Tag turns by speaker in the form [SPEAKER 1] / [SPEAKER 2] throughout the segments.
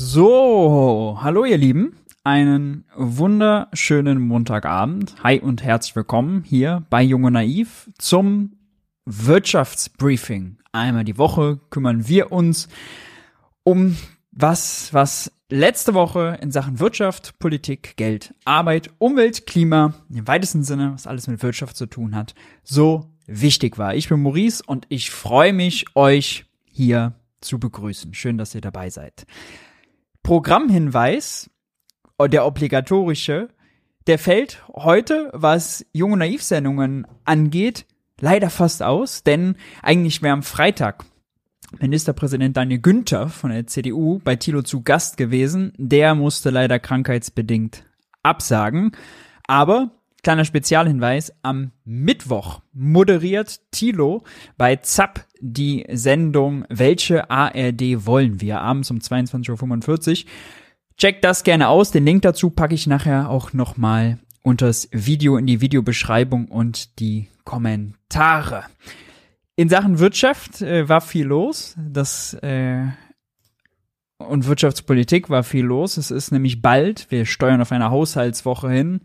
[SPEAKER 1] So, hallo ihr Lieben, einen wunderschönen Montagabend. Hi und herzlich willkommen hier bei Junge Naiv zum Wirtschaftsbriefing. Einmal die Woche kümmern wir uns um was, was letzte Woche in Sachen Wirtschaft, Politik, Geld, Arbeit, Umwelt, Klima, im weitesten Sinne, was alles mit Wirtschaft zu tun hat, so wichtig war. Ich bin Maurice und ich freue mich, euch hier zu begrüßen. Schön, dass ihr dabei seid. Programmhinweis, äh, der obligatorische, der fällt heute, was junge Naivsendungen angeht, leider fast aus, denn eigentlich wäre am Freitag Ministerpräsident Daniel Günther von der CDU bei Thilo zu Gast gewesen. Der musste leider krankheitsbedingt absagen. Aber kleiner Spezialhinweis, am Mittwoch moderiert Thilo bei ZAP die Sendung Welche ARD wollen wir? Abends um 22.45 Uhr. Checkt das gerne aus. Den Link dazu packe ich nachher auch nochmal unter das Video in die Videobeschreibung und die Kommentare. In Sachen Wirtschaft äh, war viel los. Das äh, und Wirtschaftspolitik war viel los. Es ist nämlich bald, wir steuern auf eine Haushaltswoche hin.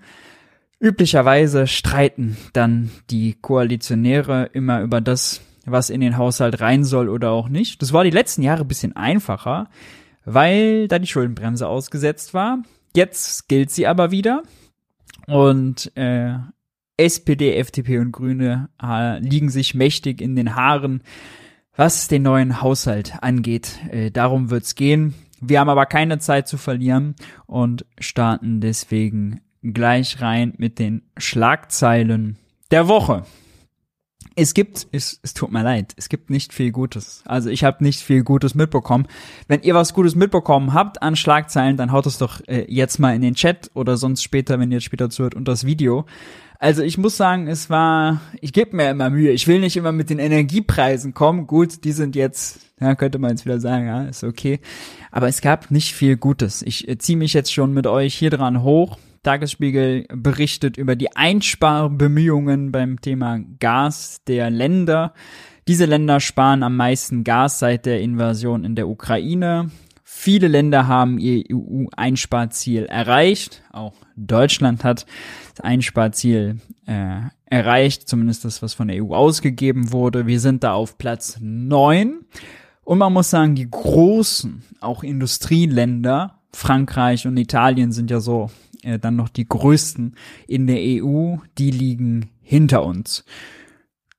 [SPEAKER 1] Üblicherweise streiten dann die Koalitionäre immer über das, was in den Haushalt rein soll oder auch nicht. Das war die letzten Jahre ein bisschen einfacher, weil da die Schuldenbremse ausgesetzt war. Jetzt gilt sie aber wieder. Und äh, SPD, FDP und Grüne äh, liegen sich mächtig in den Haaren, was den neuen Haushalt angeht. Äh, darum wird's gehen. Wir haben aber keine Zeit zu verlieren und starten deswegen gleich rein mit den Schlagzeilen der Woche es gibt, es, es tut mir leid, es gibt nicht viel Gutes. Also ich habe nicht viel Gutes mitbekommen. Wenn ihr was Gutes mitbekommen habt an Schlagzeilen, dann haut es doch äh, jetzt mal in den Chat oder sonst später, wenn ihr später zuhört, unter das Video. Also ich muss sagen, es war, ich gebe mir immer Mühe. Ich will nicht immer mit den Energiepreisen kommen. Gut, die sind jetzt, ja, könnte man jetzt wieder sagen, ja, ist okay. Aber es gab nicht viel Gutes. Ich äh, ziehe mich jetzt schon mit euch hier dran hoch. Tagesspiegel berichtet über die Einsparbemühungen beim Thema Gas der Länder. Diese Länder sparen am meisten Gas seit der Invasion in der Ukraine. Viele Länder haben ihr EU-Einsparziel erreicht. Auch Deutschland hat das Einsparziel äh, erreicht, zumindest das, was von der EU ausgegeben wurde. Wir sind da auf Platz neun. Und man muss sagen, die großen, auch Industrieländer, Frankreich und Italien sind ja so äh, dann noch die größten in der EU, die liegen hinter uns.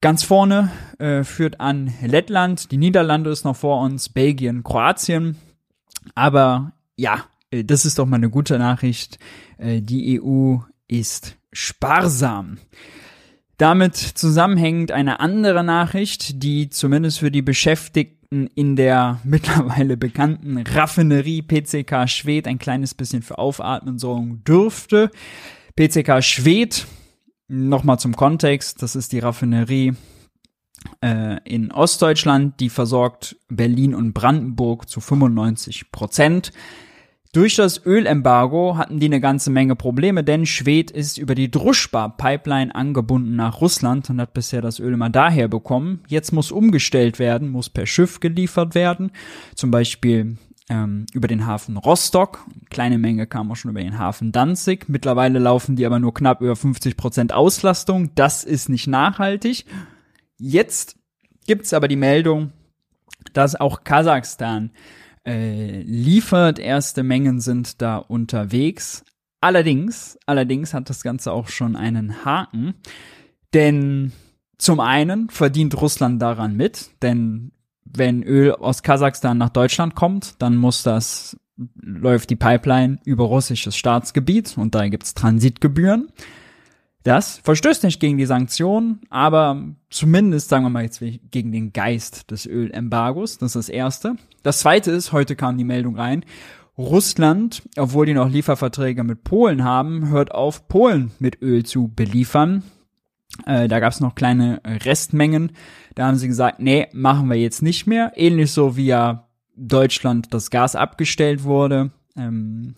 [SPEAKER 1] Ganz vorne äh, führt an Lettland, die Niederlande ist noch vor uns, Belgien, Kroatien. Aber ja, äh, das ist doch mal eine gute Nachricht. Äh, die EU ist sparsam. Damit zusammenhängt eine andere Nachricht, die zumindest für die Beschäftigten in der mittlerweile bekannten Raffinerie PCK Schwed ein kleines bisschen für Aufatmen sorgen dürfte. PCK Schwed, nochmal zum Kontext, das ist die Raffinerie äh, in Ostdeutschland, die versorgt Berlin und Brandenburg zu 95 Prozent. Durch das Ölembargo hatten die eine ganze Menge Probleme, denn Schwed ist über die Druschba-Pipeline angebunden nach Russland und hat bisher das Öl immer daher bekommen. Jetzt muss umgestellt werden, muss per Schiff geliefert werden, zum Beispiel ähm, über den Hafen Rostock. Eine kleine Menge kam auch schon über den Hafen Danzig. Mittlerweile laufen die aber nur knapp über 50 Prozent Auslastung. Das ist nicht nachhaltig. Jetzt gibt's aber die Meldung, dass auch Kasachstan äh, liefert. Erste Mengen sind da unterwegs. Allerdings, allerdings hat das Ganze auch schon einen Haken, denn zum einen verdient Russland daran mit, denn wenn Öl aus Kasachstan nach Deutschland kommt, dann muss das läuft die Pipeline über russisches Staatsgebiet und da gibt's Transitgebühren. Das verstößt nicht gegen die Sanktionen, aber zumindest, sagen wir mal jetzt, gegen den Geist des Ölembargos. Das ist das Erste. Das Zweite ist, heute kam die Meldung rein, Russland, obwohl die noch Lieferverträge mit Polen haben, hört auf, Polen mit Öl zu beliefern. Äh, da gab es noch kleine Restmengen. Da haben sie gesagt, nee, machen wir jetzt nicht mehr. Ähnlich so wie ja Deutschland das Gas abgestellt wurde. Ähm,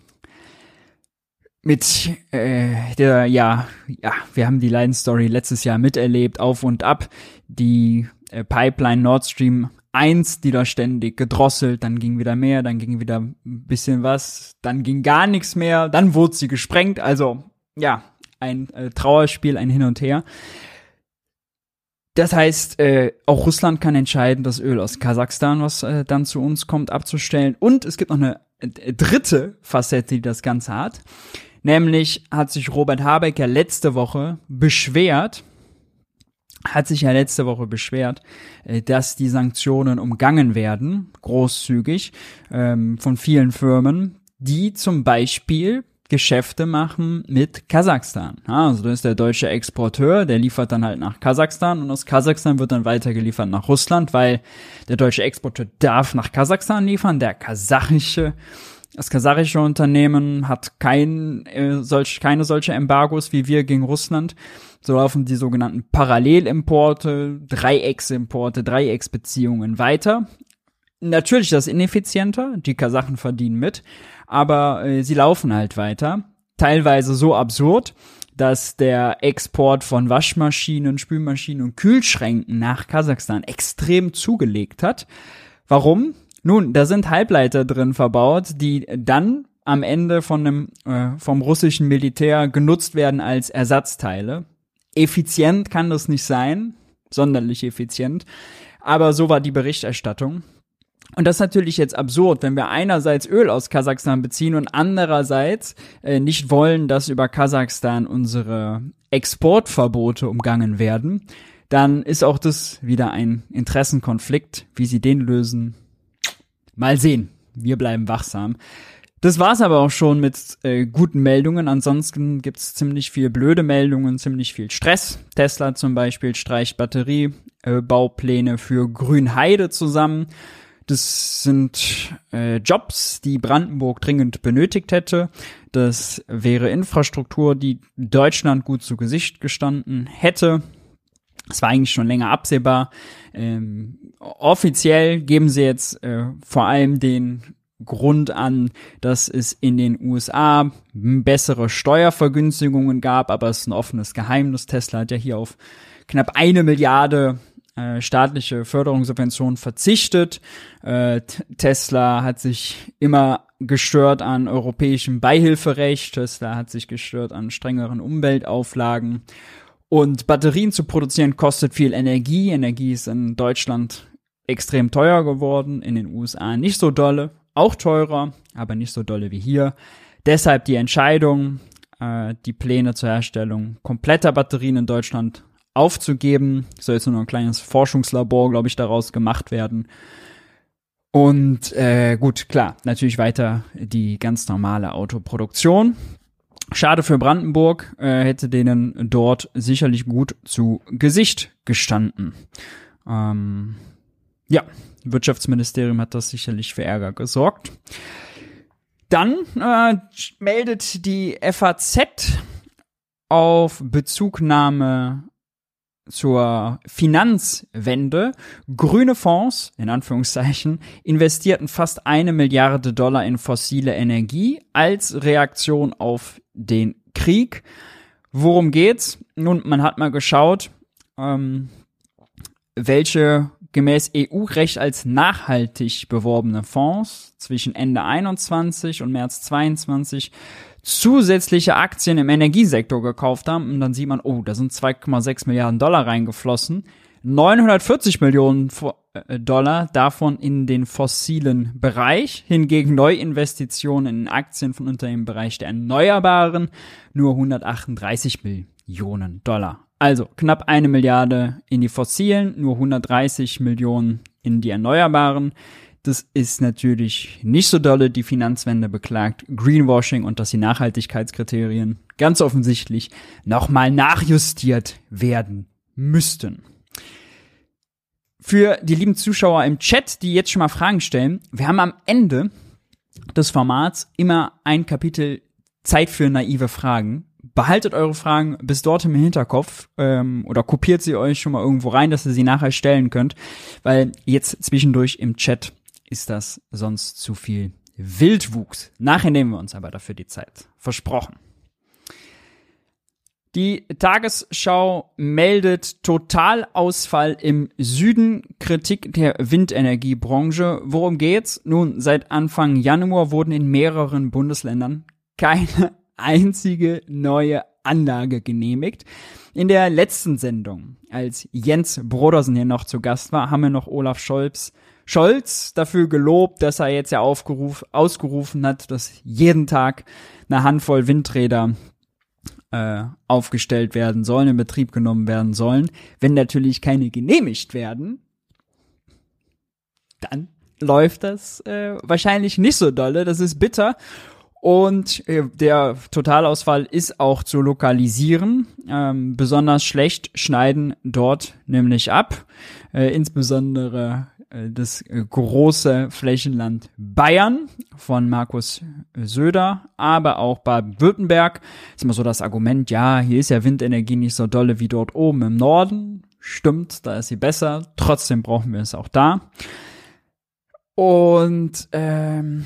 [SPEAKER 1] mit äh, der, ja, ja, wir haben die Leidensstory letztes Jahr miterlebt, auf und ab. Die äh, Pipeline Nord Stream 1, die da ständig gedrosselt, dann ging wieder mehr, dann ging wieder ein bisschen was, dann ging gar nichts mehr, dann wurde sie gesprengt. Also ja, ein äh, Trauerspiel, ein Hin und Her. Das heißt, äh, auch Russland kann entscheiden, das Öl aus Kasachstan, was äh, dann zu uns kommt, abzustellen. Und es gibt noch eine äh, dritte Facette, die das Ganze hat. Nämlich hat sich Robert Habeck ja letzte Woche beschwert, hat sich ja letzte Woche beschwert, äh, dass die Sanktionen umgangen werden, großzügig, ähm, von vielen Firmen, die zum Beispiel Geschäfte machen mit Kasachstan. Also das ist der deutsche Exporteur, der liefert dann halt nach Kasachstan und aus Kasachstan wird dann weitergeliefert nach Russland, weil der deutsche Exporteur darf nach Kasachstan liefern, der kasachische das kasachische Unternehmen hat kein, äh, solch, keine solche Embargos wie wir gegen Russland. So laufen die sogenannten Parallelimporte, Dreiecksimporte, Dreiecksbeziehungen weiter. Natürlich das ineffizienter, die Kasachen verdienen mit, aber äh, sie laufen halt weiter. Teilweise so absurd, dass der Export von Waschmaschinen, Spülmaschinen und Kühlschränken nach Kasachstan extrem zugelegt hat. Warum? Nun, da sind Halbleiter drin verbaut, die dann am Ende von einem, äh, vom russischen Militär genutzt werden als Ersatzteile. Effizient kann das nicht sein, sonderlich effizient, aber so war die Berichterstattung. Und das ist natürlich jetzt absurd, wenn wir einerseits Öl aus Kasachstan beziehen und andererseits äh, nicht wollen, dass über Kasachstan unsere Exportverbote umgangen werden, dann ist auch das wieder ein Interessenkonflikt. Wie sie den lösen, mal sehen. Wir bleiben wachsam. Das war's aber auch schon mit äh, guten Meldungen. Ansonsten gibt's ziemlich viel blöde Meldungen, ziemlich viel Stress. Tesla zum Beispiel streicht Batteriebaupläne äh, für Grünheide zusammen. Das sind äh, Jobs, die Brandenburg dringend benötigt hätte. Das wäre Infrastruktur, die Deutschland gut zu Gesicht gestanden hätte. Es war eigentlich schon länger absehbar. Ähm, offiziell geben sie jetzt äh, vor allem den Grund an, dass es in den USA bessere Steuervergünstigungen gab, aber es ist ein offenes Geheimnis. Tesla hat ja hier auf knapp eine Milliarde äh, staatliche Förderungssubventionen verzichtet. Äh, Tesla hat sich immer gestört an europäischem Beihilferecht. Tesla hat sich gestört an strengeren Umweltauflagen. Und Batterien zu produzieren kostet viel Energie. Energie ist in Deutschland extrem teuer geworden, in den USA nicht so dolle, auch teurer, aber nicht so dolle wie hier. Deshalb die Entscheidung, äh, die Pläne zur Herstellung kompletter Batterien in Deutschland aufzugeben. Soll jetzt nur noch ein kleines Forschungslabor, glaube ich, daraus gemacht werden. Und äh, gut, klar, natürlich weiter die ganz normale Autoproduktion. Schade für Brandenburg, äh, hätte denen dort sicherlich gut zu Gesicht gestanden. Ähm, ja, Wirtschaftsministerium hat das sicherlich für Ärger gesorgt. Dann äh, meldet die FAZ auf Bezugnahme zur Finanzwende. Grüne Fonds, in Anführungszeichen, investierten fast eine Milliarde Dollar in fossile Energie als Reaktion auf den Krieg. Worum geht's? Nun, man hat mal geschaut, ähm, welche gemäß EU-Recht als nachhaltig beworbene Fonds zwischen Ende 21 und März 22 zusätzliche Aktien im Energiesektor gekauft haben. Und dann sieht man, oh, da sind 2,6 Milliarden Dollar reingeflossen. 940 Millionen äh, Dollar davon in den fossilen Bereich, hingegen Neuinvestitionen in Aktien von Unternehmen im Bereich der Erneuerbaren nur 138 Millionen Dollar. Also knapp eine Milliarde in die fossilen, nur 130 Millionen in die Erneuerbaren. Das ist natürlich nicht so dolle. Die Finanzwende beklagt Greenwashing und dass die Nachhaltigkeitskriterien ganz offensichtlich nochmal nachjustiert werden müssten. Für die lieben Zuschauer im Chat, die jetzt schon mal Fragen stellen, wir haben am Ende des Formats immer ein Kapitel Zeit für naive Fragen. Behaltet eure Fragen bis dort im Hinterkopf ähm, oder kopiert sie euch schon mal irgendwo rein, dass ihr sie nachher stellen könnt, weil jetzt zwischendurch im Chat ist das sonst zu viel Wildwuchs. Nachher nehmen wir uns aber dafür die Zeit. Versprochen. Die Tagesschau meldet Totalausfall im Süden, Kritik der Windenergiebranche. Worum geht's? Nun, seit Anfang Januar wurden in mehreren Bundesländern keine einzige neue Anlage genehmigt. In der letzten Sendung, als Jens Brodersen hier noch zu Gast war, haben wir noch Olaf Scholz, Scholz dafür gelobt, dass er jetzt ja aufgeruf, ausgerufen hat, dass jeden Tag eine Handvoll Windräder äh, aufgestellt werden sollen, in Betrieb genommen werden sollen. Wenn natürlich keine genehmigt werden, dann läuft das äh, wahrscheinlich nicht so dolle. Das ist bitter. Und äh, der Totalausfall ist auch zu lokalisieren. Ähm, besonders schlecht schneiden dort nämlich ab. Äh, insbesondere das äh, große Flächenland Bayern von Markus Söder, aber auch Baden-Württemberg. Ist immer so das Argument, ja, hier ist ja Windenergie nicht so dolle wie dort oben im Norden. Stimmt, da ist sie besser. Trotzdem brauchen wir es auch da. Und ähm,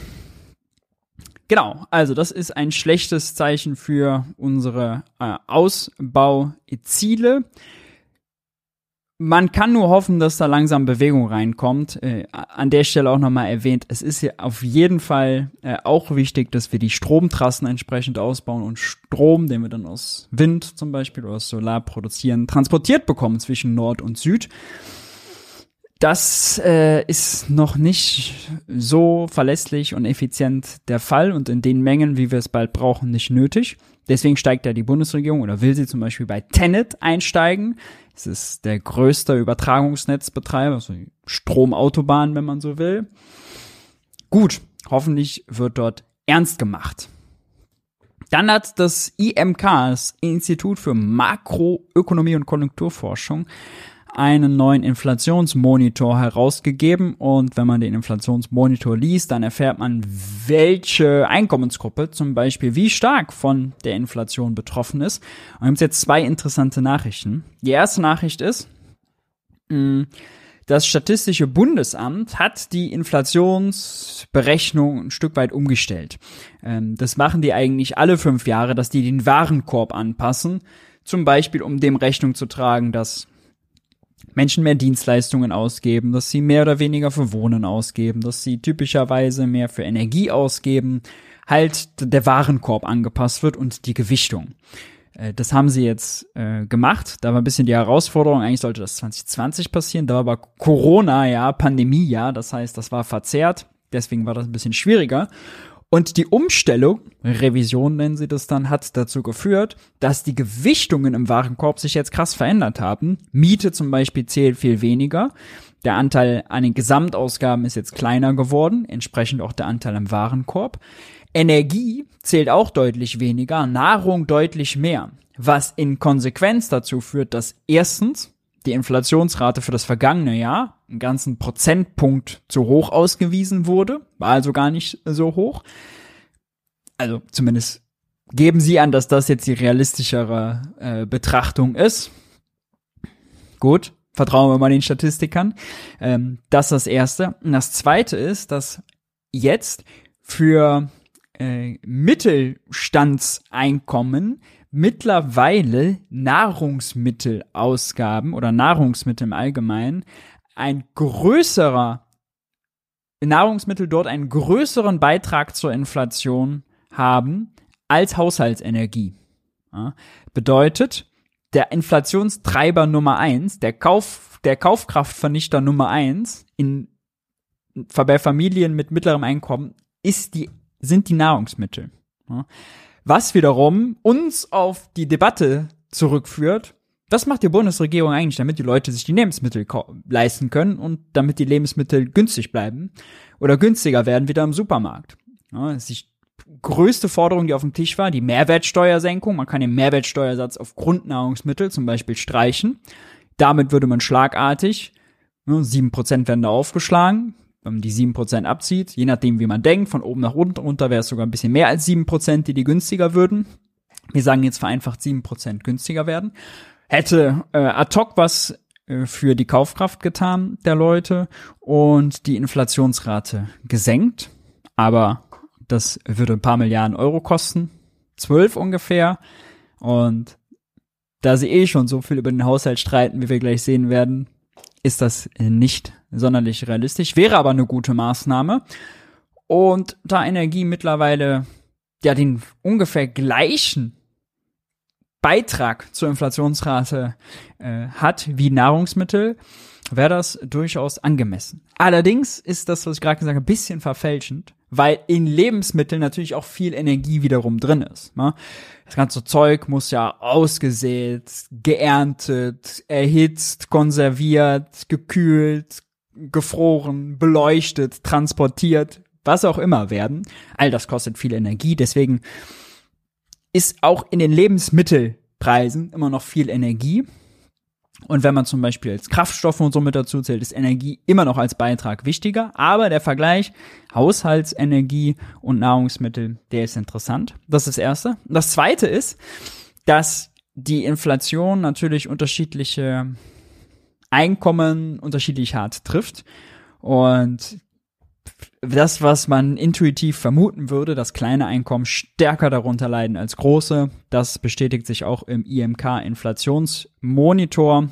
[SPEAKER 1] genau, also das ist ein schlechtes Zeichen für unsere äh, Ausbauziele man kann nur hoffen, dass da langsam Bewegung reinkommt. Äh, an der Stelle auch nochmal erwähnt, es ist ja auf jeden Fall äh, auch wichtig, dass wir die Stromtrassen entsprechend ausbauen und Strom, den wir dann aus Wind zum Beispiel oder aus Solar produzieren, transportiert bekommen zwischen Nord und Süd. Das äh, ist noch nicht so verlässlich und effizient der Fall und in den Mengen, wie wir es bald brauchen, nicht nötig. Deswegen steigt ja die Bundesregierung oder will sie zum Beispiel bei Tenet einsteigen. Es ist der größte Übertragungsnetzbetreiber, also Stromautobahn, wenn man so will. Gut, hoffentlich wird dort ernst gemacht. Dann hat das IMK, das Institut für Makroökonomie und Konjunkturforschung, einen neuen Inflationsmonitor herausgegeben und wenn man den Inflationsmonitor liest, dann erfährt man, welche Einkommensgruppe zum Beispiel wie stark von der Inflation betroffen ist. Und gibt jetzt zwei interessante Nachrichten. Die erste Nachricht ist, mm, das Statistische Bundesamt hat die Inflationsberechnung ein Stück weit umgestellt. Ähm, das machen die eigentlich alle fünf Jahre, dass die den Warenkorb anpassen. Zum Beispiel, um dem Rechnung zu tragen, dass Menschen mehr Dienstleistungen ausgeben, dass sie mehr oder weniger für Wohnen ausgeben, dass sie typischerweise mehr für Energie ausgeben, halt der Warenkorb angepasst wird und die Gewichtung. Äh, das haben sie jetzt äh, gemacht. Da war ein bisschen die Herausforderung, eigentlich sollte das 2020 passieren. Da war aber Corona, ja, Pandemie, ja. Das heißt, das war verzerrt. Deswegen war das ein bisschen schwieriger. Und die Umstellung, Revision nennen sie das dann, hat dazu geführt, dass die Gewichtungen im Warenkorb sich jetzt krass verändert haben. Miete zum Beispiel zählt viel weniger. Der Anteil an den Gesamtausgaben ist jetzt kleiner geworden, entsprechend auch der Anteil im Warenkorb. Energie zählt auch deutlich weniger, Nahrung deutlich mehr, was in Konsequenz dazu führt, dass erstens die Inflationsrate für das vergangene Jahr einen ganzen Prozentpunkt zu hoch ausgewiesen wurde, war also gar nicht so hoch. Also zumindest geben sie an, dass das jetzt die realistischere äh, Betrachtung ist. Gut, vertrauen wir mal den Statistikern. Ähm, das ist das Erste. Und das Zweite ist, dass jetzt für äh, Mittelstandseinkommen mittlerweile Nahrungsmittelausgaben oder Nahrungsmittel im Allgemeinen ein größerer Nahrungsmittel dort einen größeren Beitrag zur Inflation haben als Haushaltsenergie. Ja, bedeutet, der Inflationstreiber Nummer eins, der Kauf, der Kaufkraftvernichter Nummer eins in, bei Familien mit mittlerem Einkommen ist die, sind die Nahrungsmittel. Ja, was wiederum uns auf die Debatte zurückführt, was macht die Bundesregierung eigentlich, damit die Leute sich die Lebensmittel leisten können und damit die Lebensmittel günstig bleiben oder günstiger werden wieder im Supermarkt? Ja, das ist die größte Forderung, die auf dem Tisch war, die Mehrwertsteuersenkung. Man kann den Mehrwertsteuersatz auf Grundnahrungsmittel zum Beispiel streichen. Damit würde man schlagartig, sieben ne, Prozent werden da aufgeschlagen, wenn man die sieben Prozent abzieht, je nachdem wie man denkt, von oben nach unten runter wäre es sogar ein bisschen mehr als sieben Prozent, die die günstiger würden. Wir sagen jetzt vereinfacht sieben Prozent günstiger werden hätte äh, ad hoc was äh, für die Kaufkraft getan der Leute und die Inflationsrate gesenkt. Aber das würde ein paar Milliarden Euro kosten, zwölf ungefähr. Und da sie eh schon so viel über den Haushalt streiten, wie wir gleich sehen werden, ist das nicht sonderlich realistisch, wäre aber eine gute Maßnahme. Und da Energie mittlerweile ja den ungefähr gleichen Beitrag zur Inflationsrate äh, hat wie Nahrungsmittel, wäre das durchaus angemessen. Allerdings ist das, was ich gerade gesagt habe, ein bisschen verfälschend, weil in Lebensmitteln natürlich auch viel Energie wiederum drin ist. Ne? Das ganze Zeug muss ja ausgesät, geerntet, erhitzt, konserviert, gekühlt, gefroren, beleuchtet, transportiert, was auch immer werden. All das kostet viel Energie, deswegen ist auch in den Lebensmittelpreisen immer noch viel Energie. Und wenn man zum Beispiel als Kraftstoffe und so mit dazu zählt, ist Energie immer noch als Beitrag wichtiger. Aber der Vergleich Haushaltsenergie und Nahrungsmittel, der ist interessant. Das ist das Erste. Das Zweite ist, dass die Inflation natürlich unterschiedliche Einkommen unterschiedlich hart trifft. Und das, was man intuitiv vermuten würde, dass kleine Einkommen stärker darunter leiden als große, das bestätigt sich auch im IMK Inflationsmonitor.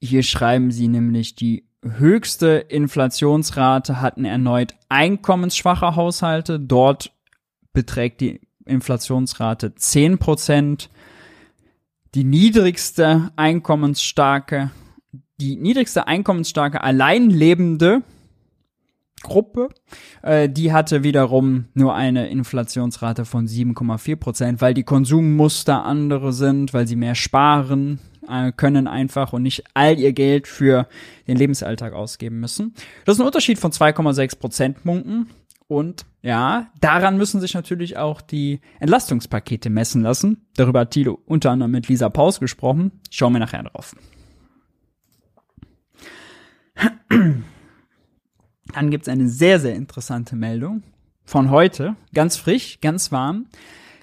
[SPEAKER 1] Hier schreiben sie nämlich, die höchste Inflationsrate hatten erneut einkommensschwache Haushalte. Dort beträgt die Inflationsrate 10 Prozent. Die niedrigste einkommensstarke die niedrigste einkommensstarke alleinlebende Gruppe, äh, die hatte wiederum nur eine Inflationsrate von 7,4 Prozent, weil die Konsummuster andere sind, weil sie mehr sparen äh, können einfach und nicht all ihr Geld für den Lebensalltag ausgeben müssen. Das ist ein Unterschied von 2,6 Prozentpunkten. Und ja, daran müssen sich natürlich auch die Entlastungspakete messen lassen. Darüber hat Thilo unter anderem mit Lisa Paus gesprochen. Schauen wir nachher drauf. Dann gibt's eine sehr, sehr interessante Meldung von heute, ganz frisch, ganz warm.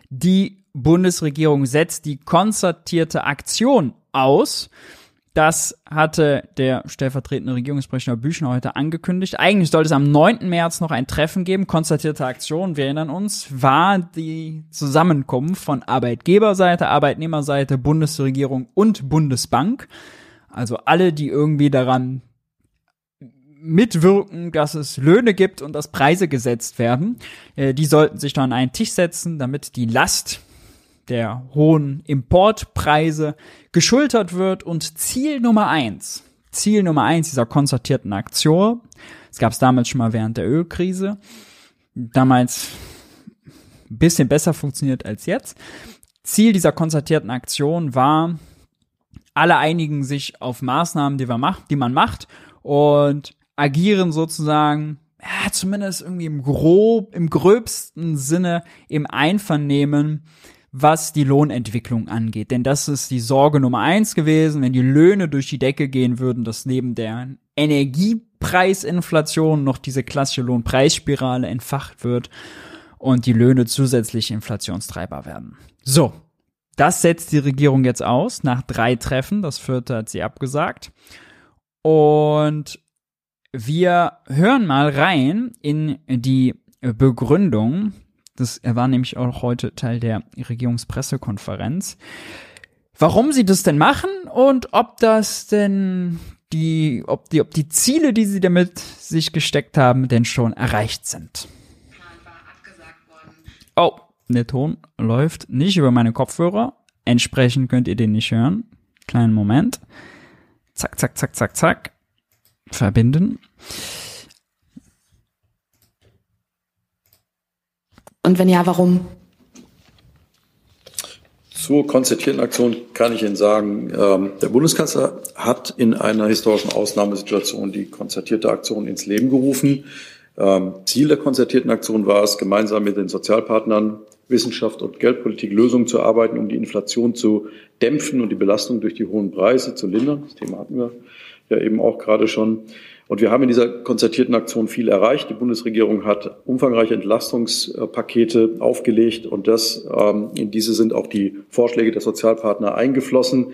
[SPEAKER 1] Die Bundesregierung setzt die konzertierte Aktion aus. Das hatte der stellvertretende Regierungssprecher Büchner heute angekündigt. Eigentlich sollte es am 9. März noch ein Treffen geben. Konzertierte Aktion, wir erinnern uns, war die Zusammenkunft von Arbeitgeberseite, Arbeitnehmerseite, Bundesregierung und Bundesbank. Also alle, die irgendwie daran mitwirken, dass es Löhne gibt und dass Preise gesetzt werden. Äh, die sollten sich dann an einen Tisch setzen, damit die Last der hohen Importpreise geschultert wird. Und Ziel Nummer eins, Ziel Nummer eins dieser konzertierten Aktion, das gab es damals schon mal während der Ölkrise, damals ein bisschen besser funktioniert als jetzt. Ziel dieser konzertierten Aktion war, alle einigen sich auf Maßnahmen, die, man macht, die man macht und agieren sozusagen, ja, zumindest irgendwie im grob, im gröbsten Sinne im Einvernehmen, was die Lohnentwicklung angeht. Denn das ist die Sorge Nummer eins gewesen, wenn die Löhne durch die Decke gehen würden, dass neben der Energiepreisinflation noch diese klassische Lohnpreisspirale entfacht wird und die Löhne zusätzlich inflationstreiber werden. So. Das setzt die Regierung jetzt aus nach drei Treffen. Das vierte hat sie abgesagt. Und wir hören mal rein in die Begründung. Das war nämlich auch heute Teil der Regierungspressekonferenz. Warum sie das denn machen und ob das denn die, ob die, ob die Ziele, die sie damit sich gesteckt haben, denn schon erreicht sind. Oh, der Ton läuft nicht über meine Kopfhörer. Entsprechend könnt ihr den nicht hören. Kleinen Moment. Zack, zack, zack, zack, zack verbinden.
[SPEAKER 2] Und wenn ja, warum?
[SPEAKER 3] Zur konzertierten Aktion kann ich Ihnen sagen, ähm, der Bundeskanzler hat in einer historischen Ausnahmesituation die konzertierte Aktion ins Leben gerufen. Ähm, Ziel der konzertierten Aktion war es, gemeinsam mit den Sozialpartnern Wissenschaft und Geldpolitik Lösungen zu arbeiten, um die Inflation zu dämpfen und die Belastung durch die hohen Preise zu lindern. Das Thema hatten wir ja eben auch gerade schon. Und wir haben in dieser konzertierten Aktion viel erreicht. Die Bundesregierung hat umfangreiche Entlastungspakete aufgelegt und das, ähm, in diese sind auch die Vorschläge der Sozialpartner eingeflossen.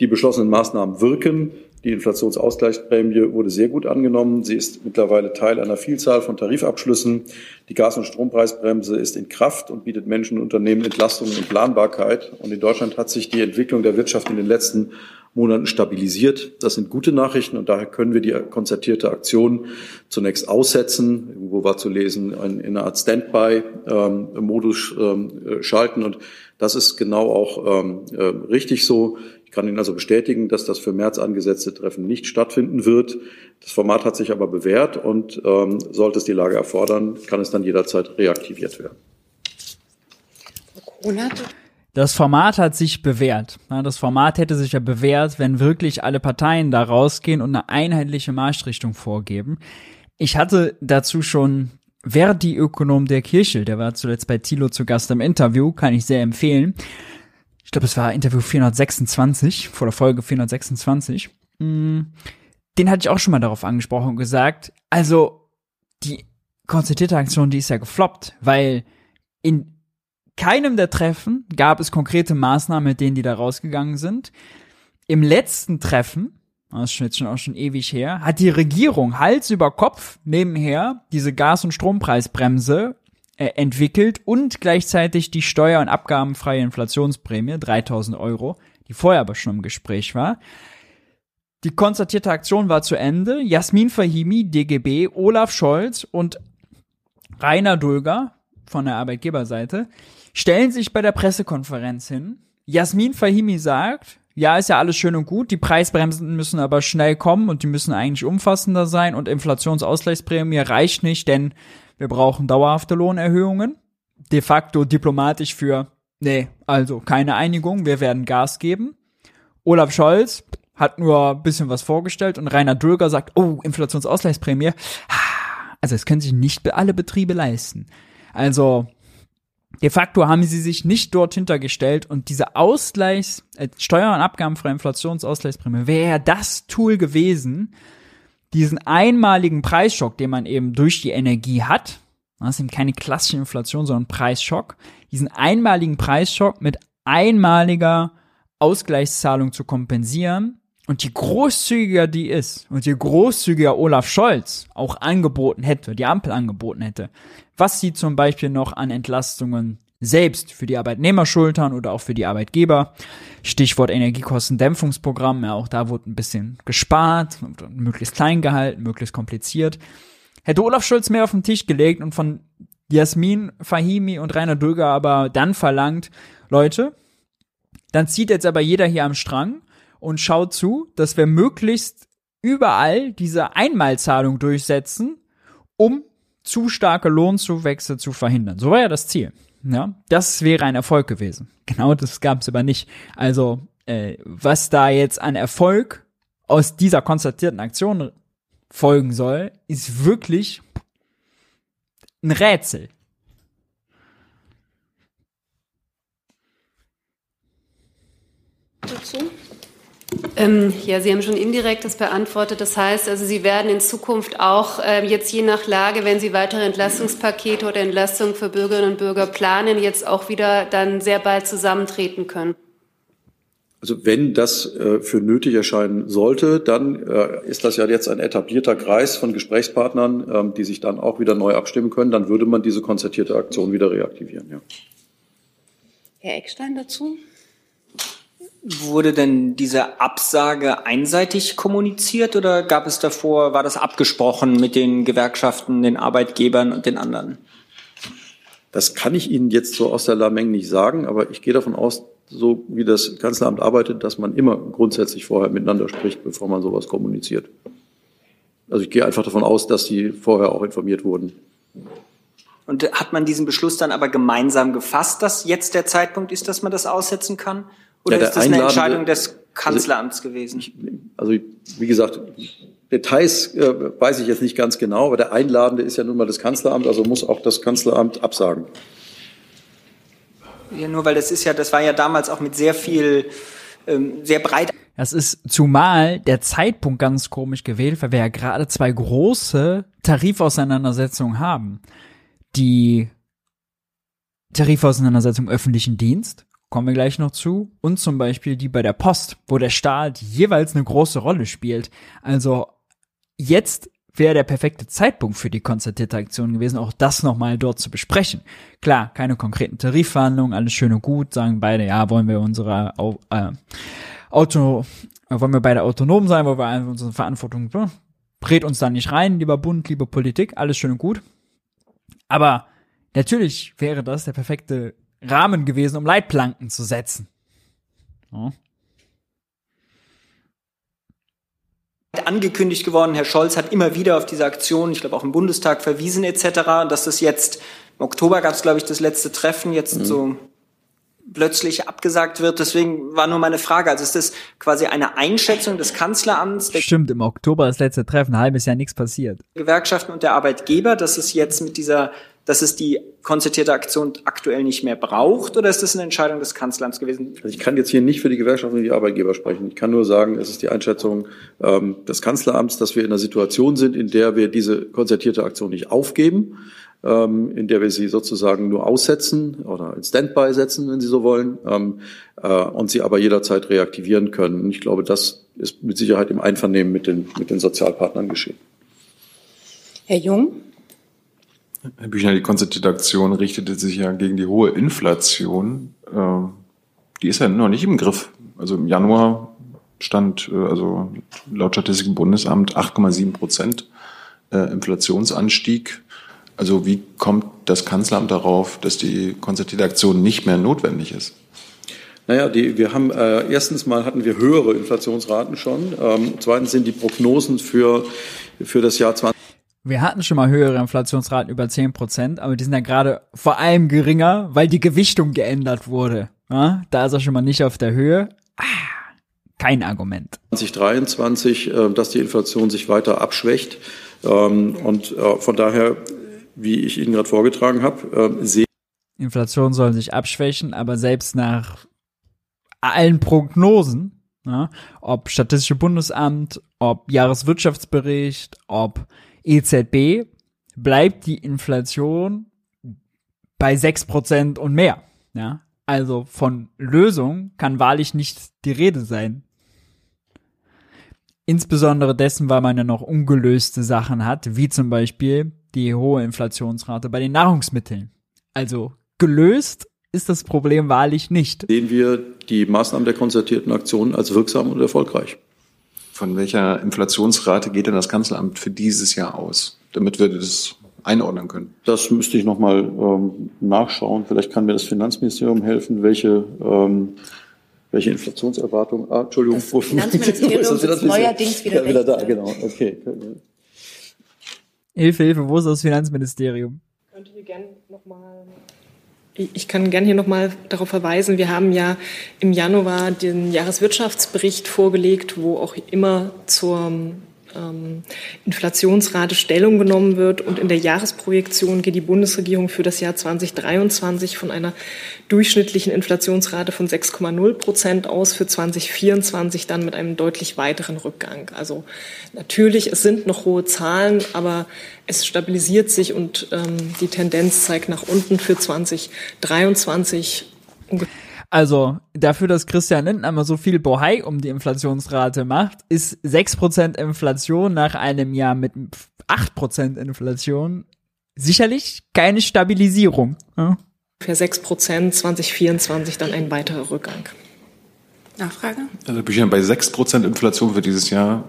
[SPEAKER 3] Die beschlossenen Maßnahmen wirken. Die Inflationsausgleichsprämie wurde sehr gut angenommen. Sie ist mittlerweile Teil einer Vielzahl von Tarifabschlüssen. Die Gas- und Strompreisbremse ist in Kraft und bietet Menschen und Unternehmen Entlastungen und Planbarkeit. Und in Deutschland hat sich die Entwicklung der Wirtschaft in den letzten Monaten stabilisiert. Das sind gute Nachrichten und daher können wir die konzertierte Aktion zunächst aussetzen. Irgendwo war zu lesen, in einer Art Standby-Modus ähm, schalten und das ist genau auch ähm, äh, richtig so. Ich kann Ihnen also bestätigen, dass das für März angesetzte Treffen nicht stattfinden wird. Das Format hat sich aber bewährt und ähm, sollte es die Lage erfordern, kann es dann jederzeit reaktiviert werden.
[SPEAKER 1] Das Format hat sich bewährt. Das Format hätte sich ja bewährt, wenn wirklich alle Parteien da rausgehen und eine einheitliche Marschrichtung vorgeben. Ich hatte dazu schon Verdi-Ökonom der Kirche, der war zuletzt bei Thilo zu Gast im Interview, kann ich sehr empfehlen. Ich glaube, es war Interview 426, vor der Folge 426. Mm, den hatte ich auch schon mal darauf angesprochen und gesagt, also die konzertierte Aktion, die ist ja gefloppt, weil in keinem der Treffen gab es konkrete Maßnahmen, mit denen die da rausgegangen sind. Im letzten Treffen, das ist jetzt schon auch schon ewig her, hat die Regierung Hals über Kopf nebenher diese Gas- und Strompreisbremse äh, entwickelt und gleichzeitig die steuer- und abgabenfreie Inflationsprämie, 3000 Euro, die vorher aber schon im Gespräch war. Die konstatierte Aktion war zu Ende. Jasmin Fahimi, DGB, Olaf Scholz und Rainer Dulger von der Arbeitgeberseite stellen sich bei der Pressekonferenz hin. Jasmin Fahimi sagt, ja, ist ja alles schön und gut, die Preisbremsen müssen aber schnell kommen und die müssen eigentlich umfassender sein und Inflationsausgleichsprämie reicht nicht, denn wir brauchen dauerhafte Lohnerhöhungen. De facto diplomatisch für, nee, also keine Einigung, wir werden Gas geben. Olaf Scholz hat nur ein bisschen was vorgestellt und Rainer Dulger sagt, oh, Inflationsausgleichsprämie. Also es können sich nicht alle Betriebe leisten. Also de facto haben sie sich nicht dort hintergestellt und diese Ausgleichs, äh, Steuer- und Abgabenfreie Inflationsausgleichsprämie wäre das Tool gewesen, diesen einmaligen Preisschock, den man eben durch die Energie hat, das ist eben keine klassische Inflation, sondern Preisschock, diesen einmaligen Preisschock mit einmaliger Ausgleichszahlung zu kompensieren und je großzügiger die ist und je großzügiger Olaf Scholz auch angeboten hätte, die Ampel angeboten hätte, was sie zum Beispiel noch an Entlastungen selbst für die Arbeitnehmer schultern oder auch für die Arbeitgeber. Stichwort Energiekostendämpfungsprogramm, ja, auch da wurde ein bisschen gespart, möglichst klein gehalten, möglichst kompliziert. Hätte Olaf Scholz mehr auf den Tisch gelegt und von Jasmin Fahimi und Rainer Dulger aber dann verlangt, Leute, dann zieht jetzt aber jeder hier am Strang und schaut zu, dass wir möglichst überall diese Einmalzahlung durchsetzen, um zu starke Lohnzuwächse zu verhindern. So war ja das Ziel. Ja, das wäre ein Erfolg gewesen. Genau das gab es aber nicht. Also äh, was da jetzt an Erfolg aus dieser konstatierten Aktion folgen soll, ist wirklich ein Rätsel.
[SPEAKER 4] Dazu? Ähm, ja, Sie haben schon indirekt das beantwortet. Das heißt, also Sie werden in Zukunft auch äh, jetzt je nach Lage, wenn Sie weitere Entlastungspakete oder Entlastungen für Bürgerinnen und Bürger planen, jetzt auch wieder dann sehr bald zusammentreten können.
[SPEAKER 3] Also wenn das äh, für nötig erscheinen sollte, dann äh, ist das ja jetzt ein etablierter Kreis von Gesprächspartnern, ähm, die sich dann auch wieder neu abstimmen können. Dann würde man diese konzertierte Aktion wieder reaktivieren. Ja.
[SPEAKER 4] Herr Eckstein dazu?
[SPEAKER 5] Wurde denn diese Absage einseitig kommuniziert oder gab es davor, war das abgesprochen mit den Gewerkschaften, den Arbeitgebern und den anderen?
[SPEAKER 3] Das kann ich Ihnen jetzt so aus der Lameng nicht sagen, aber ich gehe davon aus, so wie das Kanzleramt arbeitet, dass man immer grundsätzlich vorher miteinander spricht, bevor man sowas kommuniziert. Also ich gehe einfach davon aus, dass die vorher auch informiert wurden.
[SPEAKER 5] Und hat man diesen Beschluss dann aber gemeinsam gefasst, dass jetzt der Zeitpunkt ist, dass man das aussetzen kann? Oder ja, ist das eine Entscheidung des Kanzleramts also, gewesen? Ich,
[SPEAKER 3] also wie gesagt, Details äh, weiß ich jetzt nicht ganz genau, aber der Einladende ist ja nun mal das Kanzleramt, also muss auch das Kanzleramt absagen.
[SPEAKER 5] Ja, nur weil das ist ja, das war ja damals auch mit sehr viel, ähm, sehr breit.
[SPEAKER 1] Das ist zumal der Zeitpunkt ganz komisch gewählt, weil wir ja gerade zwei große Tarifauseinandersetzungen haben. Die Tarifauseinandersetzung öffentlichen Dienst kommen wir gleich noch zu, und zum Beispiel die bei der Post, wo der Staat jeweils eine große Rolle spielt. Also jetzt wäre der perfekte Zeitpunkt für die konzertierte Aktion gewesen, auch das nochmal dort zu besprechen. Klar, keine konkreten Tarifverhandlungen, alles schön und gut, sagen beide, ja, wollen wir unsere äh, Auto, äh, wollen wir beide autonom sein, wollen wir unsere Verantwortung, ne? Red uns da nicht rein, lieber Bund, liebe Politik, alles schön und gut. Aber natürlich wäre das der perfekte Rahmen gewesen, um Leitplanken zu setzen. Ja.
[SPEAKER 5] angekündigt geworden. Herr Scholz hat immer wieder auf diese Aktion, ich glaube auch im Bundestag verwiesen etc. Dass das jetzt im Oktober gab es glaube ich das letzte Treffen jetzt mhm. so plötzlich abgesagt wird. Deswegen war nur meine Frage. Also ist das quasi eine Einschätzung des Kanzleramts?
[SPEAKER 1] Stimmt, im Oktober das letzte Treffen, ein halbes Jahr nichts passiert.
[SPEAKER 5] Gewerkschaften und der Arbeitgeber, dass es jetzt mit dieser dass es die konzertierte Aktion aktuell nicht mehr braucht oder ist das eine Entscheidung des Kanzleramts gewesen?
[SPEAKER 3] Also ich kann jetzt hier nicht für die Gewerkschaften und die Arbeitgeber sprechen. Ich kann nur sagen, es ist die Einschätzung ähm, des Kanzleramts, dass wir in einer Situation sind, in der wir diese konzertierte Aktion nicht aufgeben, ähm, in der wir sie sozusagen nur aussetzen oder in Standby setzen, wenn Sie so wollen, ähm, äh, und sie aber jederzeit reaktivieren können. Und ich glaube, das ist mit Sicherheit im Einvernehmen mit den, mit den Sozialpartnern geschehen.
[SPEAKER 2] Herr Jung?
[SPEAKER 6] Herr Büchner, die konzertierte Aktion richtete sich ja gegen die hohe Inflation. Ähm, die ist ja noch nicht im Griff. Also im Januar stand, äh, also laut Statistikum Bundesamt 8,7 Prozent äh, Inflationsanstieg. Also wie kommt das Kanzleramt darauf, dass die konzertierte Aktion nicht mehr notwendig ist?
[SPEAKER 3] Naja, die, wir haben äh, erstens mal hatten wir höhere Inflationsraten schon. Ähm, zweitens sind die Prognosen für, für das Jahr 20
[SPEAKER 1] wir hatten schon mal höhere Inflationsraten über 10 Prozent, aber die sind ja gerade vor allem geringer, weil die Gewichtung geändert wurde. Ja, da ist er schon mal nicht auf der Höhe. Ah, kein Argument.
[SPEAKER 3] 2023, äh, dass die Inflation sich weiter abschwächt. Ähm, und äh, von daher, wie ich Ihnen gerade vorgetragen habe, äh, sehe
[SPEAKER 1] Inflation soll sich abschwächen, aber selbst nach allen Prognosen, ja, ob Statistische Bundesamt, ob Jahreswirtschaftsbericht, ob EZB bleibt die Inflation bei sechs Prozent und mehr. Ja, also von Lösung kann wahrlich nicht die Rede sein. Insbesondere dessen, weil man ja noch ungelöste Sachen hat, wie zum Beispiel die hohe Inflationsrate bei den Nahrungsmitteln. Also gelöst ist das Problem wahrlich nicht.
[SPEAKER 3] Sehen wir die Maßnahmen der konzertierten Aktionen als wirksam und erfolgreich.
[SPEAKER 6] Von welcher Inflationsrate geht denn das Kanzleramt für dieses Jahr aus, damit wir das einordnen können?
[SPEAKER 3] Das müsste ich nochmal ähm, nachschauen. Vielleicht kann mir das Finanzministerium helfen, welche, ähm, welche Inflationserwartung. Ah, Entschuldigung,
[SPEAKER 2] das Finanzministerium ist, das ist neuerdings wieder,
[SPEAKER 3] ja, wieder da. Genau, okay.
[SPEAKER 1] Hilfe, Hilfe, wo ist das Finanzministerium?
[SPEAKER 7] Könntet ihr gerne nochmal ich kann gerne hier nochmal darauf verweisen, wir haben ja im Januar den Jahreswirtschaftsbericht vorgelegt, wo auch immer zur Inflationsrate Stellung genommen wird. Und in der Jahresprojektion geht die Bundesregierung für das Jahr 2023 von einer durchschnittlichen Inflationsrate von 6,0 Prozent aus, für 2024 dann mit einem deutlich weiteren Rückgang. Also natürlich, es sind noch hohe Zahlen, aber es stabilisiert sich und ähm, die Tendenz zeigt nach unten für 2023 ungefähr.
[SPEAKER 1] Also dafür, dass Christian Lindner so viel Bohai um die Inflationsrate macht, ist 6% Inflation nach einem Jahr mit 8% Inflation sicherlich keine Stabilisierung. Ja?
[SPEAKER 7] Für 6% 2024 dann ein weiterer Rückgang.
[SPEAKER 2] Nachfrage?
[SPEAKER 6] Also bei 6% Inflation für dieses Jahr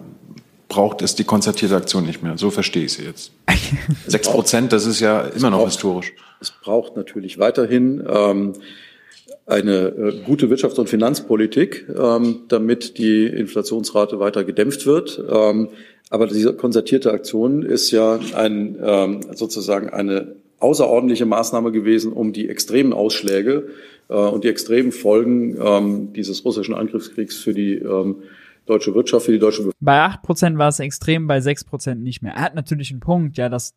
[SPEAKER 6] braucht es die konzertierte Aktion nicht mehr. So verstehe ich sie jetzt. 6%, das ist ja immer noch historisch.
[SPEAKER 3] Es braucht natürlich weiterhin ähm, eine äh, gute Wirtschafts- und Finanzpolitik, ähm, damit die Inflationsrate weiter gedämpft wird. Ähm, aber diese konzertierte Aktion ist ja ein, ähm, sozusagen eine außerordentliche Maßnahme gewesen, um die extremen Ausschläge äh, und die extremen Folgen dieses russischen Angriffskriegs für die deutsche Wirtschaft, für die deutsche
[SPEAKER 1] Bevölkerung. Bei acht Prozent war es extrem, bei sechs Prozent nicht mehr. Er hat natürlich einen Punkt, ja, dass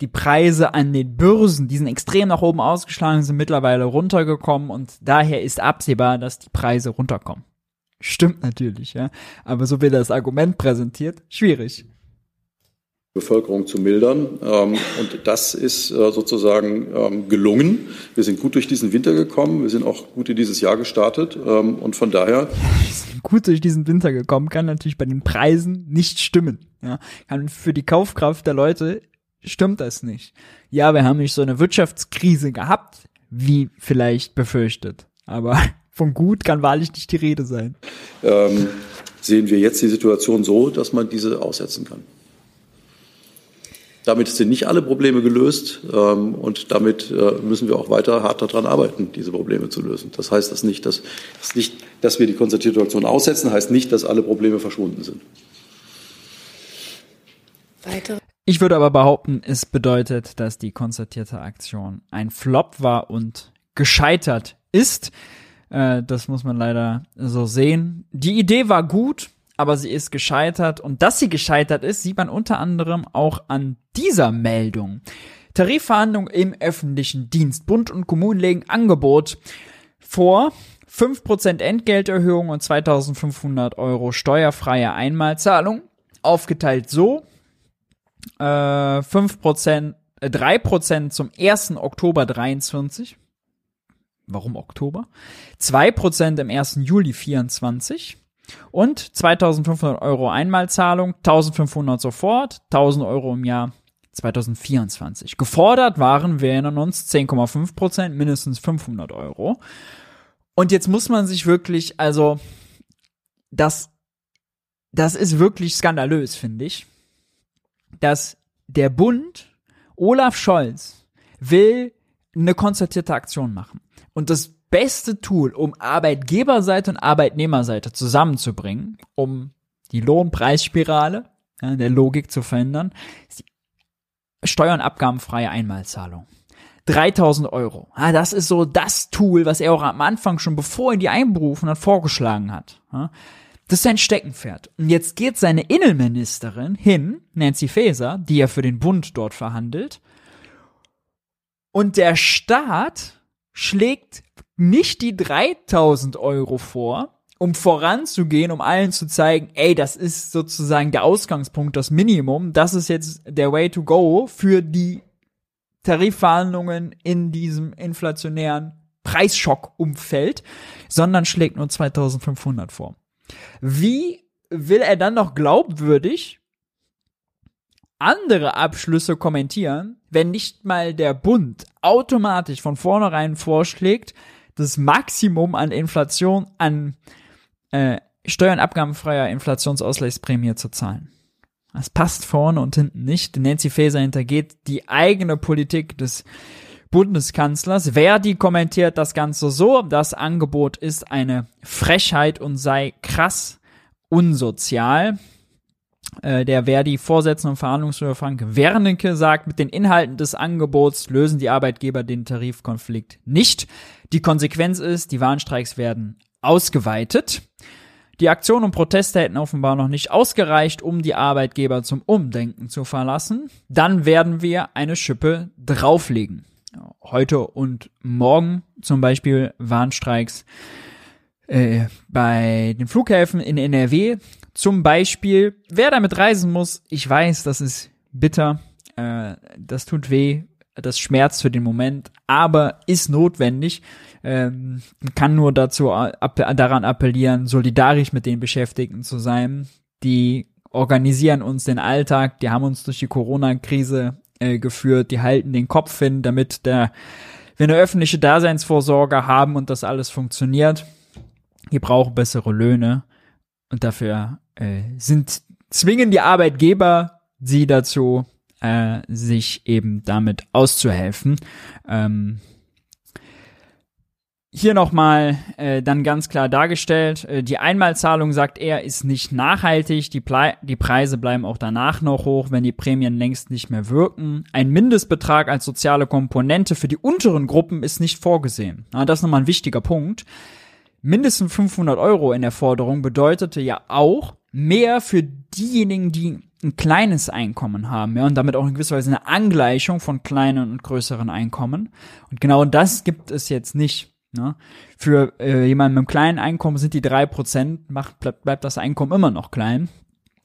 [SPEAKER 1] die Preise an den Börsen, die sind extrem nach oben ausgeschlagen, sind mittlerweile runtergekommen und daher ist absehbar, dass die Preise runterkommen. Stimmt natürlich, ja. Aber so wie das Argument präsentiert, schwierig.
[SPEAKER 3] Bevölkerung zu mildern. Ähm, und das ist äh, sozusagen ähm, gelungen. Wir sind gut durch diesen Winter gekommen. Wir sind auch gut in dieses Jahr gestartet. Ähm, und von daher.
[SPEAKER 1] Gut durch diesen Winter gekommen, kann natürlich bei den Preisen nicht stimmen. Ja, kann für die Kaufkraft der Leute stimmt das nicht. Ja, wir haben nicht so eine Wirtschaftskrise gehabt, wie vielleicht befürchtet. Aber von gut kann wahrlich nicht die Rede sein.
[SPEAKER 3] Ähm, sehen wir jetzt die Situation so, dass man diese aussetzen kann. Damit sind nicht alle Probleme gelöst ähm, und damit äh, müssen wir auch weiter hart daran arbeiten, diese Probleme zu lösen. Das heißt das nicht, dass, das nicht, dass wir die konzertierte Aktion aussetzen, heißt nicht, dass alle Probleme verschwunden sind.
[SPEAKER 1] Weitere ich würde aber behaupten, es bedeutet, dass die konzertierte Aktion ein Flop war und gescheitert ist. Äh, das muss man leider so sehen. Die Idee war gut, aber sie ist gescheitert. Und dass sie gescheitert ist, sieht man unter anderem auch an dieser Meldung. Tarifverhandlungen im öffentlichen Dienst. Bund und Kommunen legen Angebot vor. 5% Entgelterhöhung und 2500 Euro steuerfreie Einmalzahlung. Aufgeteilt so. Äh, 5%, äh, 3% zum 1. Oktober 23. Warum Oktober? 2% im 1. Juli 24 und 2500 Euro Einmalzahlung, 1500 sofort, 1000 Euro im Jahr 2024. Gefordert waren, wir erinnern uns, 10,5 Prozent, mindestens 500 Euro. Und jetzt muss man sich wirklich, also, das, das ist wirklich skandalös, finde ich, dass der Bund, Olaf Scholz, will eine konzertierte Aktion machen. Und das beste Tool, um Arbeitgeberseite und Arbeitnehmerseite zusammenzubringen, um die Lohnpreisspirale ja, der Logik zu verändern, ist die Steuer- und abgabenfreie Einmalzahlung. 3000 Euro. Ja, das ist so das Tool, was er auch am Anfang schon, bevor er die einberufen hat, vorgeschlagen hat. Ja, das ist sein Steckenpferd. Und jetzt geht seine Innenministerin hin, Nancy Faeser, die ja für den Bund dort verhandelt, und der Staat schlägt nicht die 3000 Euro vor, um voranzugehen, um allen zu zeigen, ey, das ist sozusagen der Ausgangspunkt, das Minimum, das ist jetzt der Way to go für die Tarifverhandlungen in diesem inflationären Preisschock-Umfeld, sondern schlägt nur 2500 vor. Wie will er dann noch glaubwürdig andere Abschlüsse kommentieren, wenn nicht mal der Bund automatisch von vornherein vorschlägt, das Maximum an Inflation, an äh, Steuern abgabenfreier Inflationsausgleichsprämie zu zahlen. Das passt vorne und hinten nicht. Nancy Faeser hintergeht die eigene Politik des Bundeskanzlers. Verdi kommentiert das Ganze so, das Angebot ist eine Frechheit und sei krass unsozial. Äh, der Verdi-Vorsitzende und Verhandlungsführer Frank Wernicke sagt, mit den Inhalten des Angebots lösen die Arbeitgeber den Tarifkonflikt nicht. Die Konsequenz ist, die Warnstreiks werden ausgeweitet. Die Aktionen und Proteste hätten offenbar noch nicht ausgereicht, um die Arbeitgeber zum Umdenken zu verlassen. Dann werden wir eine Schippe drauflegen. Heute und morgen zum Beispiel Warnstreiks äh, bei den Flughäfen in NRW. Zum Beispiel, wer damit reisen muss, ich weiß, das ist bitter, äh, das tut weh, das schmerzt für den Moment, aber ist notwendig. Ähm, kann nur dazu app daran appellieren, solidarisch mit den Beschäftigten zu sein. Die organisieren uns den Alltag, die haben uns durch die Corona-Krise äh, geführt, die halten den Kopf hin, damit der, wir eine öffentliche Daseinsvorsorge haben und das alles funktioniert. Die brauchen bessere Löhne und dafür äh, sind zwingen die Arbeitgeber sie dazu, äh, sich eben damit auszuhelfen. Ähm, hier nochmal äh, dann ganz klar dargestellt, äh, die Einmalzahlung, sagt er, ist nicht nachhaltig, die, Ple die Preise bleiben auch danach noch hoch, wenn die Prämien längst nicht mehr wirken. Ein Mindestbetrag als soziale Komponente für die unteren Gruppen ist nicht vorgesehen. Na, das ist nochmal ein wichtiger Punkt. Mindestens 500 Euro in der Forderung bedeutete ja auch mehr für diejenigen, die ein kleines Einkommen haben, ja, und damit auch in gewisser Weise eine Angleichung von kleinen und größeren Einkommen. Und genau das gibt es jetzt nicht. Ne? Für äh, jemanden mit einem kleinen Einkommen sind die drei Prozent, bleibt, bleibt das Einkommen immer noch klein.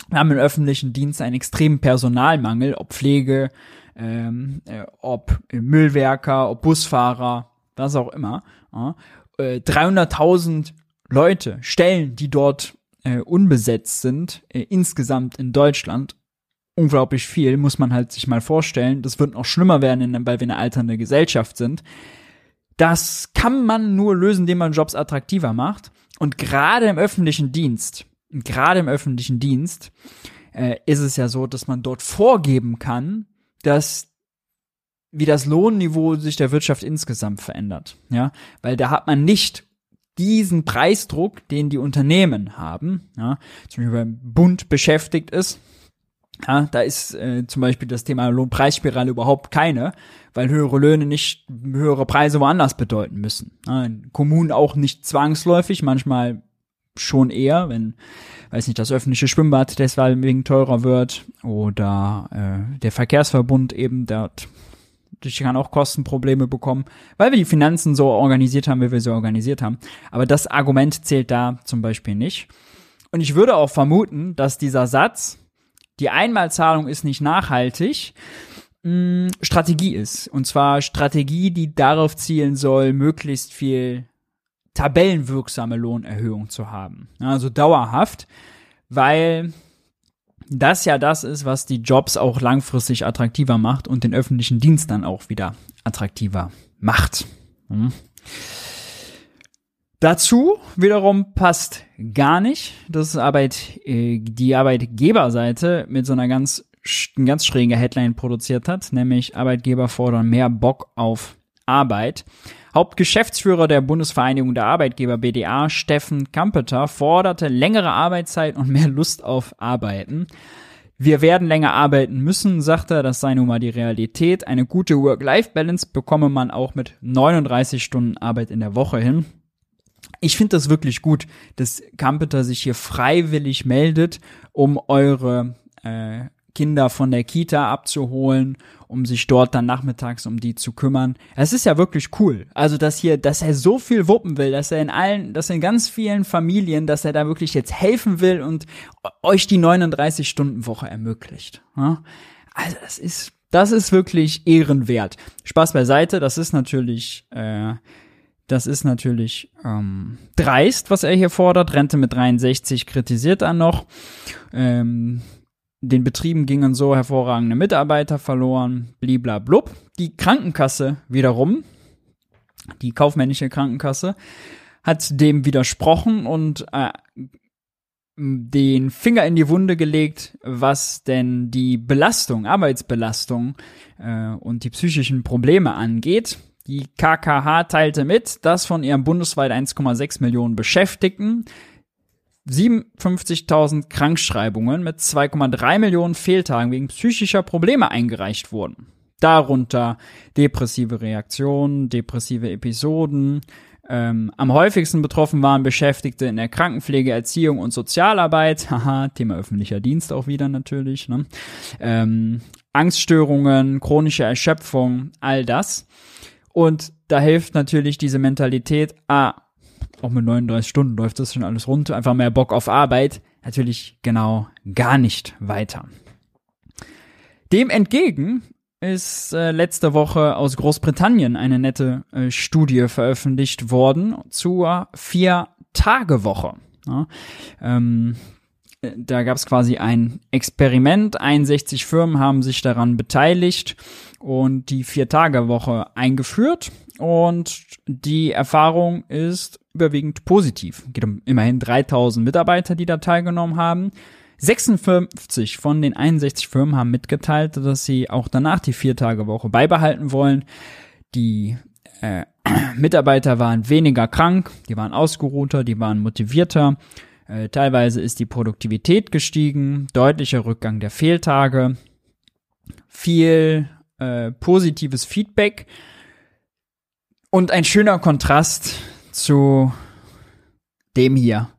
[SPEAKER 1] Wir haben im öffentlichen Dienst einen extremen Personalmangel, ob Pflege, ähm, äh, ob Müllwerker, ob Busfahrer, was auch immer. Ja. Äh, 300.000 Leute, Stellen, die dort äh, unbesetzt sind, äh, insgesamt in Deutschland. Unglaublich viel, muss man halt sich mal vorstellen. Das wird noch schlimmer werden, weil wir eine alternde Gesellschaft sind. Das kann man nur lösen, indem man Jobs attraktiver macht. Und gerade im öffentlichen Dienst, gerade im öffentlichen Dienst, äh, ist es ja so, dass man dort vorgeben kann, dass wie das Lohnniveau sich der Wirtschaft insgesamt verändert. Ja, weil da hat man nicht diesen Preisdruck, den die Unternehmen haben, ja, zum Beispiel beim Bund beschäftigt ist, ja, da ist äh, zum Beispiel das Thema Lohnpreisspirale überhaupt keine, weil höhere Löhne nicht höhere Preise woanders bedeuten müssen. Ja, Kommunen auch nicht zwangsläufig, manchmal schon eher, wenn, weiß nicht, das öffentliche Schwimmbad deswegen teurer wird oder äh, der Verkehrsverbund eben dort ich kann auch Kostenprobleme bekommen, weil wir die Finanzen so organisiert haben, wie wir sie organisiert haben. Aber das Argument zählt da zum Beispiel nicht. Und ich würde auch vermuten, dass dieser Satz, die Einmalzahlung ist nicht nachhaltig, mh, Strategie ist. Und zwar Strategie, die darauf zielen soll, möglichst viel tabellenwirksame Lohnerhöhung zu haben. Also dauerhaft, weil das ja das ist, was die Jobs auch langfristig attraktiver macht und den öffentlichen Dienst dann auch wieder attraktiver macht. Hm. Dazu wiederum passt gar nicht, dass Arbeit, äh, die Arbeitgeberseite mit so einer ganz, ganz schräge Headline produziert hat, nämlich Arbeitgeber fordern mehr Bock auf Arbeit. Hauptgeschäftsführer der Bundesvereinigung der Arbeitgeber BDA, Steffen Kampeter, forderte längere Arbeitszeit und mehr Lust auf Arbeiten. Wir werden länger arbeiten müssen, sagte er, das sei nun mal die Realität. Eine gute Work-Life-Balance bekomme man auch mit 39 Stunden Arbeit in der Woche hin. Ich finde das wirklich gut, dass Kampeter sich hier freiwillig meldet, um eure äh, Kinder von der Kita abzuholen, um sich dort dann nachmittags um die zu kümmern. Es ist ja wirklich cool. Also, dass hier, dass er so viel wuppen will, dass er in allen, dass er in ganz vielen Familien, dass er da wirklich jetzt helfen will und euch die 39-Stunden-Woche ermöglicht. Also, das ist, das ist wirklich ehrenwert. Spaß beiseite, das ist natürlich, äh, das ist natürlich ähm, dreist, was er hier fordert. Rente mit 63 kritisiert er noch. Ähm, den Betrieben gingen so hervorragende Mitarbeiter verloren, bliblablub. Die Krankenkasse wiederum, die kaufmännische Krankenkasse, hat dem widersprochen und äh, den Finger in die Wunde gelegt, was denn die Belastung, Arbeitsbelastung äh, und die psychischen Probleme angeht. Die KKH teilte mit, dass von ihren bundesweit 1,6 Millionen Beschäftigten 57.000 Krankschreibungen mit 2,3 Millionen Fehltagen wegen psychischer Probleme eingereicht wurden. Darunter depressive Reaktionen, depressive Episoden. Ähm, am häufigsten betroffen waren Beschäftigte in der Krankenpflege, Erziehung und Sozialarbeit. Haha, Thema öffentlicher Dienst auch wieder natürlich. Ne? Ähm, Angststörungen, chronische Erschöpfung, all das. Und da hilft natürlich diese Mentalität, ah, auch mit 39 Stunden läuft das schon alles rund, einfach mehr Bock auf Arbeit, natürlich genau gar nicht weiter. Dem entgegen ist äh, letzte Woche aus Großbritannien eine nette äh, Studie veröffentlicht worden zur Vier-Tage-Woche. Ja, ähm, da gab es quasi ein Experiment. 61 Firmen haben sich daran beteiligt und die Vier-Tage-Woche eingeführt. Und die Erfahrung ist überwiegend positiv. Geht um immerhin 3000 Mitarbeiter, die da teilgenommen haben. 56 von den 61 Firmen haben mitgeteilt, dass sie auch danach die Viertagewoche beibehalten wollen. Die äh, Mitarbeiter waren weniger krank, die waren ausgeruhter, die waren motivierter. Äh, teilweise ist die Produktivität gestiegen, deutlicher Rückgang der Fehltage, viel äh, positives Feedback und ein schöner Kontrast zu dem hier,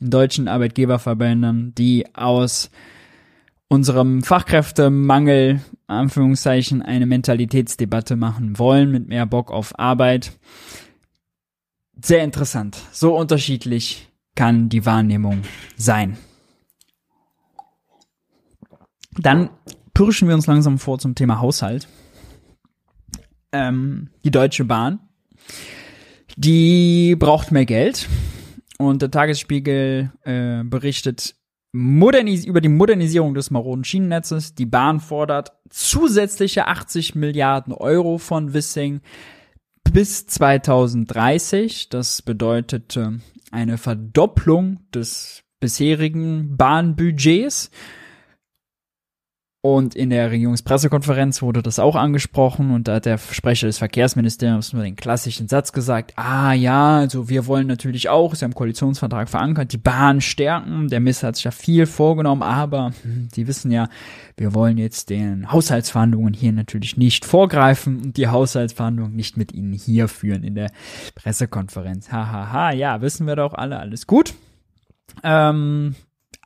[SPEAKER 1] den deutschen Arbeitgeberverbänden, die aus unserem Fachkräftemangel, Anführungszeichen, eine Mentalitätsdebatte machen wollen mit mehr Bock auf Arbeit. Sehr interessant. So unterschiedlich kann die Wahrnehmung sein. Dann pirschen wir uns langsam vor zum Thema Haushalt. Ähm, die Deutsche Bahn, die braucht mehr Geld. Und der Tagesspiegel äh, berichtet Modernis über die Modernisierung des maroden Schienennetzes. Die Bahn fordert zusätzliche 80 Milliarden Euro von Wissing bis 2030. Das bedeutet äh, eine Verdopplung des bisherigen Bahnbudgets. Und in der Regierungspressekonferenz wurde das auch angesprochen und da hat der Sprecher des Verkehrsministeriums nur den klassischen Satz gesagt, ah ja, also wir wollen natürlich auch, ist ja im Koalitionsvertrag verankert, die Bahn stärken. Der Minister hat sich ja viel vorgenommen, aber hm, die wissen ja, wir wollen jetzt den Haushaltsverhandlungen hier natürlich nicht vorgreifen und die Haushaltsverhandlungen nicht mit Ihnen hier führen in der Pressekonferenz. Hahaha, ha, ha. ja, wissen wir doch alle, alles gut. Ähm,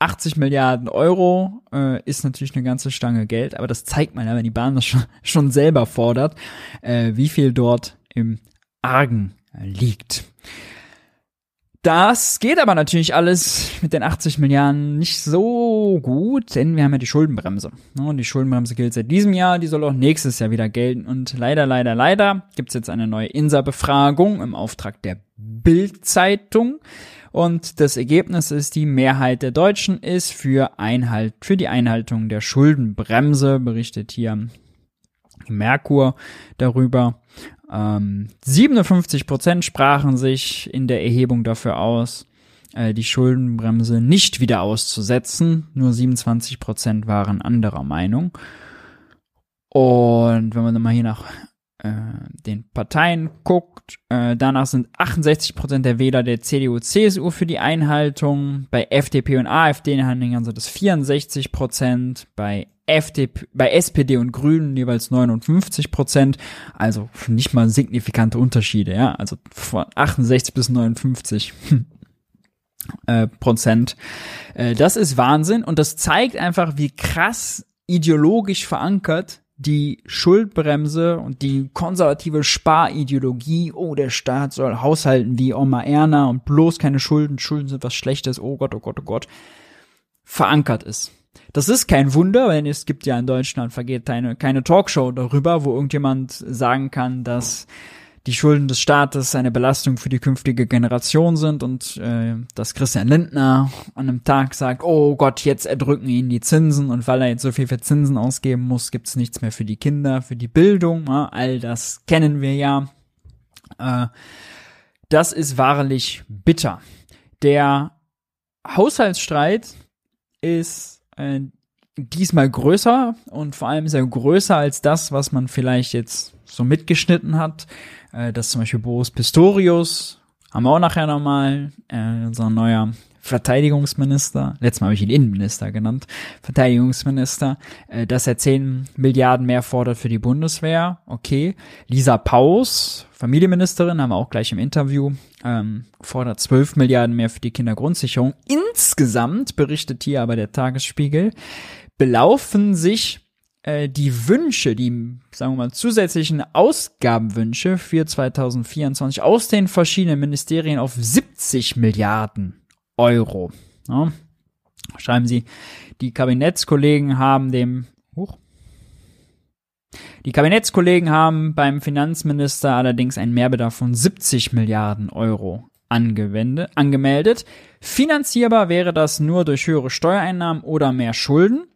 [SPEAKER 1] 80 Milliarden Euro äh, ist natürlich eine ganze Stange Geld, aber das zeigt man ja, wenn die Bahn das schon, schon selber fordert, äh, wie viel dort im Argen liegt. Das geht aber natürlich alles mit den 80 Milliarden nicht so gut, denn wir haben ja die Schuldenbremse. Und die Schuldenbremse gilt seit diesem Jahr, die soll auch nächstes Jahr wieder gelten. Und leider, leider, leider gibt's jetzt eine neue INSA-Befragung im Auftrag der Bild-Zeitung. Und das Ergebnis ist, die Mehrheit der Deutschen ist für Einhalt, für die Einhaltung der Schuldenbremse, berichtet hier Merkur darüber. Ähm, 57 Prozent sprachen sich in der Erhebung dafür aus, äh, die Schuldenbremse nicht wieder auszusetzen. Nur 27 Prozent waren anderer Meinung. Und wenn man dann mal hier nach den Parteien guckt, äh, danach sind 68 Prozent der Wähler der CDU, CSU für die Einhaltung. Bei FDP und AfD in sind es 64 Prozent. Bei FDP, bei SPD und Grünen jeweils 59 Prozent. Also nicht mal signifikante Unterschiede, ja. Also von 68 bis 59 äh, Prozent. Äh, das ist Wahnsinn und das zeigt einfach, wie krass ideologisch verankert die Schuldbremse und die konservative Sparideologie, oh, der Staat soll haushalten wie Oma Erna und bloß keine Schulden, Schulden sind was Schlechtes, oh Gott, oh Gott, oh Gott, verankert ist. Das ist kein Wunder, denn es gibt ja in Deutschland vergeht keine, keine Talkshow darüber, wo irgendjemand sagen kann, dass die Schulden des Staates eine Belastung für die künftige Generation sind und äh, dass Christian Lindner an einem Tag sagt, oh Gott, jetzt erdrücken ihn die Zinsen und weil er jetzt so viel für Zinsen ausgeben muss, gibt's nichts mehr für die Kinder, für die Bildung. Ja, all das kennen wir ja. Äh, das ist wahrlich bitter. Der Haushaltsstreit ist äh, diesmal größer und vor allem sehr größer als das, was man vielleicht jetzt so mitgeschnitten hat äh, dass zum Beispiel Boris Pistorius, haben wir auch nachher nochmal, äh, unser neuer Verteidigungsminister, letztes Mal habe ich ihn Innenminister genannt, Verteidigungsminister, äh, dass er 10 Milliarden mehr fordert für die Bundeswehr. Okay. Lisa Paus, Familienministerin, haben wir auch gleich im Interview, ähm, fordert 12 Milliarden mehr für die Kindergrundsicherung. Insgesamt, berichtet hier aber der Tagesspiegel, belaufen sich äh, die Wünsche, die, sagen wir mal, zusätzlichen Ausgabenwünsche für 2024 aus den verschiedenen Ministerien auf 70 Milliarden Euro. Ja. Schreiben Sie, die Kabinettskollegen haben dem, hoch, die Kabinettskollegen haben beim Finanzminister allerdings einen Mehrbedarf von 70 Milliarden Euro angemeldet. Finanzierbar wäre das nur durch höhere Steuereinnahmen oder mehr Schulden.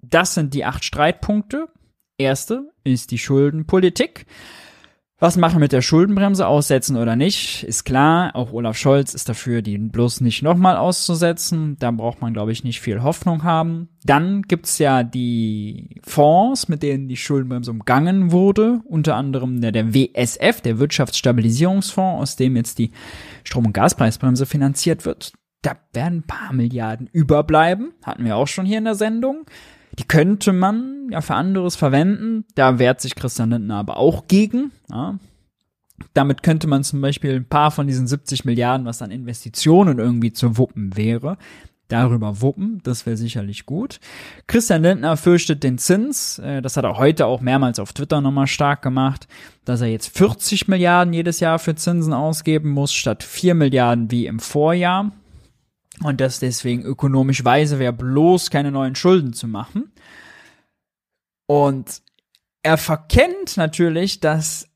[SPEAKER 1] Das sind die acht Streitpunkte. Erste ist die Schuldenpolitik. Was machen wir mit der Schuldenbremse? Aussetzen oder nicht? Ist klar, auch Olaf Scholz ist dafür, die bloß nicht nochmal auszusetzen. Da braucht man, glaube ich, nicht viel Hoffnung haben. Dann gibt's ja die Fonds, mit denen die Schuldenbremse umgangen wurde. Unter anderem der, der WSF, der Wirtschaftsstabilisierungsfonds, aus dem jetzt die Strom- und Gaspreisbremse finanziert wird. Da werden ein paar Milliarden überbleiben. Hatten wir auch schon hier in der Sendung. Die könnte man ja für anderes verwenden. Da wehrt sich Christian Lindner aber auch gegen. Ja. Damit könnte man zum Beispiel ein paar von diesen 70 Milliarden, was an Investitionen irgendwie zu wuppen wäre, darüber wuppen. Das wäre sicherlich gut. Christian Lindner fürchtet den Zins. Äh, das hat er heute auch mehrmals auf Twitter nochmal stark gemacht, dass er jetzt 40 Milliarden jedes Jahr für Zinsen ausgeben muss, statt 4 Milliarden wie im Vorjahr und das deswegen ökonomisch weise wäre, bloß keine neuen Schulden zu machen. Und er verkennt natürlich, dass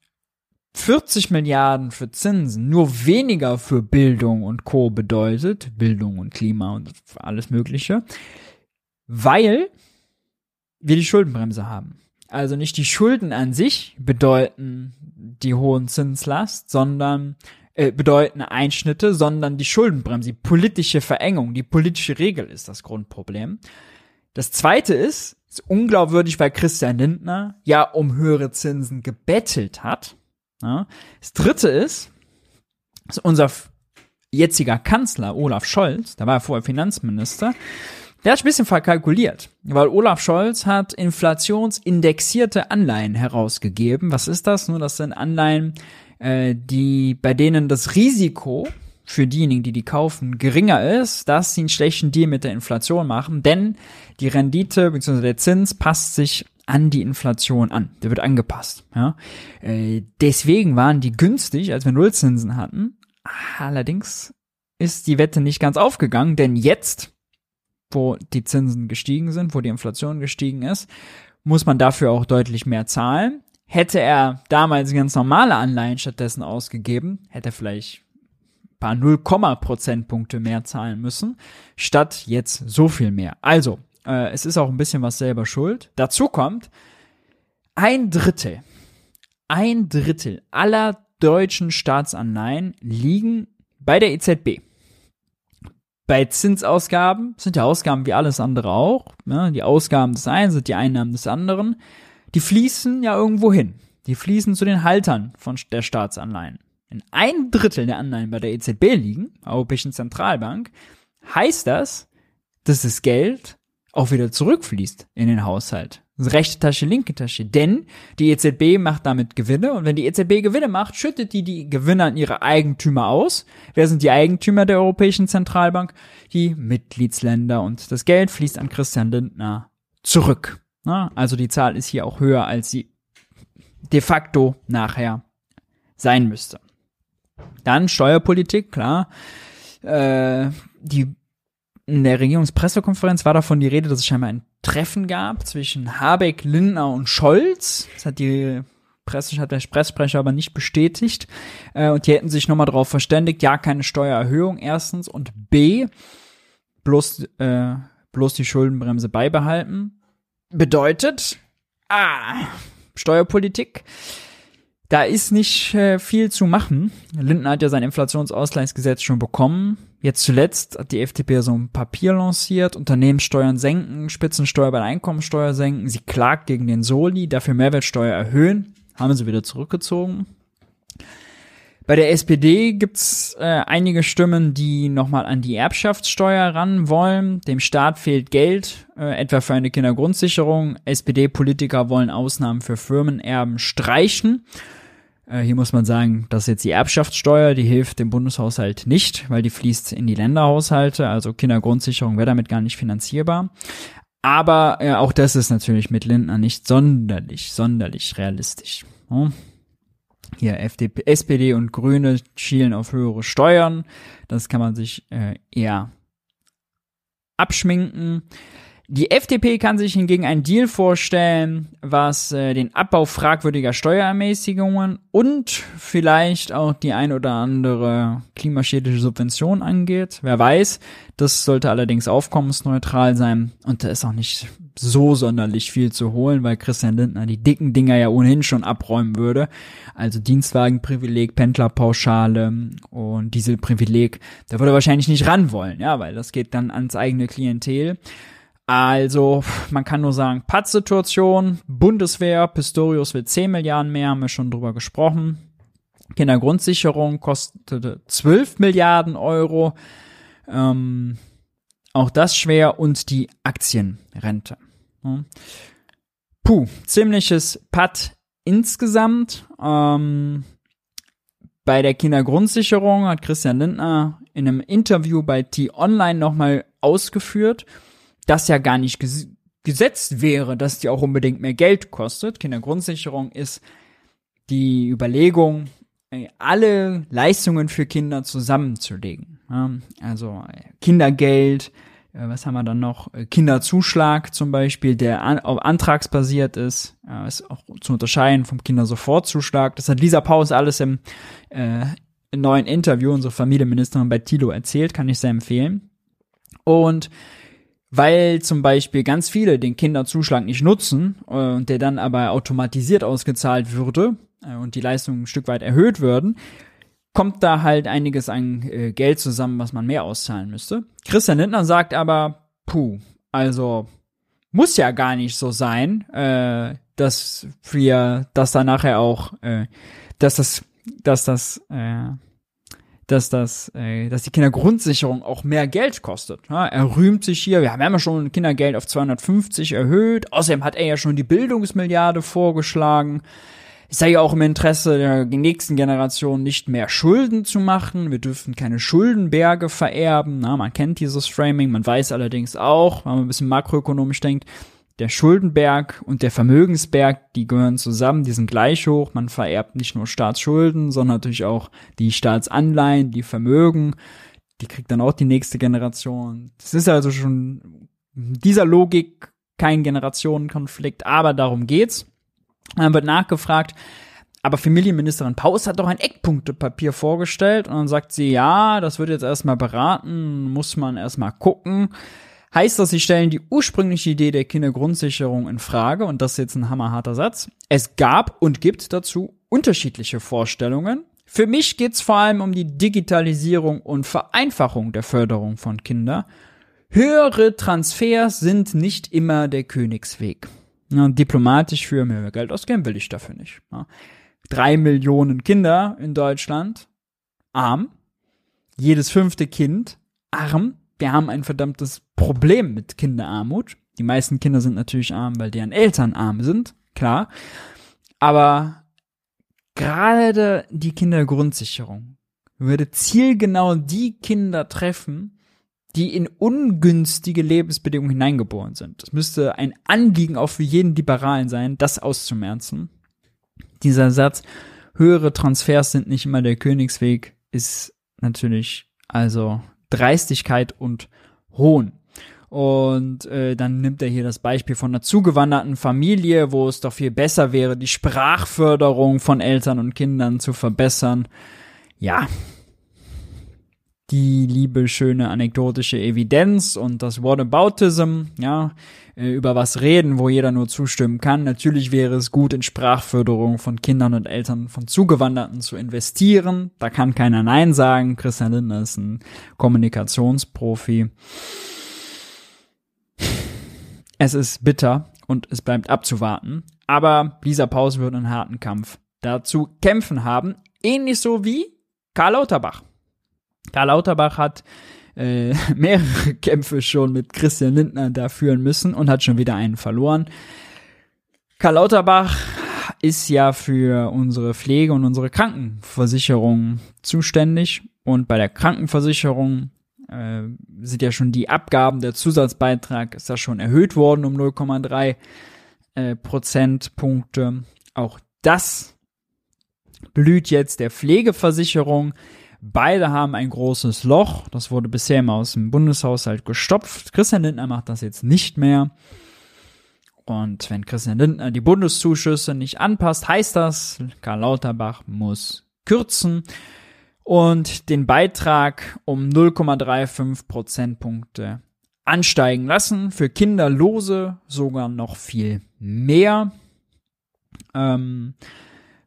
[SPEAKER 1] 40 Milliarden für Zinsen nur weniger für Bildung und Co. bedeutet, Bildung und Klima und alles Mögliche, weil wir die Schuldenbremse haben. Also nicht die Schulden an sich bedeuten die hohen Zinslast, sondern äh, bedeuten Einschnitte, sondern die Schuldenbremse, die politische Verengung, die politische Regel ist das Grundproblem. Das zweite ist, ist unglaubwürdig, weil Christian Lindner ja um höhere Zinsen gebettelt hat. Ja. Das dritte ist, dass unser jetziger Kanzler Olaf Scholz, da war er vorher Finanzminister, der hat ein bisschen verkalkuliert, weil Olaf Scholz hat inflationsindexierte Anleihen herausgegeben. Was ist das? Nur das sind Anleihen, äh, die bei denen das Risiko für diejenigen, die die kaufen, geringer ist, dass sie einen schlechten Deal mit der Inflation machen, denn die Rendite bzw. der Zins passt sich an die Inflation an. Der wird angepasst. Ja? Äh, deswegen waren die günstig, als wir Nullzinsen hatten. Allerdings ist die Wette nicht ganz aufgegangen, denn jetzt wo die Zinsen gestiegen sind, wo die Inflation gestiegen ist, muss man dafür auch deutlich mehr zahlen. Hätte er damals ganz normale Anleihen stattdessen ausgegeben, hätte er vielleicht ein paar 0, Prozentpunkte mehr zahlen müssen, statt jetzt so viel mehr. Also, äh, es ist auch ein bisschen was selber schuld. Dazu kommt, ein Drittel, ein Drittel aller deutschen Staatsanleihen liegen bei der EZB bei Zinsausgaben sind ja Ausgaben wie alles andere auch. Ne? Die Ausgaben des einen sind die Einnahmen des anderen. Die fließen ja irgendwo hin. Die fließen zu den Haltern von der Staatsanleihen. Wenn ein Drittel der Anleihen bei der EZB liegen, Europäischen Zentralbank, heißt das, dass das Geld auch wieder zurückfließt in den Haushalt. Rechte Tasche, linke Tasche. Denn die EZB macht damit Gewinne und wenn die EZB Gewinne macht, schüttet die die Gewinne an ihre Eigentümer aus. Wer sind die Eigentümer der Europäischen Zentralbank? Die Mitgliedsländer und das Geld fließt an Christian Lindner zurück. Also die Zahl ist hier auch höher, als sie de facto nachher sein müsste. Dann Steuerpolitik, klar. Äh, die in der Regierungspressekonferenz war davon die Rede, dass es scheinbar ein Treffen gab zwischen Habeck, Lindner und Scholz. Das hat die Presse, hat der Pressesprecher aber nicht bestätigt. Äh, und die hätten sich nochmal darauf verständigt, ja, keine Steuererhöhung erstens und B, bloß, äh, bloß die Schuldenbremse beibehalten. Bedeutet, ah, Steuerpolitik. Da ist nicht äh, viel zu machen. Lindner hat ja sein Inflationsausgleichsgesetz schon bekommen. Jetzt zuletzt hat die FDP so ein Papier lanciert, Unternehmenssteuern senken, Spitzensteuer bei der Einkommensteuer senken, sie klagt gegen den Soli, dafür Mehrwertsteuer erhöhen, haben sie wieder zurückgezogen. Bei der SPD gibt's äh, einige Stimmen, die nochmal an die Erbschaftssteuer ran wollen. Dem Staat fehlt Geld, äh, etwa für eine Kindergrundsicherung. SPD-Politiker wollen Ausnahmen für Firmenerben streichen. Äh, hier muss man sagen, dass jetzt die Erbschaftssteuer, die hilft dem Bundeshaushalt nicht, weil die fließt in die Länderhaushalte, also Kindergrundsicherung wäre damit gar nicht finanzierbar. Aber äh, auch das ist natürlich mit Lindner nicht sonderlich, sonderlich realistisch. Hm? Hier FDP, SPD und Grüne schielen auf höhere Steuern. Das kann man sich äh, eher abschminken. Die FDP kann sich hingegen einen Deal vorstellen, was äh, den Abbau fragwürdiger Steuerermäßigungen und vielleicht auch die ein oder andere klimaschädliche Subvention angeht. Wer weiß, das sollte allerdings aufkommensneutral sein und da ist auch nicht so sonderlich viel zu holen, weil Christian Lindner die dicken Dinger ja ohnehin schon abräumen würde. Also Dienstwagenprivileg, Pendlerpauschale und Dieselprivileg, da würde er wahrscheinlich nicht ran wollen, ja, weil das geht dann ans eigene Klientel. Also, man kann nur sagen, Pattsituation, Bundeswehr, Pistorius will 10 Milliarden mehr, haben wir schon drüber gesprochen. Kindergrundsicherung kostete 12 Milliarden Euro. Ähm, auch das schwer und die Aktienrente. Puh, ziemliches Patt insgesamt. Ähm, bei der Kindergrundsicherung hat Christian Lindner in einem Interview bei T-Online nochmal ausgeführt, das ja gar nicht ges gesetzt wäre, dass die auch unbedingt mehr Geld kostet. Kindergrundsicherung ist die Überlegung, äh, alle Leistungen für Kinder zusammenzulegen. Also äh, Kindergeld, Äh, was haben wir dann noch? Kinderzuschlag zum Beispiel, der an, antragsbasiert ist, ist auch zu unterscheiden vom Kindersofortzuschlag. Das hat Lisa Paus alles im äh, neuen Interview, unsere Familienministerin bei Tilo erzählt, kann ich sehr empfehlen. Und weil zum Beispiel ganz viele den Kinderzuschlag nicht nutzen äh, und der dann aber automatisiert ausgezahlt würde äh, und die Leistungen ein Stück weit erhöht würden, kommt da halt einiges an äh, Geld zusammen, was man mehr auszahlen müsste. Christian Lindner sagt aber, puh, also muss ja gar nicht so sein, äh, dass wir, dass da nachher auch, äh, dass das, dass das, äh, dass das, äh, dass die Kindergrundsicherung auch mehr Geld kostet. Ja, er rühmt sich hier, wir haben ja schon Kindergeld auf 250 erhöht. Außerdem hat er ja schon die Bildungsmilliarde vorgeschlagen. Es sei ja auch im Interesse der nächsten Generation nicht mehr Schulden zu machen. Wir dürfen keine Schuldenberge vererben. Na, man kennt dieses Framing. Man weiß allerdings auch, wenn man ein bisschen makroökonomisch denkt, der Schuldenberg und der Vermögensberg, die gehören zusammen, die sind gleich hoch. Man vererbt nicht nur Staatsschulden, sondern natürlich auch die Staatsanleihen, die Vermögen. Die kriegt dann auch die nächste Generation. Das ist also schon dieser Logik kein Generationenkonflikt, aber darum geht's. Dann wird nachgefragt, aber Familienministerin Paus hat doch ein Eckpunktepapier vorgestellt und dann sagt sie, ja, das wird jetzt erstmal beraten, muss man erstmal gucken. Heißt das, sie stellen die ursprüngliche Idee der Kindergrundsicherung in Frage und das ist jetzt ein hammerharter Satz. Es gab und gibt dazu unterschiedliche Vorstellungen. Für mich geht's vor allem um die Digitalisierung und Vereinfachung der Förderung von Kindern. Höhere Transfers sind nicht immer der Königsweg. Ja, diplomatisch für mehr Geld ausgeben will ich dafür nicht. Ja. Drei Millionen Kinder in Deutschland arm. Jedes fünfte Kind arm. Wir haben ein verdammtes Problem mit Kinderarmut. Die meisten Kinder sind natürlich arm, weil deren Eltern arm sind, klar. Aber gerade die Kindergrundsicherung würde zielgenau die Kinder treffen, die in ungünstige Lebensbedingungen hineingeboren sind. Es müsste ein Anliegen auch für jeden Liberalen sein, das auszumerzen. Dieser Satz, höhere Transfers sind nicht immer der Königsweg, ist natürlich also Dreistigkeit und Hohn. Und äh, dann nimmt er hier das Beispiel von einer zugewanderten Familie, wo es doch viel besser wäre, die Sprachförderung von Eltern und Kindern zu verbessern. Ja, die liebe schöne anekdotische Evidenz und das Whataboutism, ja, äh, über was reden, wo jeder nur zustimmen kann. Natürlich wäre es gut, in Sprachförderung von Kindern und Eltern von Zugewanderten zu investieren. Da kann keiner Nein sagen. Christian Lindner ist ein Kommunikationsprofi. Es ist bitter und es bleibt abzuwarten. Aber Lisa Paus wird einen harten Kampf dazu kämpfen haben. Ähnlich so wie Karl Lauterbach. Karl Lauterbach hat äh, mehrere Kämpfe schon mit Christian Lindner da führen müssen und hat schon wieder einen verloren. Karl Lauterbach ist ja für unsere Pflege und unsere Krankenversicherung zuständig und bei der Krankenversicherung äh, sind ja schon die Abgaben, der Zusatzbeitrag ist da schon erhöht worden um 0,3 äh, Prozentpunkte. Auch das blüht jetzt der Pflegeversicherung. Beide haben ein großes Loch. Das wurde bisher immer aus dem Bundeshaushalt gestopft. Christian Lindner macht das jetzt nicht mehr. Und wenn Christian Lindner die Bundeszuschüsse nicht anpasst, heißt das, Karl Lauterbach muss kürzen und den Beitrag um 0,35 Prozentpunkte ansteigen lassen. Für Kinderlose sogar noch viel mehr. Ähm,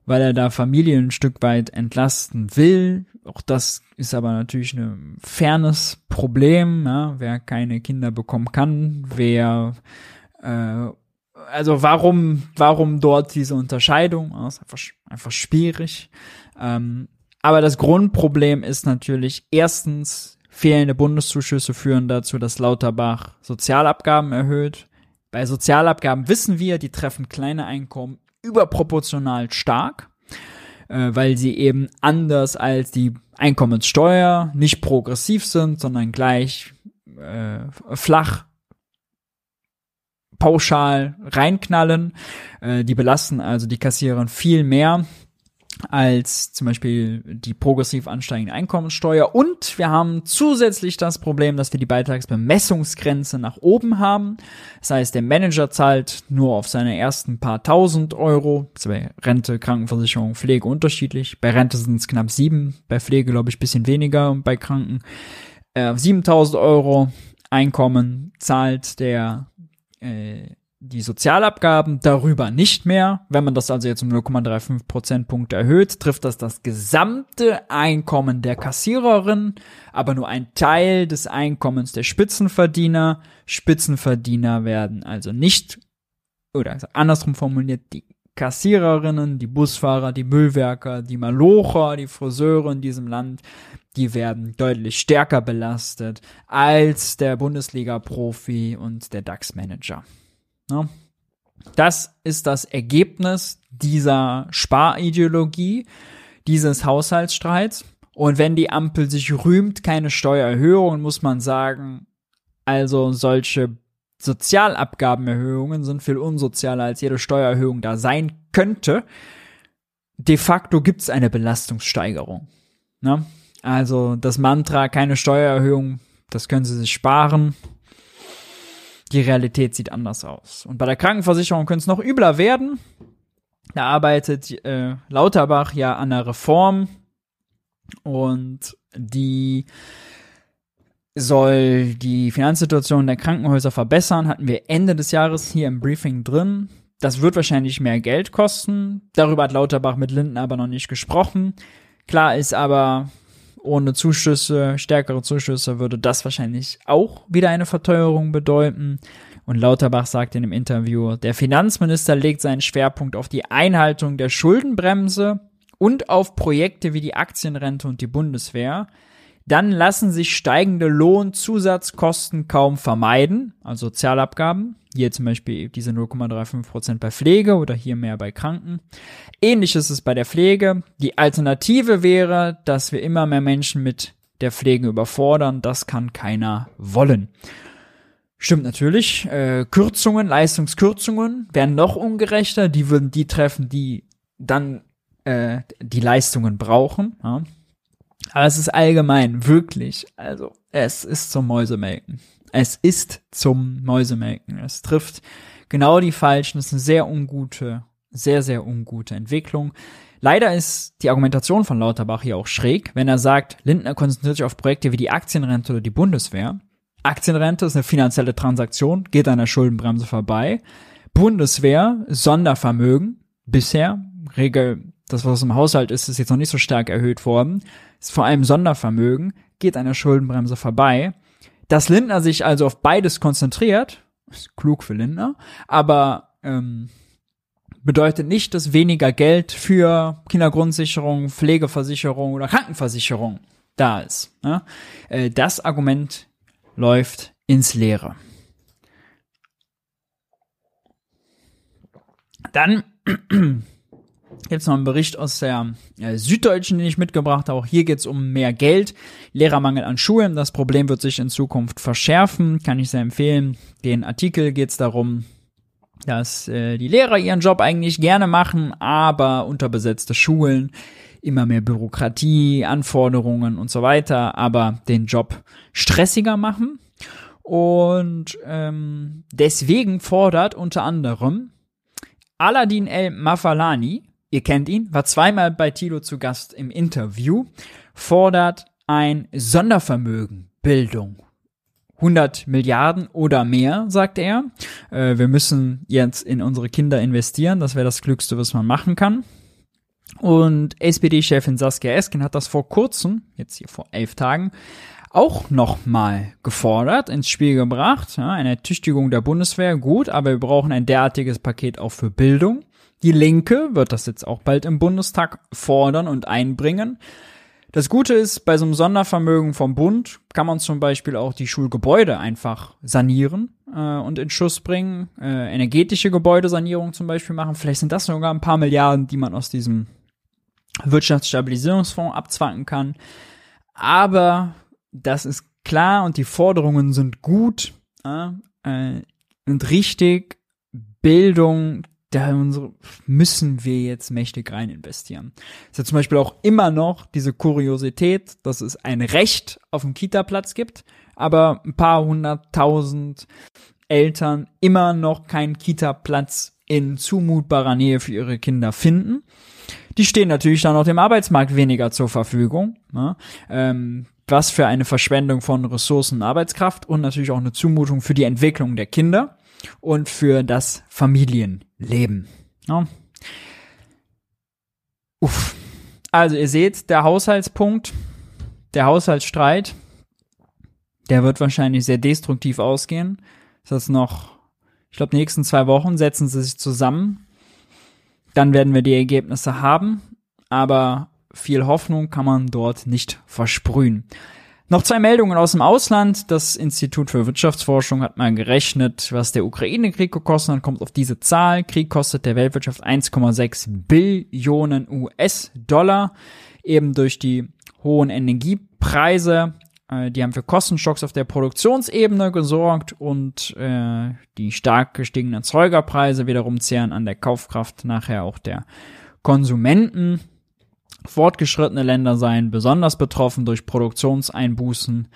[SPEAKER 1] weil er da Familien ein Stück weit entlasten will. Auch das ist aber natürlich ein fernes Problem, ja? wer keine Kinder bekommen kann, wer äh, also warum, warum dort diese Unterscheidung? Das ist einfach, einfach schwierig. Ähm, aber das Grundproblem ist natürlich erstens, fehlende Bundeszuschüsse führen dazu, dass Lauterbach Sozialabgaben erhöht. Bei Sozialabgaben wissen wir, die treffen kleine Einkommen überproportional stark, äh, weil sie eben anders als die Einkommenssteuer nicht progressiv sind, sondern gleich äh, flach pauschal reinknallen. Äh, die belasten also die Kassiererin viel mehr als zum Beispiel die progressiv ansteigende Einkommenssteuer. Und wir haben zusätzlich das Problem, dass wir die Beitragsbemessungsgrenze nach oben haben. Das heißt, der Manager zahlt nur auf seine ersten paar tausend Euro. Bei Rente, Krankenversicherung, Pflege unterschiedlich. Bei Rente sind es knapp sieben, bei Pflege glaube ich bisschen weniger und bei Kranken. Äh, 7000 Euro Einkommen zahlt der äh, die Sozialabgaben darüber nicht mehr. Wenn man das also jetzt um 0,35 Prozentpunkte erhöht, trifft das das gesamte Einkommen der Kassiererin, aber nur ein Teil des Einkommens der Spitzenverdiener. Spitzenverdiener werden also nicht, oder andersrum formuliert, die Kassiererinnen, die Busfahrer, die Müllwerker, die Malocher, die Friseure in diesem Land, die werden deutlich stärker belastet als der Bundesliga-Profi und der DAX-Manager. Ne? Das ist das Ergebnis dieser Sparideologie, dieses Haushaltsstreits. Und wenn die Ampel sich rühmt, keine Steuererhöhungen, muss man sagen, also solche Sozialabgabenerhöhungen sind viel unsozialer, als jede Steuererhöhung da sein könnte. De facto gibt es eine Belastungssteigerung. Ne? Also das Mantra, keine Steuererhöhung, das können Sie sich sparen. Die Realität sieht anders aus. Und bei der Krankenversicherung könnte es noch übler werden. Da arbeitet äh, Lauterbach ja an einer Reform und die soll die Finanzsituation der Krankenhäuser verbessern, hatten wir Ende des Jahres hier im Briefing drin. Das wird wahrscheinlich mehr Geld kosten. Darüber hat Lauterbach mit Linden aber noch nicht gesprochen. Klar ist aber, ohne Zuschüsse, stärkere Zuschüsse, würde das wahrscheinlich auch wieder eine Verteuerung bedeuten. Und Lauterbach sagt in dem Interview, der Finanzminister legt seinen Schwerpunkt auf die Einhaltung der Schuldenbremse und auf Projekte wie die Aktienrente und die Bundeswehr. Dann lassen sich steigende Lohnzusatzkosten kaum vermeiden, also Sozialabgaben. Hier zum Beispiel diese 0,35% bei Pflege oder hier mehr bei Kranken. Ähnlich ist es bei der Pflege. Die Alternative wäre, dass wir immer mehr Menschen mit der Pflege überfordern. Das kann keiner wollen. Stimmt natürlich. Äh, Kürzungen, Leistungskürzungen werden noch ungerechter. Die würden die treffen, die dann äh, die Leistungen brauchen. Ja. Aber es ist allgemein, wirklich, also es ist zum Mäusemelken. Es ist zum Mäusemelken. Es trifft genau die Falschen. Es ist eine sehr ungute, sehr, sehr ungute Entwicklung. Leider ist die Argumentation von Lauterbach hier auch schräg, wenn er sagt, Lindner konzentriert sich auf Projekte wie die Aktienrente oder die Bundeswehr. Aktienrente ist eine finanzielle Transaktion, geht an der Schuldenbremse vorbei. Bundeswehr, Sondervermögen, bisher, Regel, das was im Haushalt ist, ist jetzt noch nicht so stark erhöht worden vor allem Sondervermögen, geht an der Schuldenbremse vorbei. Dass Lindner sich also auf beides konzentriert, ist klug für Lindner, aber ähm, bedeutet nicht, dass weniger Geld für Kindergrundsicherung, Pflegeversicherung oder Krankenversicherung da ist. Ne? Äh, das Argument läuft ins Leere. Dann Jetzt noch ein Bericht aus der äh, Süddeutschen, den ich mitgebracht habe. Auch hier geht es um mehr Geld. Lehrermangel an Schulen. Das Problem wird sich in Zukunft verschärfen. Kann ich sehr empfehlen. Den Artikel geht es darum, dass äh, die Lehrer ihren Job eigentlich gerne machen, aber unterbesetzte Schulen, immer mehr Bürokratie, Anforderungen und so weiter, aber den Job stressiger machen. Und ähm, deswegen fordert unter anderem Aladin El Mafalani, ihr kennt ihn, war zweimal bei Tilo zu Gast im Interview, fordert ein Sondervermögen, Bildung. 100 Milliarden oder mehr, sagt er. Äh, wir müssen jetzt in unsere Kinder investieren. Das wäre das Glückste, was man machen kann. Und SPD-Chefin Saskia Esken hat das vor kurzem, jetzt hier vor elf Tagen, auch nochmal gefordert, ins Spiel gebracht. Ja, eine Ertüchtigung der Bundeswehr, gut, aber wir brauchen ein derartiges Paket auch für Bildung. Die Linke wird das jetzt auch bald im Bundestag fordern und einbringen. Das Gute ist, bei so einem Sondervermögen vom Bund kann man zum Beispiel auch die Schulgebäude einfach sanieren äh, und in Schuss bringen, äh, energetische Gebäudesanierung zum Beispiel machen. Vielleicht sind das sogar ein paar Milliarden, die man aus diesem Wirtschaftsstabilisierungsfonds abzwacken kann. Aber das ist klar und die Forderungen sind gut äh, und richtig. Bildung, da müssen wir jetzt mächtig rein investieren. Es ist ja zum Beispiel auch immer noch diese Kuriosität, dass es ein Recht auf einen Kita-Platz gibt, aber ein paar hunderttausend Eltern immer noch keinen Kita-Platz in zumutbarer Nähe für ihre Kinder finden. Die stehen natürlich dann auch dem Arbeitsmarkt weniger zur Verfügung. Ne? Ähm, was für eine Verschwendung von Ressourcen und Arbeitskraft und natürlich auch eine Zumutung für die Entwicklung der Kinder und für das Familienleben. Ja. Uff. Also ihr seht, der Haushaltspunkt, der Haushaltsstreit, der wird wahrscheinlich sehr destruktiv ausgehen. Das ist noch, ich glaube, nächsten zwei Wochen setzen sie sich zusammen. Dann werden wir die Ergebnisse haben. Aber viel Hoffnung kann man dort nicht versprühen. Noch zwei Meldungen aus dem Ausland. Das Institut für Wirtschaftsforschung hat mal gerechnet, was der Ukraine-Krieg gekostet hat, kommt auf diese Zahl. Krieg kostet der Weltwirtschaft 1,6 Billionen US-Dollar, eben durch die hohen Energiepreise. Äh, die haben für Kostenschocks auf der Produktionsebene gesorgt und äh, die stark gestiegenen Erzeugerpreise wiederum zehren an der Kaufkraft nachher auch der Konsumenten. Fortgeschrittene Länder seien besonders betroffen durch Produktionseinbußen.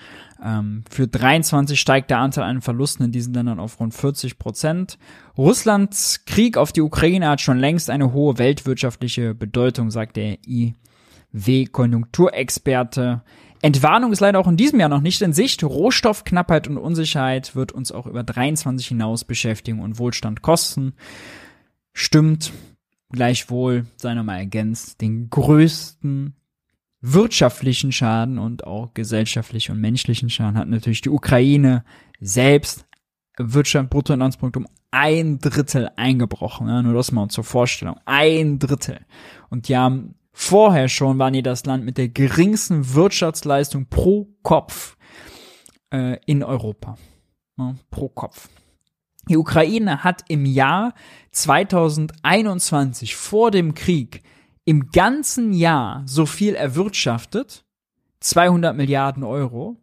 [SPEAKER 1] Ähm, für 23 steigt der Anteil an Verlusten in diesen Ländern auf rund 40 Prozent. Russlands Krieg auf die Ukraine hat schon längst eine hohe weltwirtschaftliche Bedeutung, sagt der IW-Konjunkturexperte. Entwarnung ist leider auch in diesem Jahr noch nicht in Sicht. Rohstoffknappheit und Unsicherheit wird uns auch über 23 hinaus beschäftigen und Wohlstand kosten. Stimmt, gleichwohl, sei nochmal ergänzt, den größten wirtschaftlichen Schaden und auch gesellschaftlichen und menschlichen Schaden hat natürlich die Ukraine selbst Wirtschaft Bruttoinlandsprodukt um ein Drittel eingebrochen. Ja, nur das mal zur Vorstellung. Ein Drittel. Und die haben vorher schon, waren die das Land mit der geringsten Wirtschaftsleistung pro Kopf äh, in Europa. Ja, pro Kopf. Die Ukraine hat im Jahr 2021 vor dem Krieg im ganzen Jahr so viel erwirtschaftet, 200 Milliarden Euro,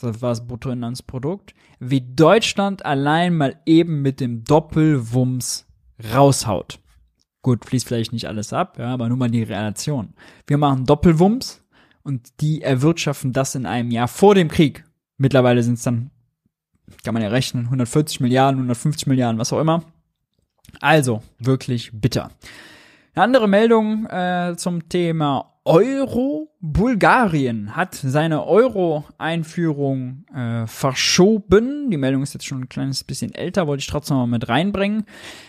[SPEAKER 1] das war das Bruttoinlandsprodukt, wie Deutschland allein mal eben mit dem Doppelwumms raushaut. Gut, fließt vielleicht nicht alles ab, ja, aber nur mal die Relation. Wir machen Doppelwumms und die erwirtschaften das in einem Jahr vor dem Krieg. Mittlerweile sind es dann kann man ja rechnen, 140 Milliarden, 150 Milliarden, was auch immer. Also, wirklich bitter. Eine andere Meldung äh, zum Thema Euro. Bulgarien hat seine Euro-Einführung äh, verschoben. Die Meldung ist jetzt schon ein kleines bisschen älter, wollte ich trotzdem mal mit reinbringen,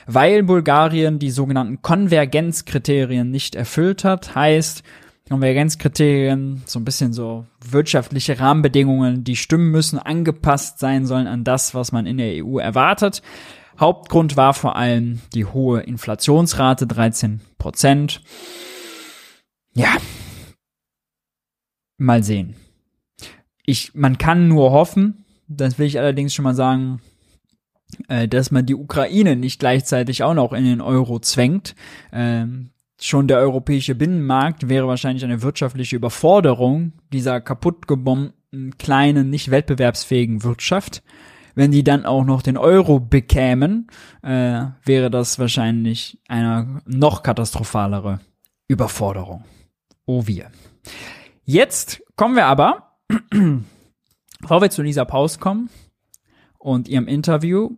[SPEAKER 1] weil Bulgarien die sogenannten Konvergenzkriterien nicht erfüllt hat. Heißt, Konvergenzkriterien, so ein bisschen so wirtschaftliche Rahmenbedingungen, die stimmen müssen, angepasst sein sollen an das, was man in der EU erwartet. Hauptgrund war vor allem die hohe Inflationsrate, 13 Prozent. Ja. Mal sehen. Ich, man kann nur hoffen, das will ich allerdings schon mal sagen, äh, dass man die Ukraine nicht gleichzeitig auch noch in den Euro zwängt. Ähm, schon der europäische Binnenmarkt wäre wahrscheinlich eine wirtschaftliche Überforderung dieser kaputtgebombten, kleinen, nicht wettbewerbsfähigen Wirtschaft. Wenn die dann auch noch den Euro bekämen, äh, wäre das wahrscheinlich eine noch katastrophalere Überforderung. Oh wir. Jetzt kommen wir aber, bevor wir zu dieser Pause kommen und ihrem Interview,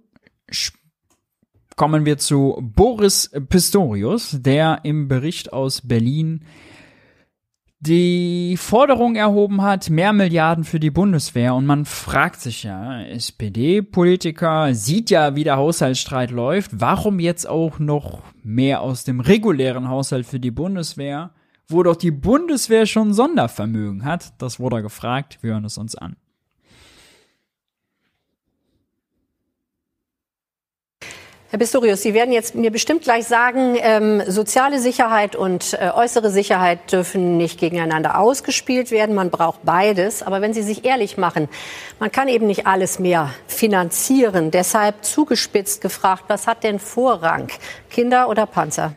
[SPEAKER 1] kommen wir zu Boris Pistorius, der im Bericht aus Berlin die Forderung erhoben hat, mehr Milliarden für die Bundeswehr. Und man fragt sich ja, SPD-Politiker sieht ja, wie der Haushaltsstreit läuft. Warum jetzt auch noch mehr aus dem regulären Haushalt für die Bundeswehr, wo doch die Bundeswehr schon Sondervermögen hat? Das wurde gefragt. Wir hören es uns an.
[SPEAKER 8] Herr Pistorius, Sie werden jetzt mir bestimmt gleich sagen, ähm, soziale Sicherheit und äh, äußere Sicherheit dürfen nicht gegeneinander ausgespielt werden. Man braucht beides. Aber wenn Sie sich ehrlich machen, man kann eben nicht alles mehr finanzieren. Deshalb zugespitzt gefragt, was hat denn Vorrang? Kinder oder Panzer?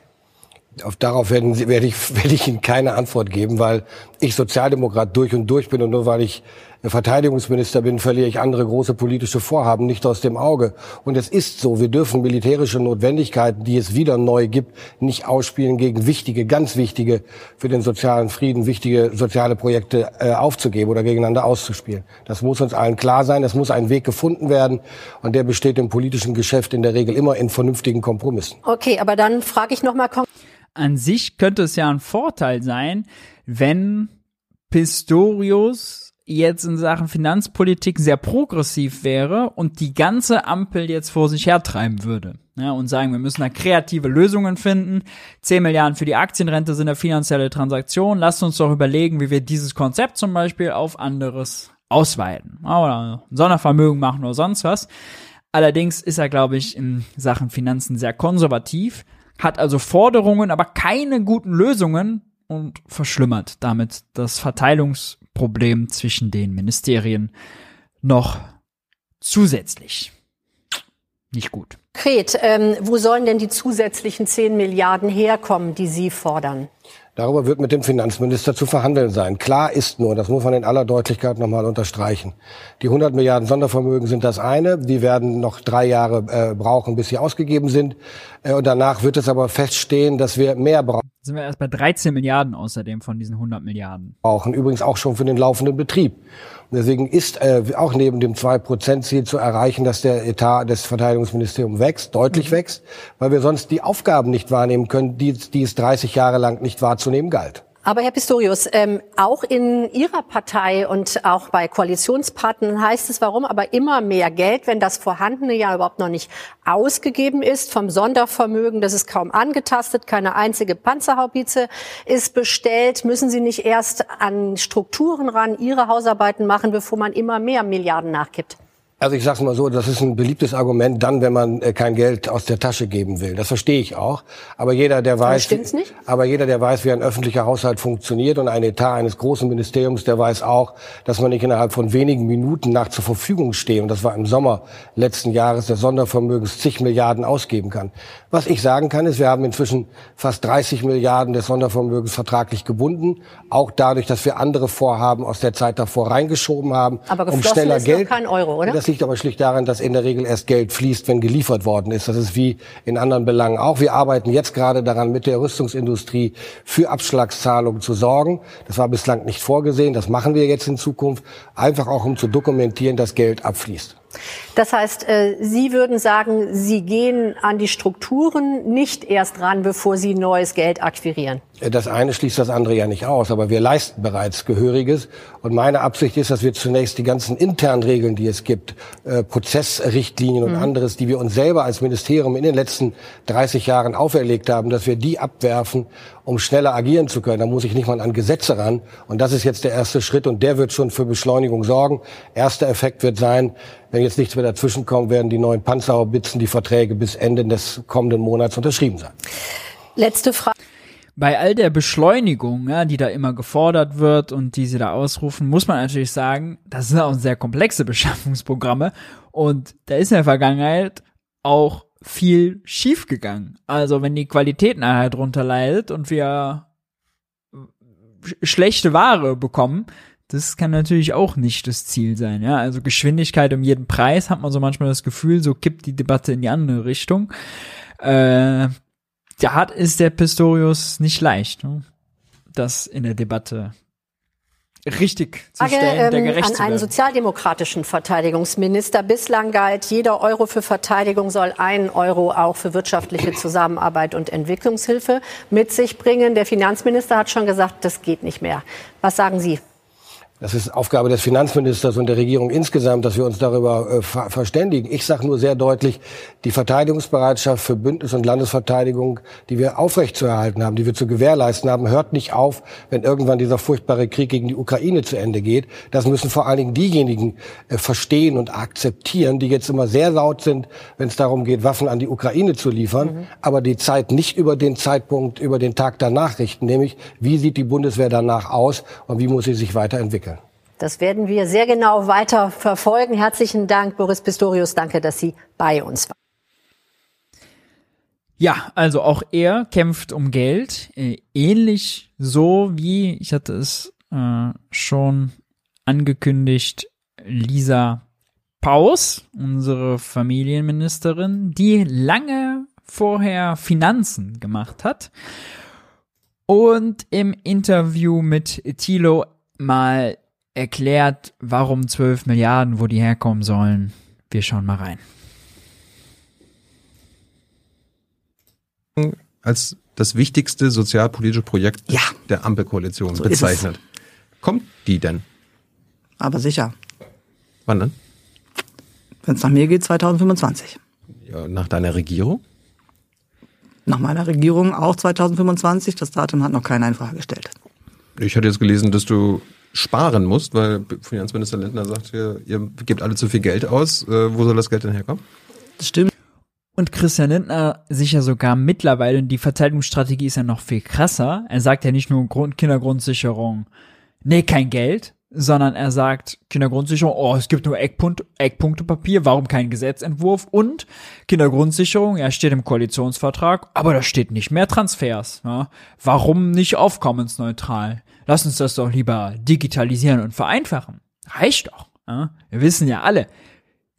[SPEAKER 9] Auf darauf werden Sie, werde ich, werde ich Ihnen keine Antwort geben, weil ich Sozialdemokrat durch und durch bin und nur weil ich Verteidigungsminister bin, verliere ich andere große politische Vorhaben nicht aus dem Auge. Und es ist so, wir dürfen militärische Notwendigkeiten, die es wieder neu gibt, nicht ausspielen gegen wichtige, ganz wichtige, für den sozialen Frieden wichtige soziale Projekte äh, aufzugeben oder gegeneinander auszuspielen. Das muss uns allen klar sein. Es muss ein Weg gefunden werden. Und der besteht im politischen Geschäft in der Regel immer in vernünftigen Kompromissen.
[SPEAKER 8] Okay, aber dann frage ich nochmal.
[SPEAKER 1] An sich könnte es ja ein Vorteil sein, wenn Pistorius jetzt in Sachen Finanzpolitik sehr progressiv wäre und die ganze Ampel jetzt vor sich hertreiben würde. Ja, und sagen, wir müssen da kreative Lösungen finden. 10 Milliarden für die Aktienrente sind eine finanzielle Transaktion. Lasst uns doch überlegen, wie wir dieses Konzept zum Beispiel auf anderes ausweiten. Oder ein Sondervermögen machen oder sonst was. Allerdings ist er, glaube ich, in Sachen Finanzen sehr konservativ, hat also Forderungen, aber keine guten Lösungen und verschlimmert damit das Verteilungs Problem zwischen den Ministerien noch zusätzlich. Nicht gut.
[SPEAKER 8] Kret, ähm, wo sollen denn die zusätzlichen 10 Milliarden herkommen, die Sie fordern?
[SPEAKER 9] Darüber wird mit dem Finanzminister zu verhandeln sein. Klar ist nur, das muss man in aller Deutlichkeit nochmal unterstreichen. Die 100 Milliarden Sondervermögen sind das eine. Die werden noch drei Jahre äh, brauchen, bis sie ausgegeben sind. Äh, und danach wird es aber feststehen, dass wir mehr brauchen.
[SPEAKER 1] Sind wir erst bei 13 Milliarden außerdem von diesen 100 Milliarden.
[SPEAKER 9] Brauchen übrigens auch schon für den laufenden Betrieb. Deswegen ist äh, auch neben dem 2-Prozent-Ziel zu erreichen, dass der Etat des Verteidigungsministeriums wächst, deutlich mhm. wächst, weil wir sonst die Aufgaben nicht wahrnehmen können, die, die es 30 Jahre lang nicht wahrzunehmen galt.
[SPEAKER 8] Aber Herr Pistorius, ähm, auch in Ihrer Partei und auch bei Koalitionspartnern heißt es, warum aber immer mehr Geld, wenn das vorhandene ja überhaupt noch nicht ausgegeben ist, vom Sondervermögen, das ist kaum angetastet, keine einzige Panzerhaubitze ist bestellt, müssen Sie nicht erst an Strukturen ran, Ihre Hausarbeiten machen, bevor man immer mehr Milliarden nachgibt?
[SPEAKER 9] Also ich sage mal so, das ist ein beliebtes Argument dann, wenn man äh, kein Geld aus der Tasche geben will. Das verstehe ich auch. Aber jeder, der weiß,
[SPEAKER 8] nicht?
[SPEAKER 9] aber jeder, der weiß, wie ein öffentlicher Haushalt funktioniert und ein Etat eines großen Ministeriums, der weiß auch, dass man nicht innerhalb von wenigen Minuten nach zur Verfügung steht. Und das war im Sommer letzten Jahres des Sondervermögens zig Milliarden ausgeben kann. Was ich sagen kann, ist, wir haben inzwischen fast 30 Milliarden des Sondervermögens vertraglich gebunden. Auch dadurch, dass wir andere Vorhaben aus der Zeit davor reingeschoben haben,
[SPEAKER 8] aber um schneller ist Geld. kein Euro, oder?
[SPEAKER 9] Das liegt aber schlicht daran, dass in der Regel erst Geld fließt, wenn geliefert worden ist. Das ist wie in anderen Belangen auch. Wir arbeiten jetzt gerade daran, mit der Rüstungsindustrie für Abschlagszahlungen zu sorgen. Das war bislang nicht vorgesehen. Das machen wir jetzt in Zukunft. Einfach auch, um zu dokumentieren, dass Geld abfließt.
[SPEAKER 8] Das heißt, äh, Sie würden sagen, Sie gehen an die Strukturen nicht erst ran, bevor Sie neues Geld akquirieren.
[SPEAKER 9] Das eine schließt das andere ja nicht aus, aber wir leisten bereits Gehöriges. Und meine Absicht ist, dass wir zunächst die ganzen internen Regeln, die es gibt, äh, Prozessrichtlinien und mhm. anderes, die wir uns selber als Ministerium in den letzten 30 Jahren auferlegt haben, dass wir die abwerfen, um schneller agieren zu können. Da muss ich nicht mal an Gesetze ran. Und das ist jetzt der erste Schritt und der wird schon für Beschleunigung sorgen. Erster Effekt wird sein, wenn jetzt nichts mehr dazwischenkommt, werden die neuen Panzerhaubitzen, die Verträge bis Ende des kommenden Monats unterschrieben sein.
[SPEAKER 8] Letzte Frage.
[SPEAKER 1] Bei all der Beschleunigung, ja, die da immer gefordert wird und die sie da ausrufen, muss man natürlich sagen, das sind auch sehr komplexe Beschaffungsprogramme und da ist in der Vergangenheit auch viel schiefgegangen. Also wenn die Qualität nachher drunter leidet und wir schlechte Ware bekommen, das kann natürlich auch nicht das Ziel sein, ja. Also Geschwindigkeit um jeden Preis hat man so manchmal das Gefühl, so kippt die Debatte in die andere Richtung. Äh, da hat ist der Pistorius nicht leicht, ne? das in der Debatte richtig zu stellen, der ähm, gerecht
[SPEAKER 8] an einen sozialdemokratischen Verteidigungsminister. Bislang galt, jeder Euro für Verteidigung soll einen Euro auch für wirtschaftliche Zusammenarbeit und Entwicklungshilfe mit sich bringen. Der Finanzminister hat schon gesagt, das geht nicht mehr. Was sagen Sie?
[SPEAKER 9] Das ist Aufgabe des Finanzministers und der Regierung insgesamt, dass wir uns darüber äh, ver verständigen. Ich sage nur sehr deutlich, die Verteidigungsbereitschaft für Bündnis- und Landesverteidigung, die wir aufrechtzuerhalten haben, die wir zu gewährleisten haben, hört nicht auf, wenn irgendwann dieser furchtbare Krieg gegen die Ukraine zu Ende geht. Das müssen vor allen Dingen diejenigen äh, verstehen und akzeptieren, die jetzt immer sehr laut sind, wenn es darum geht, Waffen an die Ukraine zu liefern, mhm. aber die Zeit nicht über den Zeitpunkt, über den Tag danach richten, nämlich wie sieht die Bundeswehr danach aus und wie muss sie sich weiterentwickeln.
[SPEAKER 8] Das werden wir sehr genau weiter verfolgen. Herzlichen Dank, Boris Pistorius. Danke, dass Sie bei uns waren.
[SPEAKER 1] Ja, also auch er kämpft um Geld, äh, ähnlich so wie, ich hatte es äh, schon angekündigt, Lisa Paus, unsere Familienministerin, die lange vorher Finanzen gemacht hat und im Interview mit Thilo mal erklärt, warum 12 Milliarden, wo die herkommen sollen. Wir schauen mal rein.
[SPEAKER 10] als das wichtigste sozialpolitische Projekt
[SPEAKER 11] ja.
[SPEAKER 10] der Ampelkoalition so bezeichnet. Kommt die denn?
[SPEAKER 11] Aber sicher.
[SPEAKER 10] Wann denn?
[SPEAKER 11] Wenn es nach mir geht, 2025.
[SPEAKER 10] Ja, nach deiner Regierung?
[SPEAKER 11] Nach meiner Regierung auch 2025. Das Datum hat noch keiner in Frage gestellt.
[SPEAKER 10] Ich hatte jetzt gelesen, dass du sparen musst, weil Finanzminister Lindner sagt, ihr, ihr gebt alle zu viel Geld aus. Äh, wo soll das Geld denn herkommen?
[SPEAKER 11] Das stimmt.
[SPEAKER 1] Und Christian Lindner sich ja sogar mittlerweile, und die Verteidigungsstrategie ist ja noch viel krasser, er sagt ja nicht nur Grund, Kindergrundsicherung, nee, kein Geld, sondern er sagt Kindergrundsicherung, oh, es gibt nur Eckpunkt, Eckpunktepapier, warum kein Gesetzentwurf? Und Kindergrundsicherung, ja, steht im Koalitionsvertrag, aber da steht nicht mehr Transfers. Ja? Warum nicht aufkommensneutral? Lass uns das doch lieber digitalisieren und vereinfachen. Reicht doch. Ja? Wir wissen ja alle,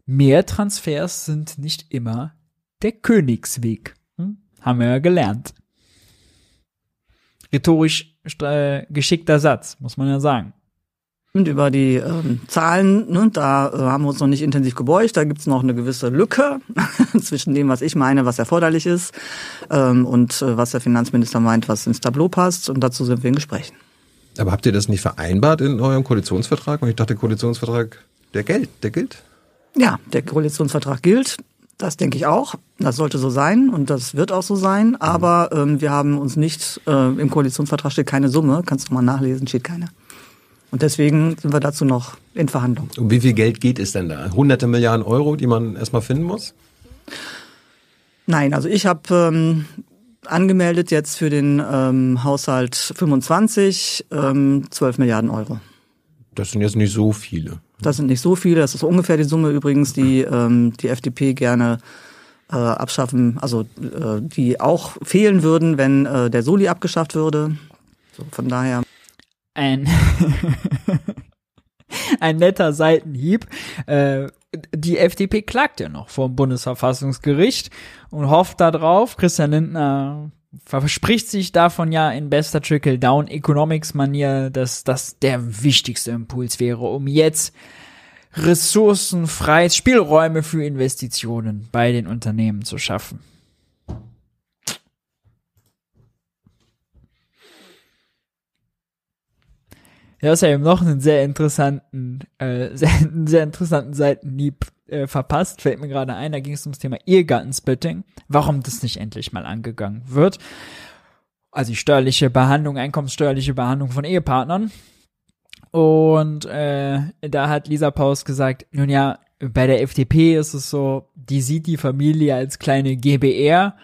[SPEAKER 1] mehr Transfers sind nicht immer der Königsweg. Hm? Haben wir ja gelernt. Rhetorisch äh, geschickter Satz, muss man ja sagen.
[SPEAKER 11] Über die ähm, Zahlen, ne, da äh, haben wir uns noch nicht intensiv gebeugt. Da gibt's noch eine gewisse Lücke zwischen dem, was ich meine, was erforderlich ist, ähm, und äh, was der Finanzminister meint, was ins Tableau passt. Und dazu sind wir in Gesprächen.
[SPEAKER 10] Aber habt ihr das nicht vereinbart in eurem Koalitionsvertrag? Und ich dachte, der Koalitionsvertrag, der gilt, der gilt.
[SPEAKER 11] Ja, der Koalitionsvertrag gilt. Das denke ich auch. Das sollte so sein und das wird auch so sein. Aber ähm, wir haben uns nicht, äh, im Koalitionsvertrag steht keine Summe, kannst du mal nachlesen, steht keine. Und deswegen sind wir dazu noch in Verhandlungen.
[SPEAKER 10] Um wie viel Geld geht es denn da? Hunderte Milliarden Euro, die man erstmal finden muss?
[SPEAKER 11] Nein, also ich habe ähm, angemeldet jetzt für den ähm, Haushalt 25 ähm, 12 Milliarden Euro.
[SPEAKER 10] Das sind jetzt nicht so viele.
[SPEAKER 11] Das sind nicht so viele. Das ist ungefähr die Summe übrigens, die ähm, die FDP gerne äh, abschaffen, also äh, die auch fehlen würden, wenn äh, der Soli abgeschafft würde. So, von daher.
[SPEAKER 1] Ein, ein netter Seitenhieb. Äh, die FDP klagt ja noch vor dem Bundesverfassungsgericht und hofft darauf. Christian Lindner verspricht sich davon ja in bester Trickle-Down-Economics-Manier, dass das der wichtigste Impuls wäre, um jetzt ressourcenfreie Spielräume für Investitionen bei den Unternehmen zu schaffen. Ja, ist ja eben noch einen sehr interessanten, äh, sehr, sehr interessanten Seitenhieb äh, verpasst, fällt mir gerade ein, da ging es ums Thema Ehegattensplitting, warum das nicht endlich mal angegangen wird. Also die steuerliche Behandlung, einkommenssteuerliche Behandlung von Ehepartnern. Und äh, da hat Lisa Paus gesagt, nun ja, bei der FDP ist es so, die sieht die Familie als kleine GBR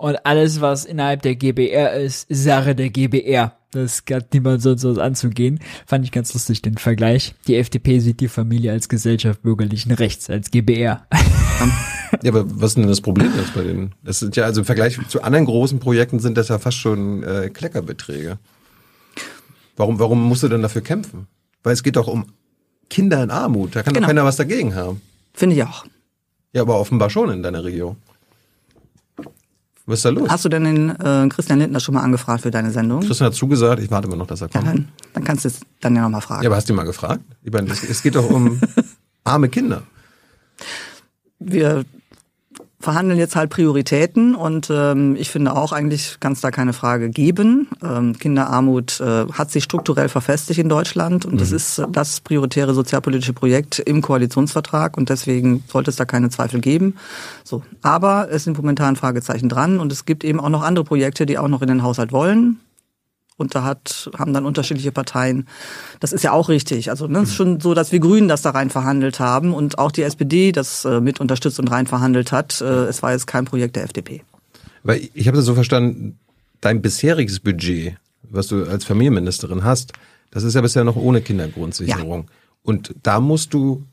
[SPEAKER 1] und alles, was innerhalb der GBR ist, Sache der GBR. Das hat niemand sonst was anzugehen. Fand ich ganz lustig, den Vergleich. Die FDP sieht die Familie als Gesellschaft bürgerlichen Rechts, als GBR.
[SPEAKER 10] Ja, aber was ist denn das Problem jetzt bei denen? Das sind ja, also im Vergleich zu anderen großen Projekten sind das ja fast schon äh, Kleckerbeträge. Warum, warum musst du denn dafür kämpfen? Weil es geht doch um Kinder in Armut. Da kann genau. doch keiner was dagegen haben.
[SPEAKER 11] Finde ich auch.
[SPEAKER 10] Ja, aber offenbar schon in deiner Regierung. Was ist da los?
[SPEAKER 11] Hast du denn den äh, Christian Lindner schon mal angefragt für deine Sendung?
[SPEAKER 10] Christian hat zugesagt, ich warte immer noch, dass er kommt.
[SPEAKER 11] Ja, dann, dann kannst du es dann ja nochmal fragen.
[SPEAKER 10] Ja, aber hast du ihn mal gefragt? Ich meine, es geht doch um arme Kinder.
[SPEAKER 11] Wir verhandeln jetzt halt Prioritäten und ähm, ich finde auch eigentlich kann es da keine Frage geben. Ähm, Kinderarmut äh, hat sich strukturell verfestigt in Deutschland und mhm. das ist das prioritäre sozialpolitische Projekt im Koalitionsvertrag und deswegen sollte es da keine Zweifel geben. So, aber es sind momentan Fragezeichen dran und es gibt eben auch noch andere Projekte, die auch noch in den Haushalt wollen. Und da hat, haben dann unterschiedliche Parteien. Das ist ja auch richtig. Also ne, es ist schon so, dass wir Grünen das da rein verhandelt haben und auch die SPD das äh, mit unterstützt und rein verhandelt hat. Äh, es war jetzt kein Projekt der FDP.
[SPEAKER 10] Weil ich habe das so verstanden, dein bisheriges Budget, was du als Familienministerin hast, das ist ja bisher noch ohne Kindergrundsicherung. Ja. Und da musst du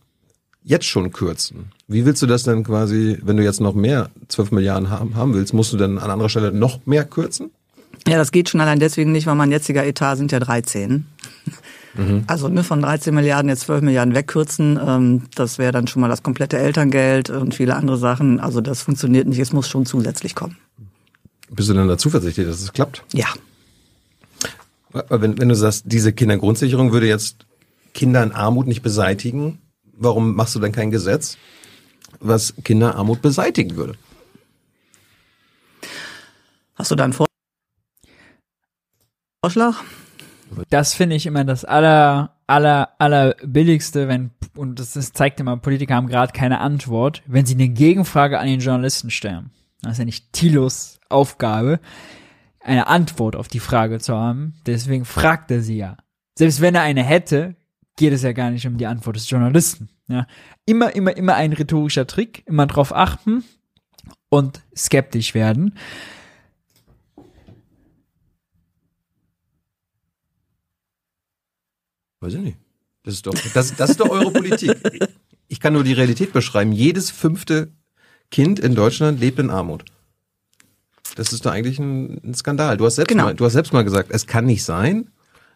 [SPEAKER 10] jetzt schon kürzen. Wie willst du das denn quasi, wenn du jetzt noch mehr 12 Milliarden haben, haben willst, musst du dann an anderer Stelle noch mehr kürzen?
[SPEAKER 11] Ja, das geht schon allein deswegen nicht, weil mein jetziger Etat sind ja 13. Mhm. Also ne, von 13 Milliarden jetzt 12 Milliarden wegkürzen, ähm, das wäre dann schon mal das komplette Elterngeld und viele andere Sachen. Also das funktioniert nicht, es muss schon zusätzlich kommen.
[SPEAKER 10] Bist du denn da zuversichtlich, dass es klappt?
[SPEAKER 11] Ja.
[SPEAKER 10] Wenn, wenn du sagst, diese Kindergrundsicherung würde jetzt Kinder in Armut nicht beseitigen, warum machst du denn kein Gesetz, was Kinderarmut beseitigen würde?
[SPEAKER 11] Hast du da einen Vorschlag?
[SPEAKER 1] Das finde ich immer das aller, aller, aller billigste, wenn, und das ist, zeigt immer, Politiker haben gerade keine Antwort, wenn sie eine Gegenfrage an den Journalisten stellen. Das ist ja nicht Tilos Aufgabe, eine Antwort auf die Frage zu haben. Deswegen fragt er sie ja. Selbst wenn er eine hätte, geht es ja gar nicht um die Antwort des Journalisten. Ja. Immer, immer, immer ein rhetorischer Trick, immer drauf achten und skeptisch werden.
[SPEAKER 10] Weiß ich nicht. Das ist doch, das, das ist doch eure Politik. Ich kann nur die Realität beschreiben. Jedes fünfte Kind in Deutschland lebt in Armut. Das ist doch eigentlich ein, ein Skandal. Du hast selbst
[SPEAKER 11] Genau.
[SPEAKER 10] mal, du hast selbst mal gesagt, es kann nicht sein,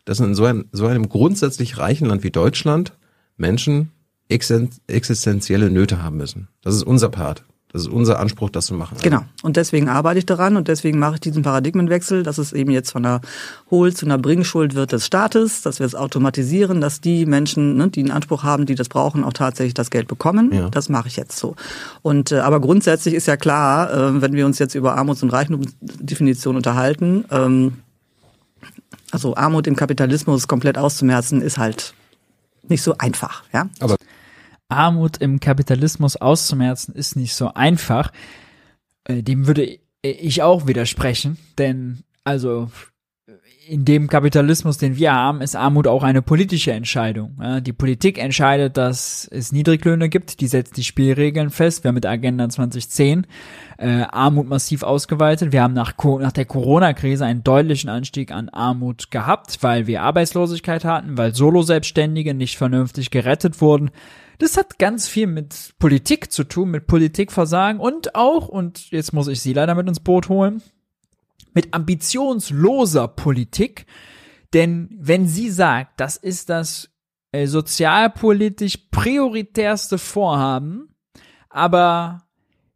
[SPEAKER 10] dass in so, ein, so einem grundsätzlich reichen Land wie Deutschland Menschen existen- existenzielle Nöte haben müssen. Das ist unser Part. Das ist unser Anspruch, das zu machen.
[SPEAKER 11] Genau. Und deswegen arbeite ich daran und deswegen mache ich diesen Paradigmenwechsel, dass es eben jetzt von einer Hohl- zu einer Bringschuld wird des Staates, dass wir es automatisieren, dass die Menschen, ne, die einen Anspruch haben, die das brauchen, auch tatsächlich das Geld bekommen.
[SPEAKER 10] Ja.
[SPEAKER 11] Das mache ich jetzt so. Und äh, aber grundsätzlich ist ja klar, äh, wenn wir uns jetzt über Armuts- und Reichtumsdefinition unterhalten, ähm, also Armut im Kapitalismus komplett auszumerzen, ist halt nicht so einfach, ja.
[SPEAKER 10] Aber
[SPEAKER 1] Armut im Kapitalismus auszumerzen ist nicht so einfach. Äh, Dem würde ich auch widersprechen, denn also in dem Kapitalismus, den wir haben, ist Armut auch eine politische Entscheidung. Die Politik entscheidet, dass es Niedriglöhne gibt, die setzt die Spielregeln fest. Wir haben mit Agenda 2010 äh, Armut massiv ausgeweitet. Wir haben nach, nach der Corona-Krise einen deutlichen Anstieg an Armut gehabt, weil wir Arbeitslosigkeit hatten, weil Solo-Selbstständige nicht vernünftig gerettet wurden. Das hat ganz viel mit Politik zu tun, mit Politikversagen und auch, und jetzt muss ich Sie leider mit ins Boot holen, mit ambitionsloser Politik. Denn wenn sie sagt, das ist das äh, sozialpolitisch prioritärste Vorhaben, aber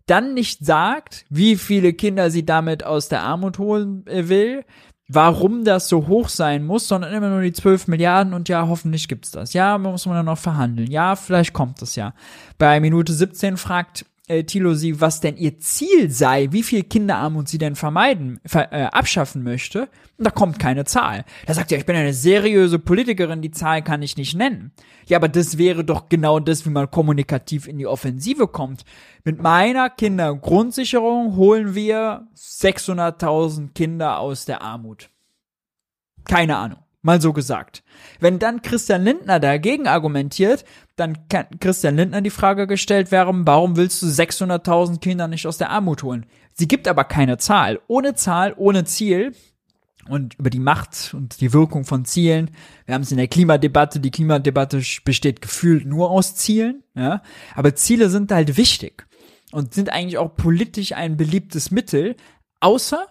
[SPEAKER 1] dann nicht sagt, wie viele Kinder sie damit aus der Armut holen äh, will, warum das so hoch sein muss, sondern immer nur die 12 Milliarden und ja, hoffentlich gibt's das. Ja, muss man dann noch verhandeln. Ja, vielleicht kommt das ja. Bei Minute 17 fragt äh, Thilo sie, was denn ihr Ziel sei, wie viel Kinderarmut sie denn vermeiden, ver, äh, abschaffen möchte. Und da kommt keine Zahl. Da sagt er, ich bin eine seriöse Politikerin, die Zahl kann ich nicht nennen. Ja, aber das wäre doch genau das, wie man kommunikativ in die Offensive kommt. Mit meiner Kindergrundsicherung holen wir 600.000 Kinder aus der Armut. Keine Ahnung. Mal so gesagt. Wenn dann Christian Lindner dagegen argumentiert, dann kann Christian Lindner die Frage gestellt werden, warum willst du 600.000 Kinder nicht aus der Armut holen? Sie gibt aber keine Zahl. Ohne Zahl, ohne Ziel und über die Macht und die Wirkung von Zielen. Wir haben es in der Klimadebatte. Die Klimadebatte besteht gefühlt nur aus Zielen, ja. Aber Ziele sind halt wichtig und sind eigentlich auch politisch ein beliebtes Mittel, außer,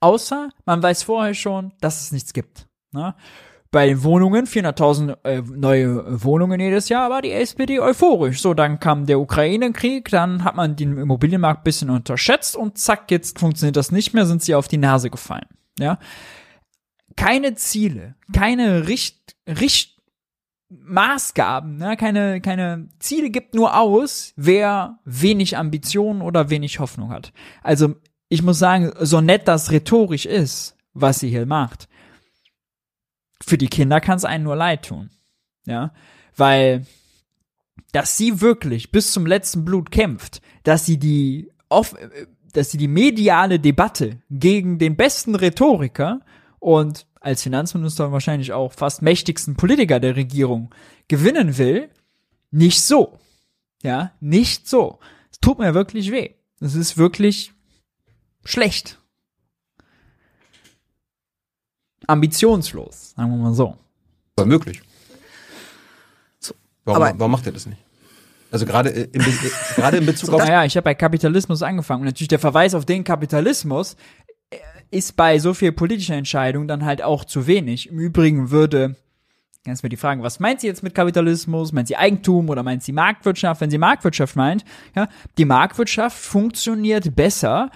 [SPEAKER 1] außer man weiß vorher schon, dass es nichts gibt. Ne? Bei den Wohnungen, 400.000 äh, neue Wohnungen jedes Jahr, war die SPD euphorisch. So, dann kam der Ukraine-Krieg, dann hat man den Immobilienmarkt ein bisschen unterschätzt und zack, jetzt funktioniert das nicht mehr, sind sie auf die Nase gefallen. Ja, keine Ziele, keine Richt, Richt Maßgaben, ne? keine, keine Ziele gibt nur aus, wer wenig Ambitionen oder wenig Hoffnung hat. Also, ich muss sagen, so nett das rhetorisch ist, was sie hier macht, für die Kinder kann es einen nur leid tun. Ja, weil, dass sie wirklich bis zum letzten Blut kämpft, dass sie die, off dass sie die mediale Debatte gegen den besten Rhetoriker und als Finanzminister wahrscheinlich auch fast mächtigsten Politiker der Regierung gewinnen will, nicht so. Ja, nicht so. Es tut mir wirklich weh. Es ist wirklich schlecht. Ambitionslos, sagen wir mal so.
[SPEAKER 10] war möglich.
[SPEAKER 11] So,
[SPEAKER 10] Warum,
[SPEAKER 11] aber-
[SPEAKER 10] warum macht er das nicht? Also gerade in, gerade in Bezug auf.
[SPEAKER 1] Naja, ich habe bei Kapitalismus angefangen. Und natürlich der Verweis auf den Kapitalismus äh, ist bei so viel politischer Entscheidung dann halt auch zu wenig. Im Übrigen würde Jetzt mir die Fragen, was meint sie jetzt mit Kapitalismus? Meint sie Eigentum oder meint sie Marktwirtschaft? Wenn sie Marktwirtschaft meint, ja, die Marktwirtschaft funktioniert besser,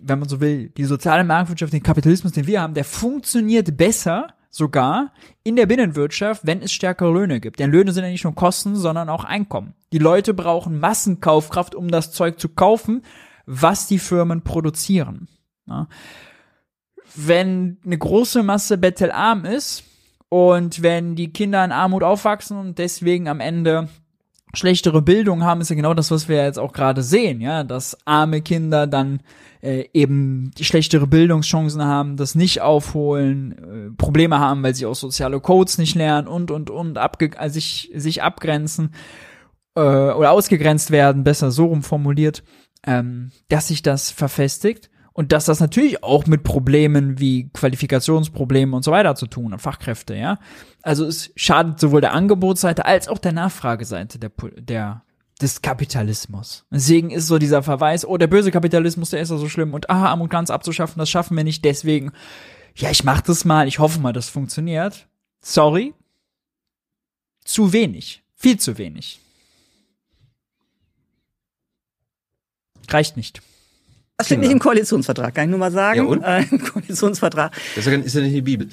[SPEAKER 1] wenn man so will, die soziale Marktwirtschaft, den Kapitalismus, den wir haben, der funktioniert besser sogar in der Binnenwirtschaft, wenn es stärkere Löhne gibt. Denn Löhne sind ja nicht nur Kosten, sondern auch Einkommen. Die Leute brauchen Massenkaufkraft, um das Zeug zu kaufen, was die Firmen produzieren. Ja. Wenn eine große Masse bettelarm ist, und wenn die Kinder in Armut aufwachsen und deswegen am Ende schlechtere Bildung haben, ist ja genau das, was wir jetzt auch gerade sehen, ja, dass arme Kinder dann äh, eben schlechtere Bildungschancen haben, das nicht aufholen, äh, Probleme haben, weil sie auch soziale Codes nicht lernen und und und abge also sich sich abgrenzen äh, oder ausgegrenzt werden, besser so rum formuliert, ähm, dass sich das verfestigt und dass das natürlich auch mit Problemen wie Qualifikationsproblemen und so weiter zu tun hat, Fachkräfte, ja. Also es schadet sowohl der Angebotsseite als auch der Nachfrageseite der, der des Kapitalismus. Deswegen ist so dieser Verweis, oh, der böse Kapitalismus, der ist ja so schlimm und aha, Armut ganz abzuschaffen, das schaffen wir nicht, deswegen, ja, ich mach das mal, ich hoffe mal, das funktioniert. Sorry. Zu wenig. Viel zu wenig. Reicht nicht.
[SPEAKER 11] Das steht nicht im Koalitionsvertrag, kann ich nur mal sagen. Ja, und? Äh, Im Koalitionsvertrag.
[SPEAKER 10] Das ist ja nicht die Bibel.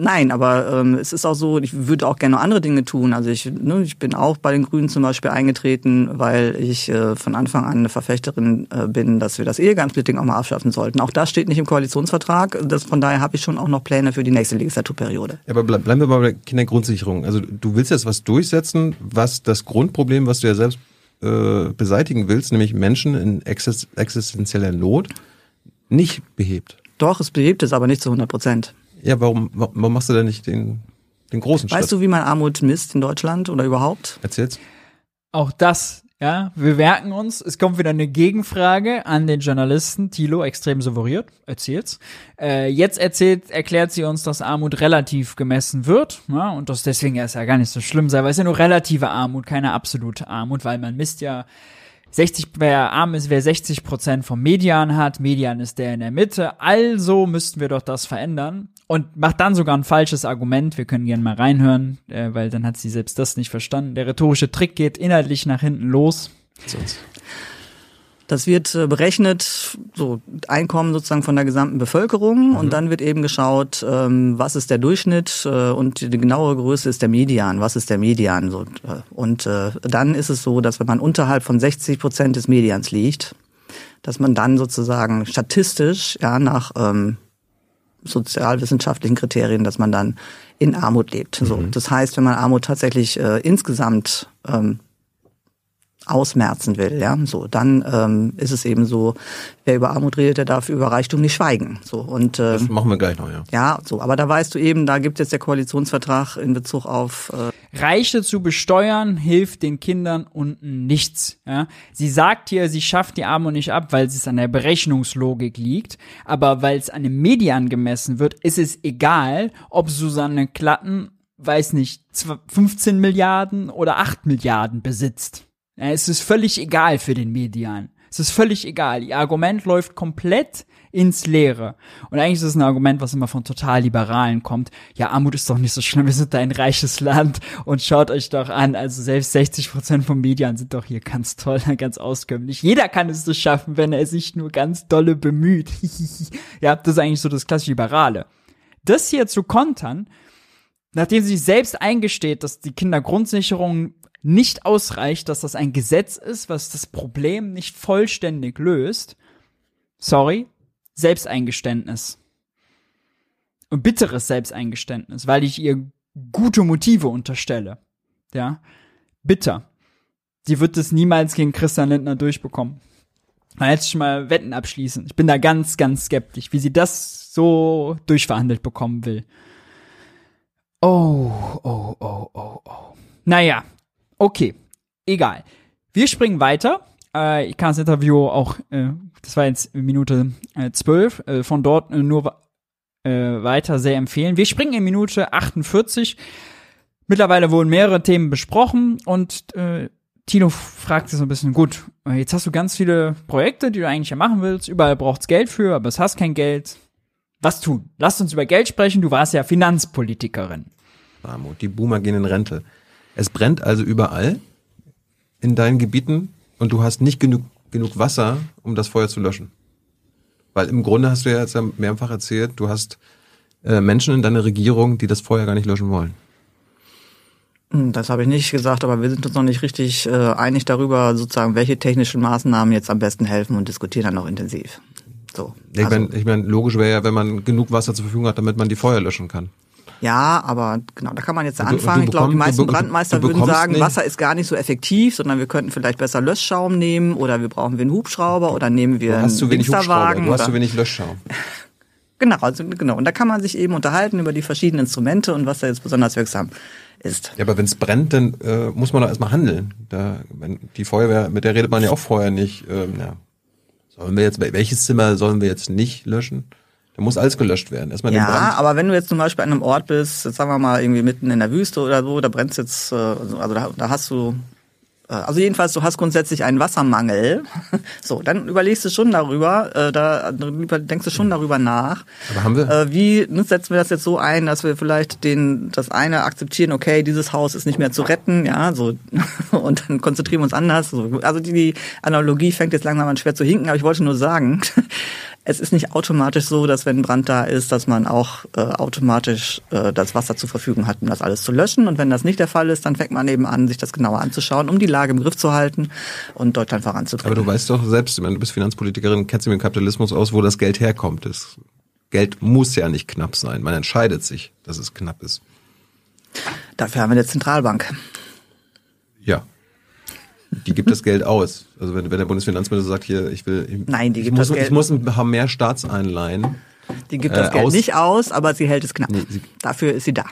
[SPEAKER 11] Nein, aber ähm, es ist auch so, ich würde auch gerne noch andere Dinge tun. Also ich, ne, ich bin auch bei den Grünen zum Beispiel eingetreten, weil ich äh, von Anfang an eine Verfechterin äh, bin, dass wir das Ehegangsplitting auch mal abschaffen sollten. Auch das steht nicht im Koalitionsvertrag. Das, von daher habe ich schon auch noch Pläne für die nächste Legislaturperiode.
[SPEAKER 10] Ja, aber bleib, bleiben wir bei der Kindergrundsicherung. Also du willst jetzt was durchsetzen, was das Grundproblem, was du ja selbst äh, beseitigen willst, nämlich Menschen in existenzieller Not, nicht behebt.
[SPEAKER 11] Doch, es behebt es, aber nicht zu 100 Prozent.
[SPEAKER 10] Ja, warum, warum machst du denn nicht den, den großen
[SPEAKER 11] Schritt? Weißt du, wie man Armut misst in Deutschland oder überhaupt?
[SPEAKER 10] Erzähl's.
[SPEAKER 1] Auch das ja, wir merken uns, es kommt wieder eine Gegenfrage an den Journalisten. Thilo, extrem souveriniert, erzählt's. Äh, jetzt erzählt, erklärt sie uns, dass Armut relativ gemessen wird, ja, und das deswegen erst ja gar nicht so schlimm sei, weil es ja nur relative Armut, keine absolute Armut, weil man misst ja 60, wer arm ist, wer 60 Prozent vom Median hat, Median ist der in der Mitte, also müssten wir doch das verändern und macht dann sogar ein falsches Argument. Wir können gerne mal reinhören, äh, weil dann hat sie selbst das nicht verstanden. Der rhetorische Trick geht inhaltlich nach hinten los. Sonst.
[SPEAKER 11] Das wird äh, berechnet, so Einkommen sozusagen von der gesamten Bevölkerung mhm. und dann wird eben geschaut, ähm, was ist der Durchschnitt äh, und die genaue Größe ist der Median. Was ist der Median? So, äh, und dann ist es so, dass wenn man unterhalb von 60 Prozent des Medians liegt, dass man dann sozusagen statistisch ja nach ähm, sozialwissenschaftlichen Kriterien, dass man dann in Armut lebt. So, mhm. das heißt, wenn man Armut tatsächlich äh, insgesamt ähm, ausmerzen will, ja, so, dann ähm, ist es eben so, wer über Armut redet, der darf über Reichtum nicht schweigen. So und
[SPEAKER 10] ähm, das machen wir gleich noch, ja.
[SPEAKER 11] Ja, so, aber da weißt du eben, da gibt es der Koalitionsvertrag in Bezug auf
[SPEAKER 1] äh Reiche zu besteuern hilft den Kindern unten nichts. Ja? Sie sagt hier, sie schafft die Armut nicht ab, weil es an der Berechnungslogik liegt, aber weil es an den Medien gemessen wird, ist es egal, ob Susanne Klatten weiß nicht, 15 Milliarden oder 8 Milliarden besitzt. Ja, es ist völlig egal für den Median. Es ist völlig egal. Ihr Argument läuft komplett ins Leere. Und eigentlich ist es ein Argument, was immer von total Liberalen kommt. Ja, Armut ist doch nicht so schlimm, wir sind da ein reiches Land und schaut euch doch an. Also selbst 60 Prozent vom Median sind doch hier ganz toll, ganz auskömmlich. Jeder kann es so schaffen, wenn er sich nur ganz dolle bemüht. ja, das ist eigentlich so das klassische Liberale. Das hier zu kontern, nachdem sie selbst eingesteht, dass die Kindergrundsicherung nicht ausreicht, dass das ein Gesetz ist, was das Problem nicht vollständig löst. Sorry, Selbsteingeständnis. Und bitteres Selbsteingeständnis, weil ich ihr gute Motive unterstelle. Ja, bitter. Sie wird es niemals gegen Christian Lindner durchbekommen. Mal jetzt schon mal Wetten abschließen. Ich bin da ganz, ganz skeptisch, wie sie das so durchverhandelt bekommen will. Oh, oh, oh, oh, oh. Naja, Okay, egal. Wir springen weiter. Äh, ich kann das Interview auch, äh, das war jetzt Minute äh, 12, äh, von dort äh, nur äh, weiter sehr empfehlen. Wir springen in Minute 48. Mittlerweile wurden mehrere Themen besprochen und äh, Tino fragt sich so ein bisschen, gut, jetzt hast du ganz viele Projekte, die du eigentlich ja machen willst, überall braucht's Geld für, aber es hast kein Geld. Was tun? Lass uns über Geld sprechen, du warst ja Finanzpolitikerin.
[SPEAKER 10] Armut, die Boomer gehen in Rente. Es brennt also überall in deinen Gebieten und du hast nicht genug, genug Wasser, um das Feuer zu löschen. Weil im Grunde hast du ja jetzt mehrfach erzählt, du hast äh, Menschen in deiner Regierung, die das Feuer gar nicht löschen wollen.
[SPEAKER 11] Hm, das habe ich nicht gesagt, aber wir sind uns noch nicht richtig äh, einig darüber, sozusagen, welche technischen Maßnahmen jetzt am besten helfen und diskutieren dann noch intensiv. So.
[SPEAKER 10] Ich also, meine, ich mein, logisch wäre ja, wenn man genug Wasser zur Verfügung hat, damit man die Feuer löschen kann.
[SPEAKER 11] Ja, aber genau, da kann man jetzt anfangen. ich glaube, die meisten Brandmeister würden sagen, nicht. Wasser ist gar nicht so effektiv, sondern wir könnten vielleicht besser Löschschaum nehmen oder wir brauchen wir einen Hubschrauber oder nehmen wir
[SPEAKER 10] hast
[SPEAKER 11] einen
[SPEAKER 10] zu wenig Hubschrauber, du hast zu wenig Löschschaum.
[SPEAKER 11] genau, also genau. Und da kann man sich eben unterhalten über die verschiedenen Instrumente und was da jetzt besonders wirksam ist.
[SPEAKER 10] Ja, aber wenn es brennt, dann äh, muss man doch erstmal handeln. Da, wenn die Feuerwehr, mit der redet man ja auch vorher nicht. Ähm, ja. Sollen wir jetzt, welches Zimmer sollen wir jetzt nicht löschen? Da muss alles gelöscht werden. Erstmal
[SPEAKER 11] ja,
[SPEAKER 10] den Brand.
[SPEAKER 11] aber wenn du jetzt zum Beispiel an einem Ort bist, jetzt sagen wir mal irgendwie mitten in der Wüste oder so, da brennt jetzt, äh, also da, da hast du äh, also jedenfalls, du hast grundsätzlich einen Wassermangel. So, dann überlegst du schon darüber, äh, da denkst du schon darüber nach.
[SPEAKER 10] Aber haben wir?
[SPEAKER 11] Äh, wie setzen wir das jetzt so ein, dass wir vielleicht den das eine akzeptieren, okay, dieses Haus ist nicht mehr zu retten, ja, so und dann konzentrieren wir uns anders. So. Also die, die Analogie fängt jetzt langsam an schwer zu hinken, aber ich wollte nur sagen, es ist nicht automatisch so, dass wenn ein Brand da ist, dass man auch äh, automatisch äh, das Wasser zur Verfügung hat, um das alles zu löschen. Und wenn das nicht der Fall ist, dann fängt man eben an, sich das genauer anzuschauen, um die Lage im Griff zu halten und Deutschland voranzubringen.
[SPEAKER 10] Aber du weißt doch selbst, du bist Finanzpolitikerin, kennst du mit dem Kapitalismus aus, wo das Geld herkommt. Das Geld muss ja nicht knapp sein. Man entscheidet sich, dass es knapp ist.
[SPEAKER 11] Dafür haben wir eine Zentralbank.
[SPEAKER 10] Ja, die gibt das Geld aus. Also wenn, wenn der Bundesfinanzminister sagt, hier, ich will, ich,
[SPEAKER 11] Nein, die gibt
[SPEAKER 10] ich muss,
[SPEAKER 11] das Geld.
[SPEAKER 10] ich muss ein paar mehr Staatseinleihen.
[SPEAKER 11] Die gibt das äh, Geld aus. nicht aus, aber sie hält es knapp. Nee, Dafür ist sie da.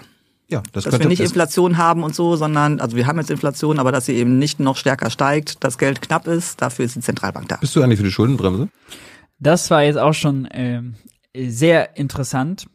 [SPEAKER 10] Ja, das
[SPEAKER 11] dass wir nicht Inflation haben und so, sondern, also wir haben jetzt Inflation, aber dass sie eben nicht noch stärker steigt, das Geld knapp ist, dafür ist die Zentralbank da.
[SPEAKER 10] Bist du eigentlich für die Schuldenbremse?
[SPEAKER 1] Das war jetzt auch schon äh, sehr interessant.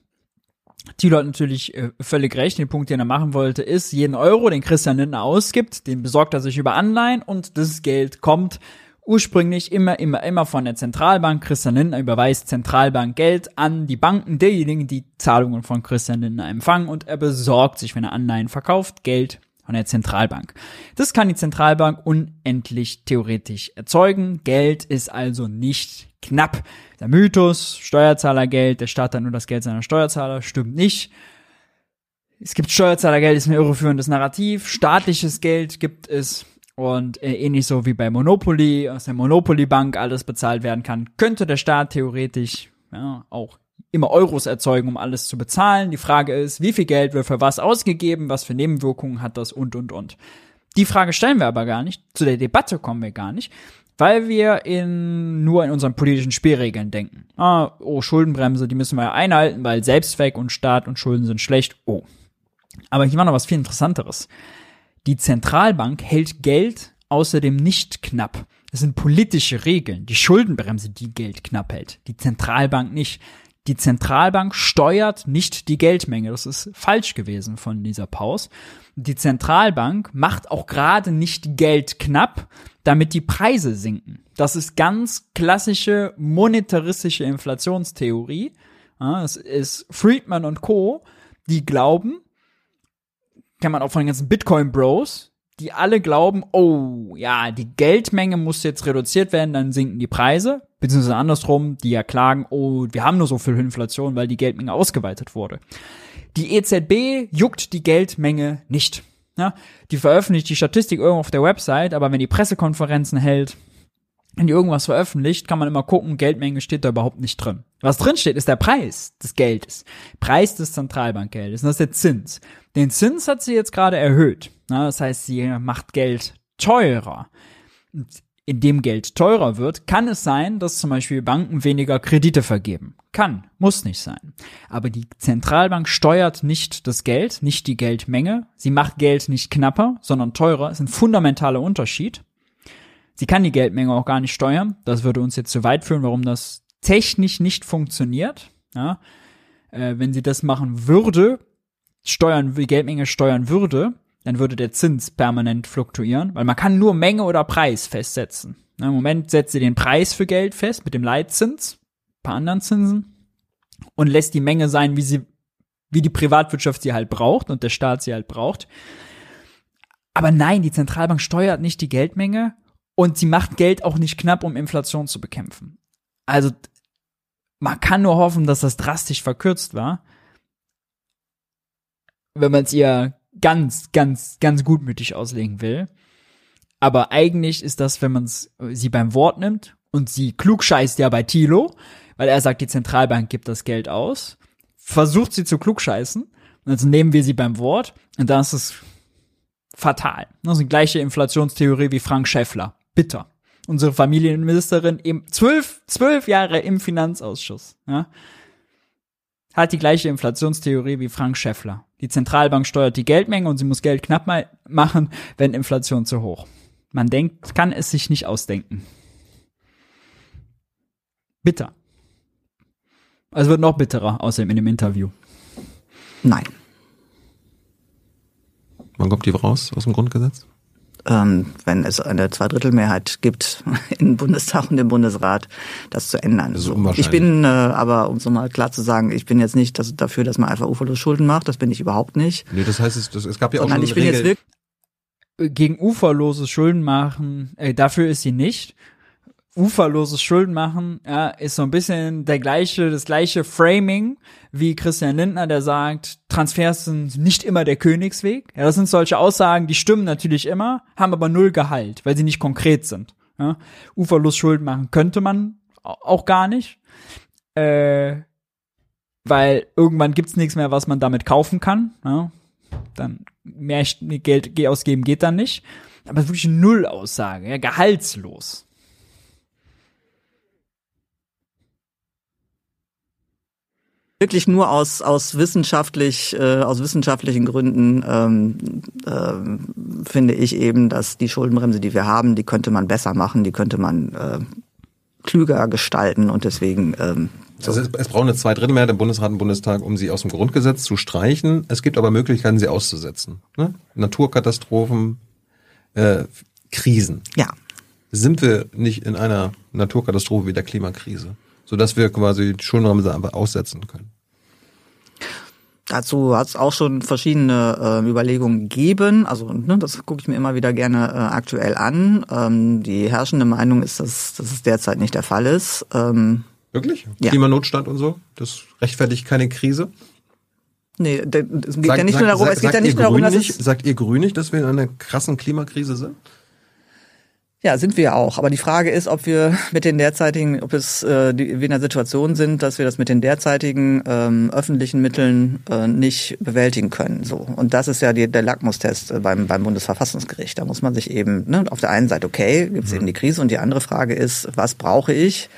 [SPEAKER 1] Thilo hat natürlich äh, völlig recht. Den Punkt, den er machen wollte, ist, jeden Euro, den Christian Lindner ausgibt, den besorgt er sich über Anleihen und das Geld kommt ursprünglich immer, immer, immer von der Zentralbank. Christian Lindner überweist Zentralbank Geld an die Banken derjenigen, die Zahlungen von Christian Lindner empfangen und er besorgt sich, wenn er Anleihen verkauft, Geld von der Zentralbank. Das kann die Zentralbank unendlich theoretisch erzeugen. Geld ist also nicht knapp. Der Mythos, Steuerzahlergeld, der Staat hat nur das Geld seiner Steuerzahler, stimmt nicht. Es gibt Steuerzahlergeld, ist ein irreführendes Narrativ. Staatliches Geld gibt es und äh, ähnlich so wie bei Monopoly, aus der Monopoly Bank alles bezahlt werden kann, könnte der Staat theoretisch ja, auch immer Euros erzeugen, um alles zu bezahlen. Die Frage ist, wie viel Geld wird für was ausgegeben, was für Nebenwirkungen hat das und und und. Die Frage stellen wir aber gar nicht. Zu der Debatte kommen wir gar nicht, weil wir in, nur in unseren politischen Spielregeln denken. Ah, oh, Schuldenbremse, die müssen wir einhalten, weil Selbstzweck und Staat und Schulden sind schlecht. Oh. Aber hier war noch was viel interessanteres. Die Zentralbank hält Geld außerdem nicht knapp. Das sind politische Regeln. Die Schuldenbremse, die Geld knapp hält. Die Zentralbank nicht. Die Zentralbank steuert nicht die Geldmenge. Das ist falsch gewesen von dieser Pause. Die Zentralbank macht auch gerade nicht Geld knapp, damit die Preise sinken. Das ist ganz klassische monetaristische Inflationstheorie. Es ist Friedman und Co., die glauben, kennt man auch von den ganzen Bitcoin-Bros, die alle glauben, oh, ja, die Geldmenge muss jetzt reduziert werden, dann sinken die Preise, beziehungsweise andersrum, die ja klagen, oh, wir haben nur so viel Inflation, weil die Geldmenge ausgeweitet wurde. Die EZB juckt die Geldmenge nicht. Ja, die veröffentlicht die Statistik irgendwo auf der Website, aber wenn die Pressekonferenzen hält, wenn die irgendwas veröffentlicht, kann man immer gucken, Geldmenge steht da überhaupt nicht drin. Was drin steht, ist der Preis des Geldes. Preis des Zentralbankgeldes. Und das ist der Zins. Den Zins hat sie jetzt gerade erhöht. das heißt, sie macht Geld teurer. Und indem Geld teurer wird, kann es sein, dass zum Beispiel Banken weniger Kredite vergeben. Kann, muss nicht sein. Aber die Zentralbank steuert nicht das Geld, nicht die Geldmenge. Sie macht Geld nicht knapper, sondern teurer. Das ist ein fundamentaler Unterschied. Sie kann die Geldmenge auch gar nicht steuern. Das würde uns jetzt zu weit führen, warum das technisch nicht funktioniert. Ja, äh, wenn sie das machen würde, steuern, die Geldmenge steuern würde, dann würde der Zins permanent fluktuieren, weil man kann nur Menge oder Preis festsetzen. Im Moment setzt sie den Preis für Geld fest mit dem Leitzins, paar anderen Zinsen und lässt die Menge sein, wie sie, wie die Privatwirtschaft sie halt braucht und der Staat sie halt braucht. Aber nein, die Zentralbank steuert nicht die Geldmenge und sie macht Geld auch nicht knapp, um Inflation zu bekämpfen. Also man kann nur hoffen, dass das drastisch verkürzt war. Wenn man es ihr ganz, ganz, ganz gutmütig auslegen will. Aber eigentlich ist das, wenn man sie beim Wort nimmt und sie klug scheißt ja bei Thilo, weil er sagt, die Zentralbank gibt das Geld aus, versucht sie zu klugscheißen, also nehmen wir sie beim Wort und dann ist es fatal. Das ist die gleiche Inflationstheorie wie Frank Schäffler. Bitter. Unsere Familienministerin im zwölf, zwölf Jahre im Finanzausschuss, ja, hat die gleiche Inflationstheorie wie Frank Schäffler. Die Zentralbank steuert die Geldmenge und sie muss Geld knapp mal machen, wenn Inflation zu hoch. Man denkt, kann es sich nicht ausdenken. Bitter. Also wird noch bitterer, außerdem in dem Interview.
[SPEAKER 11] Nein.
[SPEAKER 10] Wann kommt die raus aus dem Grundgesetz?
[SPEAKER 11] Ähm, wenn es eine Zweidrittelmehrheit gibt im Bundestag und im Bundesrat, das zu ändern.
[SPEAKER 10] Das ist
[SPEAKER 11] ich bin äh, aber, um es nochmal klar zu sagen, ich bin jetzt nicht dafür, dass man einfach uferlos Schulden macht. Das bin ich überhaupt nicht.
[SPEAKER 10] Nee, das heißt, es, das, es gab ja auch
[SPEAKER 11] Sondern
[SPEAKER 10] schon
[SPEAKER 11] ich bin jetzt
[SPEAKER 10] Regel,
[SPEAKER 11] wirklich
[SPEAKER 1] Gegen uferloses Schulden machen, äh, dafür ist sie nicht. Uferloses Schulden machen, ja, ist so ein bisschen der gleiche, das gleiche Framing wie Christian Lindner, der sagt, Transfers sind nicht immer der Königsweg. Ja, das sind solche Aussagen, die stimmen natürlich immer, haben aber null Gehalt, weil sie nicht konkret sind. Ja. Uferlos Schulden machen könnte man au- auch gar nicht. Äh, weil irgendwann gibt's nichts mehr, was man damit kaufen kann. Ja. Dann mehr Geld ausgeben geht dann nicht. Aber wirklich eine Null-Aussage, ja, gehaltslos.
[SPEAKER 11] Wirklich nur aus aus wissenschaftlich äh, aus wissenschaftlichen Gründen ähm, ähm, finde ich eben, dass die Schuldenbremse, die wir haben, die könnte man besser machen, die könnte man äh, klüger gestalten und deswegen ähm,
[SPEAKER 10] Also es, es braucht eine Zweidrittelmehrheit im Bundesrat und Bundestag, um sie aus dem Grundgesetz zu streichen. Es gibt aber Möglichkeiten, sie auszusetzen. Ne? Naturkatastrophen, äh, Krisen.
[SPEAKER 11] ja
[SPEAKER 10] Sind wir nicht in einer Naturkatastrophe wie der Klimakrise, sodass wir quasi die Schuldenbremse einfach aussetzen können?
[SPEAKER 11] Dazu hat es auch schon verschiedene äh, Überlegungen gegeben. Also ne, das gucke ich mir immer wieder gerne äh, aktuell an. Ähm, die herrschende Meinung ist, dass, dass es derzeit nicht der Fall ist. Ähm,
[SPEAKER 10] Wirklich?
[SPEAKER 11] Ja.
[SPEAKER 10] Klimanotstand und so? Das rechtfertigt keine Krise?
[SPEAKER 11] nee, es geht
[SPEAKER 10] Sagt-
[SPEAKER 11] ja nicht
[SPEAKER 10] sagt-
[SPEAKER 11] nur darum,
[SPEAKER 10] sagt-
[SPEAKER 11] es geht ja nicht nur darum, dass
[SPEAKER 10] nicht, Sagt ihr Grün nicht, dass wir in einer krassen Klimakrise sind?
[SPEAKER 11] Ja, sind wir auch. Aber die Frage ist, ob wir mit den derzeitigen, ob es äh, die, wir in einer Situation sind, dass wir das mit den derzeitigen ähm, öffentlichen Mitteln äh, nicht bewältigen können. So und das ist ja die, der Lackmustest äh, beim beim Bundesverfassungsgericht. Da muss man sich eben ne, auf der einen Seite okay, gibt es eben die Krise und die andere Frage ist, was brauche ich?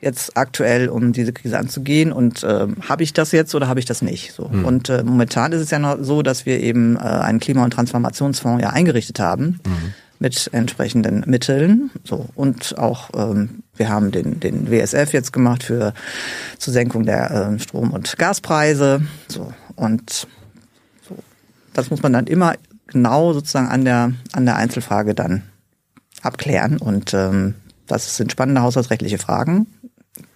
[SPEAKER 11] jetzt aktuell, um diese Krise anzugehen und ähm, habe ich das jetzt oder habe ich das nicht? So. Und äh, momentan ist es ja noch so, dass wir eben äh, einen Klima- und Transformationsfonds ja eingerichtet haben mit entsprechenden Mitteln. So und auch ähm, wir haben den den WSF jetzt gemacht für zur Senkung der ähm, Strom- und Gaspreise. So und so. das muss man dann immer genau sozusagen an der an der Einzelfrage dann abklären und ähm, das sind spannende haushaltsrechtliche Fragen,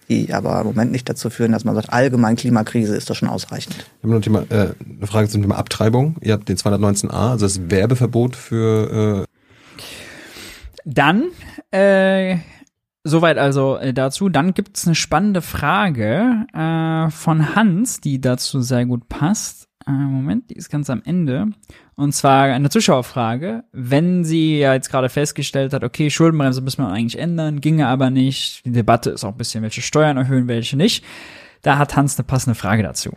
[SPEAKER 11] die aber im Moment nicht dazu führen, dass man sagt, allgemein Klimakrise ist das schon ausreichend.
[SPEAKER 10] Ich habe noch ein Thema, äh, eine Frage zum Thema Abtreibung. Ihr habt den 219a, also das Werbeverbot für äh,
[SPEAKER 1] Dann, äh, soweit also äh, dazu. Dann gibt's eine spannende Frage äh, von Hans, die dazu sehr gut passt. Äh, Moment, die ist ganz am Ende. Und zwar eine Zuschauerfrage. Wenn sie ja jetzt gerade festgestellt hat, okay, Schuldenbremse müssen wir eigentlich ändern, ginge aber nicht. Die Debatte ist auch ein bisschen, welche Steuern erhöhen, welche nicht. Da hat Hans eine passende Frage dazu.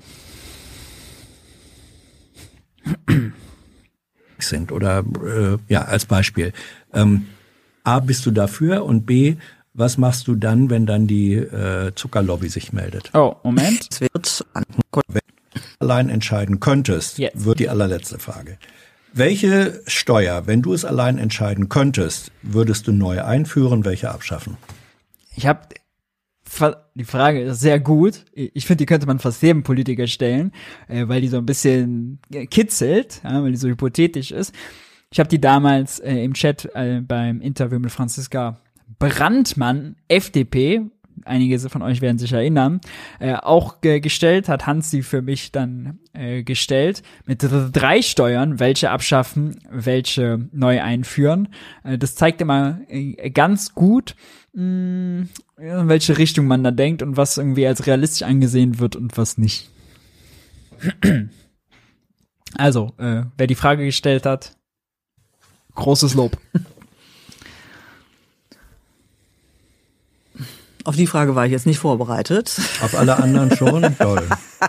[SPEAKER 12] sind oder äh, ja als Beispiel. Ähm, A, bist du dafür und B, was machst du dann, wenn dann die äh, Zuckerlobby sich meldet?
[SPEAKER 1] Oh, Moment.
[SPEAKER 11] Es wird an
[SPEAKER 12] Wenn du allein entscheiden könntest,
[SPEAKER 1] Jetzt.
[SPEAKER 12] wird die allerletzte Frage. Welche Steuer, wenn du es allein entscheiden könntest, würdest du neu einführen, welche abschaffen?
[SPEAKER 1] Ich habe die Frage ist sehr gut. Ich finde, die könnte man fast jedem Politiker stellen, äh, weil die so ein bisschen kitzelt, weil die so hypothetisch ist. Ich habe die damals äh, im Chat äh, beim Interview mit Franziska Brandmann, FDP, einige von euch werden sich erinnern, äh, auch ge gestellt, hat Hans sie für mich dann äh, gestellt, mit drei Steuern, welche abschaffen, welche neu einführen. Äh, das zeigt immer äh, ganz gut, mh, mm, in welche Richtung man da denkt und was irgendwie als realistisch angesehen wird und was nicht. Also, äh, wer die Frage gestellt hat, großes Lob.
[SPEAKER 11] Auf die Frage war ich jetzt nicht vorbereitet.
[SPEAKER 12] Auf alle anderen schon? Toll.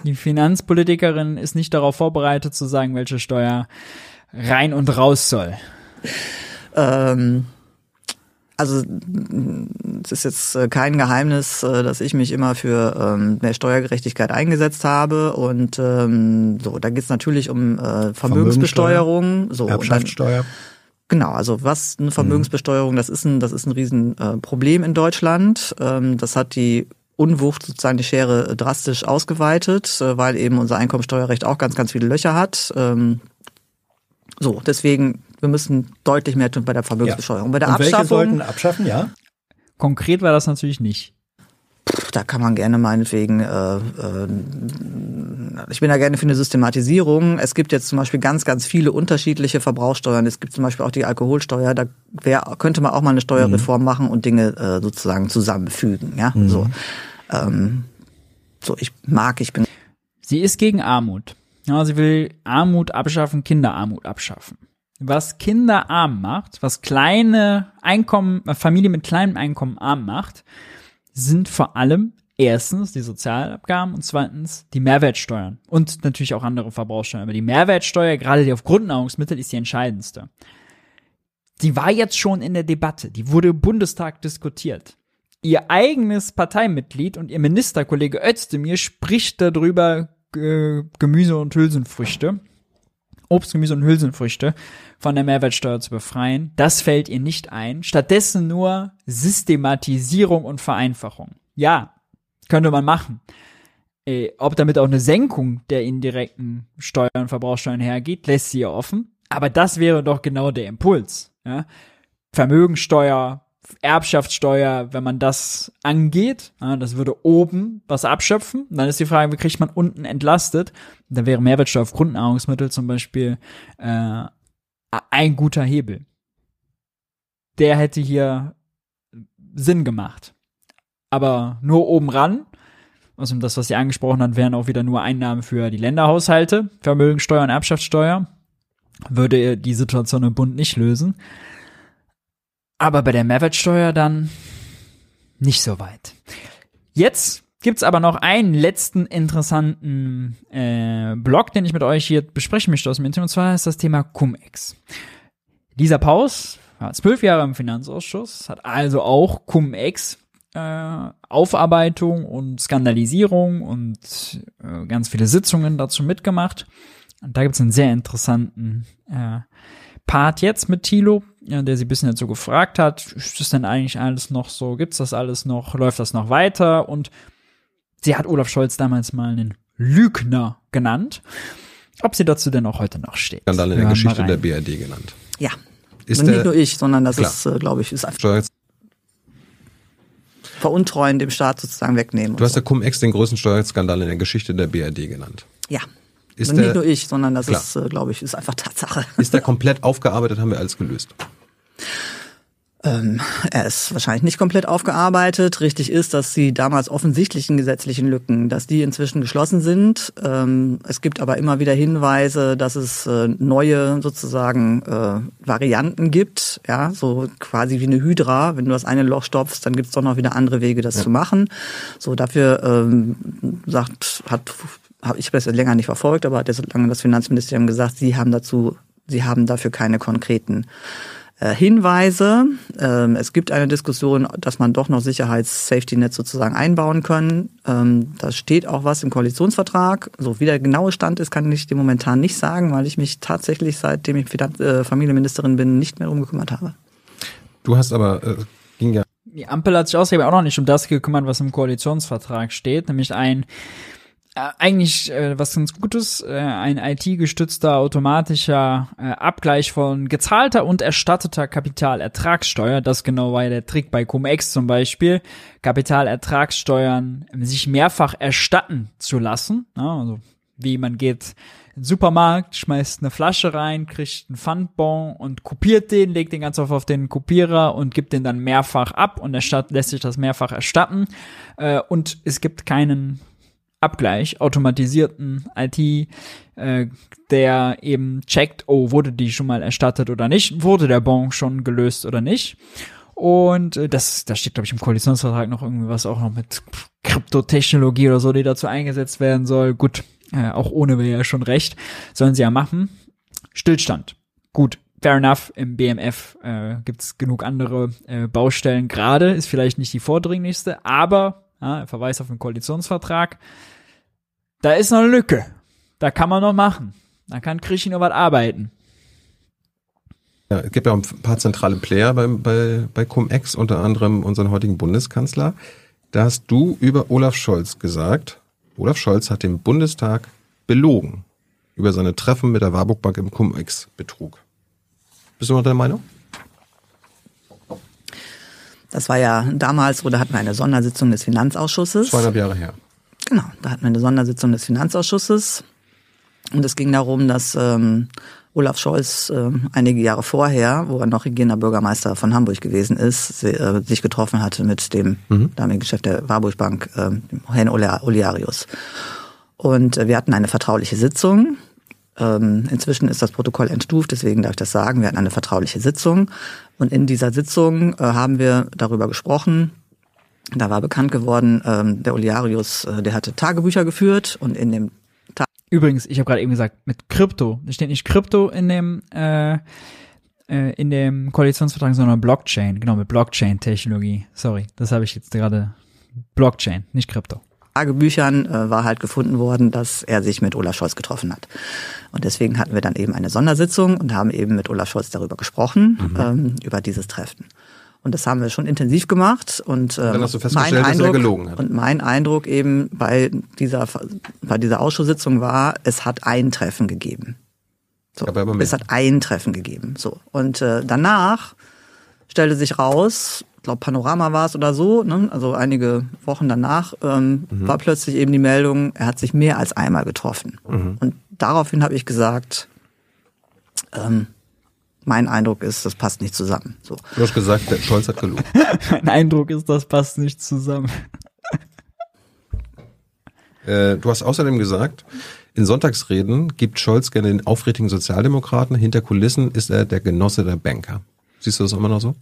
[SPEAKER 1] Die Finanzpolitikerin ist nicht darauf vorbereitet zu sagen, welche Steuer rein und raus soll.
[SPEAKER 11] Ähm, also es ist jetzt äh, kein Geheimnis, äh, dass ich mich immer für ähm, mehr Steuergerechtigkeit eingesetzt habe. Und ähm, so, da geht es natürlich um äh, Vermögensbesteuerung, so
[SPEAKER 12] Erbschaftssteuer.
[SPEAKER 11] Genau, also was eine Vermögensbesteuerung, das ist ein, das ist ein Riesenproblem äh, in Deutschland. Ähm, das hat die Unwucht sozusagen die Schere drastisch ausgeweitet, äh, weil eben unser Einkommensteuerrecht auch ganz, ganz viele Löcher hat. Ähm, so, deswegen, wir müssen deutlich mehr tun bei der Vermögensbesteuerung.
[SPEAKER 12] Ja.
[SPEAKER 11] Bei der
[SPEAKER 12] Und
[SPEAKER 11] Abschaffung.
[SPEAKER 12] Welche sollten abschaffen, ja?
[SPEAKER 1] Konkret war das natürlich nicht.
[SPEAKER 11] Da kann man gerne meinetwegen, äh, äh, ich bin da gerne für eine Systematisierung. Es gibt jetzt zum Beispiel ganz, ganz viele unterschiedliche Verbrauchssteuern. Es gibt zum Beispiel auch die Alkoholsteuer. Da wär, könnte man auch mal eine Steuerreform mhm. machen und Dinge äh, sozusagen zusammenfügen. Ja, mhm. so. Ähm, so, ich mag, ich bin.
[SPEAKER 1] Sie ist gegen Armut. Ja, sie will Armut abschaffen, Kinderarmut abschaffen. Was Kinder arm macht, was kleine Einkommen, Familien mit kleinem Einkommen arm macht, sind vor allem erstens die Sozialabgaben und zweitens die Mehrwertsteuern und natürlich auch andere Verbrauchssteuern. Aber die Mehrwertsteuer, gerade die auf Grundnahrungsmittel, ist die entscheidendste. Die war jetzt schon in der Debatte, die wurde im Bundestag diskutiert. Ihr eigenes Parteimitglied und ihr Ministerkollege Özdemir spricht darüber, äh, Gemüse und Hülsenfrüchte, Obst, Gemüse und Hülsenfrüchte von der Mehrwertsteuer zu befreien. Das fällt ihr nicht ein. Stattdessen nur Systematisierung und Vereinfachung. Ja, könnte man machen. Äh, ob damit auch eine Senkung der indirekten Steuern, Verbrauchssteuern hergeht, lässt sie ja offen. Aber das wäre doch genau der Impuls. Ja? Vermögensteuer, Erbschaftssteuer, wenn man das angeht, das würde oben was abschöpfen. dann ist die Frage, wie kriegt man unten entlastet? Da wäre Mehrwertsteuer auf Grundnahrungsmittel zum Beispiel äh, ein guter Hebel. Der hätte hier Sinn gemacht. Aber nur oben ran, also das, was sie angesprochen hat, wären auch wieder nur Einnahmen für die Länderhaushalte, Vermögensteuer und Erbschaftssteuer, würde die Situation im Bund nicht lösen. Aber bei der Mehrwertsteuer dann nicht so weit. Jetzt gibt's aber noch einen letzten interessanten äh, Blog, den ich mit euch hier besprechen möchte aus dem Internet, und zwar ist das Thema Cum-Ex. Dieser Paus war zwölf Jahre im Finanzausschuss, hat also auch Cum-Ex äh, Aufarbeitung und Skandalisierung und äh, ganz viele Sitzungen dazu mitgemacht. Und da gibt's einen sehr interessanten äh, Part jetzt mit Thilo, ja, der sie ein bisschen dazu gefragt hat, ist das denn eigentlich alles noch so, gibt's das alles noch, läuft das noch weiter? Und sie hat Olaf Scholz damals mal einen Lügner genannt. Ob sie dazu denn auch heute noch steht.
[SPEAKER 10] Skandal in der Geschichte der BRD genannt.
[SPEAKER 11] Ja. Ist und nicht nur ich, sondern das klar. ist, äh, glaube ich, ist einfach
[SPEAKER 10] Steuer
[SPEAKER 11] veruntreuen, dem Staat sozusagen wegnehmen.
[SPEAKER 10] Du hast so. der Cum-Ex den größten Steuerskandal in der Geschichte der BRD genannt.
[SPEAKER 11] Ja. Ist nicht nur ich, sondern das klar. ist, äh, glaube ich, ist einfach Tatsache.
[SPEAKER 10] Ist der komplett aufgearbeitet, haben wir alles gelöst.
[SPEAKER 11] Ähm, er ist wahrscheinlich nicht komplett aufgearbeitet. Richtig ist, dass die damals offensichtlichen gesetzlichen Lücken, dass die inzwischen geschlossen sind. Ähm, es gibt aber immer wieder Hinweise, dass es äh, neue sozusagen äh, Varianten gibt. Ja, so quasi wie eine Hydra. Wenn du das eine Loch stopfst, dann gibt es doch noch wieder andere Wege, das ja. zu machen. So dafür ähm, sagt, hat habe ich das länger nicht verfolgt, aber hat ja so lange das Finanzministerium gesagt, sie haben dazu, sie haben dafür keine konkreten äh, Hinweise. Ähm, es gibt eine Diskussion, dass man doch noch Sicherheits-Safety-Net sozusagen einbauen können. Ähm, da steht auch was im Koalitionsvertrag. So wie der genaue Stand ist, kann ich dir momentan nicht sagen, weil ich mich tatsächlich, seitdem ich äh, Familienministerin bin, nicht mehr drum gekümmert habe.
[SPEAKER 10] Du hast aber, äh, ging ja
[SPEAKER 1] die Ampel hat sich außerdem auch noch nicht um das gekümmert, was im Koalitionsvertrag steht, nämlich ein eigentlich äh, was ganz Gutes, äh, ein IT-gestützter automatischer äh, Abgleich von gezahlter und erstatteter Kapitalertragssteuer. Das genau war ja der Trick bei Cum-Ex zum Beispiel, Kapitalertragssteuern sich mehrfach erstatten zu lassen. Ja, also wie man geht in den Supermarkt, schmeißt eine Flasche rein, kriegt einen Pfandbon und kopiert den, legt den ganz oft auf den Kopierer und gibt den dann mehrfach ab und erstatt, lässt sich das mehrfach erstatten. Äh, und es gibt keinen Abgleich, automatisierten IT, äh, der eben checkt, oh, wurde die schon mal erstattet oder nicht, wurde der Bon schon gelöst oder nicht. Und äh, das, da steht, glaube ich, im Koalitionsvertrag noch irgendwie was auch noch mit Kryptotechnologie oder so, die dazu eingesetzt werden soll. Gut, äh, auch ohne wäre ja schon recht, sollen sie ja machen. Stillstand. Gut, fair enough, im BMF äh, gibt genug andere äh, Baustellen. Gerade ist vielleicht nicht die vordringlichste, aber ja, Verweis auf den Koalitionsvertrag da ist noch eine Lücke. Da kann man noch machen. Da kann Krischi noch was arbeiten.
[SPEAKER 10] Ja, es gibt ja auch ein paar zentrale Player bei, bei, bei Cum-Ex, unter anderem unseren heutigen Bundeskanzler. Da hast du über Olaf Scholz gesagt, Olaf Scholz hat den Bundestag belogen über seine Treffen mit der Warburg Bank im Cum-Ex-Betrug. Bist du noch der Meinung?
[SPEAKER 11] Das war ja damals, oder hatten wir eine Sondersitzung des Finanzausschusses.
[SPEAKER 10] Zweieinhalb Jahre her.
[SPEAKER 11] Genau, da hatten wir eine Sondersitzung des Finanzausschusses und es ging darum, dass ähm, Olaf Scholz äh, einige Jahre vorher, wo er noch regierender Bürgermeister von Hamburg gewesen ist, äh, sich getroffen hatte mit dem mhm. damaligen Chef der Warburg Bank, äh, Herrn Olearius. Und äh, wir hatten eine vertrauliche Sitzung. Ähm, inzwischen ist das Protokoll entstuft, deswegen darf ich das sagen. Wir hatten eine vertrauliche Sitzung. Und in dieser Sitzung äh, haben wir darüber gesprochen, da war bekannt geworden, ähm, der Oliarius, äh, der hatte Tagebücher geführt und in dem
[SPEAKER 1] Ta Übrigens, ich habe gerade eben gesagt, mit Krypto. Da steht nicht Krypto in dem äh, äh, in dem Koalitionsvertrag, sondern Blockchain. Genau, mit Blockchain-Technologie. Sorry, das habe ich jetzt gerade. Blockchain, nicht Krypto.
[SPEAKER 11] Tagebüchern äh, war halt gefunden worden, dass er sich mit Olaf Scholz getroffen hat. Und deswegen hatten wir dann eben eine Sondersitzung und haben eben mit Olaf Scholz darüber gesprochen, mhm. ähm, über dieses Treffen. Und das haben wir schon intensiv gemacht. Und, ähm,
[SPEAKER 10] dann hast du festgestellt, Eindruck, dass er gelogen hat.
[SPEAKER 11] Und mein Eindruck eben bei dieser, bei dieser Ausschusssitzung war, es hat ein Treffen gegeben. So, es hat ein Treffen gegeben. So. Und äh, danach stellte sich raus, ich glaube Panorama war es oder so, ne? also einige Wochen danach ähm, mhm. war plötzlich eben die Meldung, er hat sich mehr als einmal getroffen. Mhm. Und daraufhin habe ich gesagt, ähm, mein Eindruck ist, das passt nicht zusammen. So.
[SPEAKER 10] Du hast gesagt, der Scholz hat gelogen.
[SPEAKER 1] mein Eindruck ist, das passt nicht zusammen.
[SPEAKER 10] äh, du hast außerdem gesagt, in Sonntagsreden gibt Scholz gerne den aufrichtigen Sozialdemokraten. Hinter Kulissen ist er der Genosse der Banker. Siehst du das immer noch so?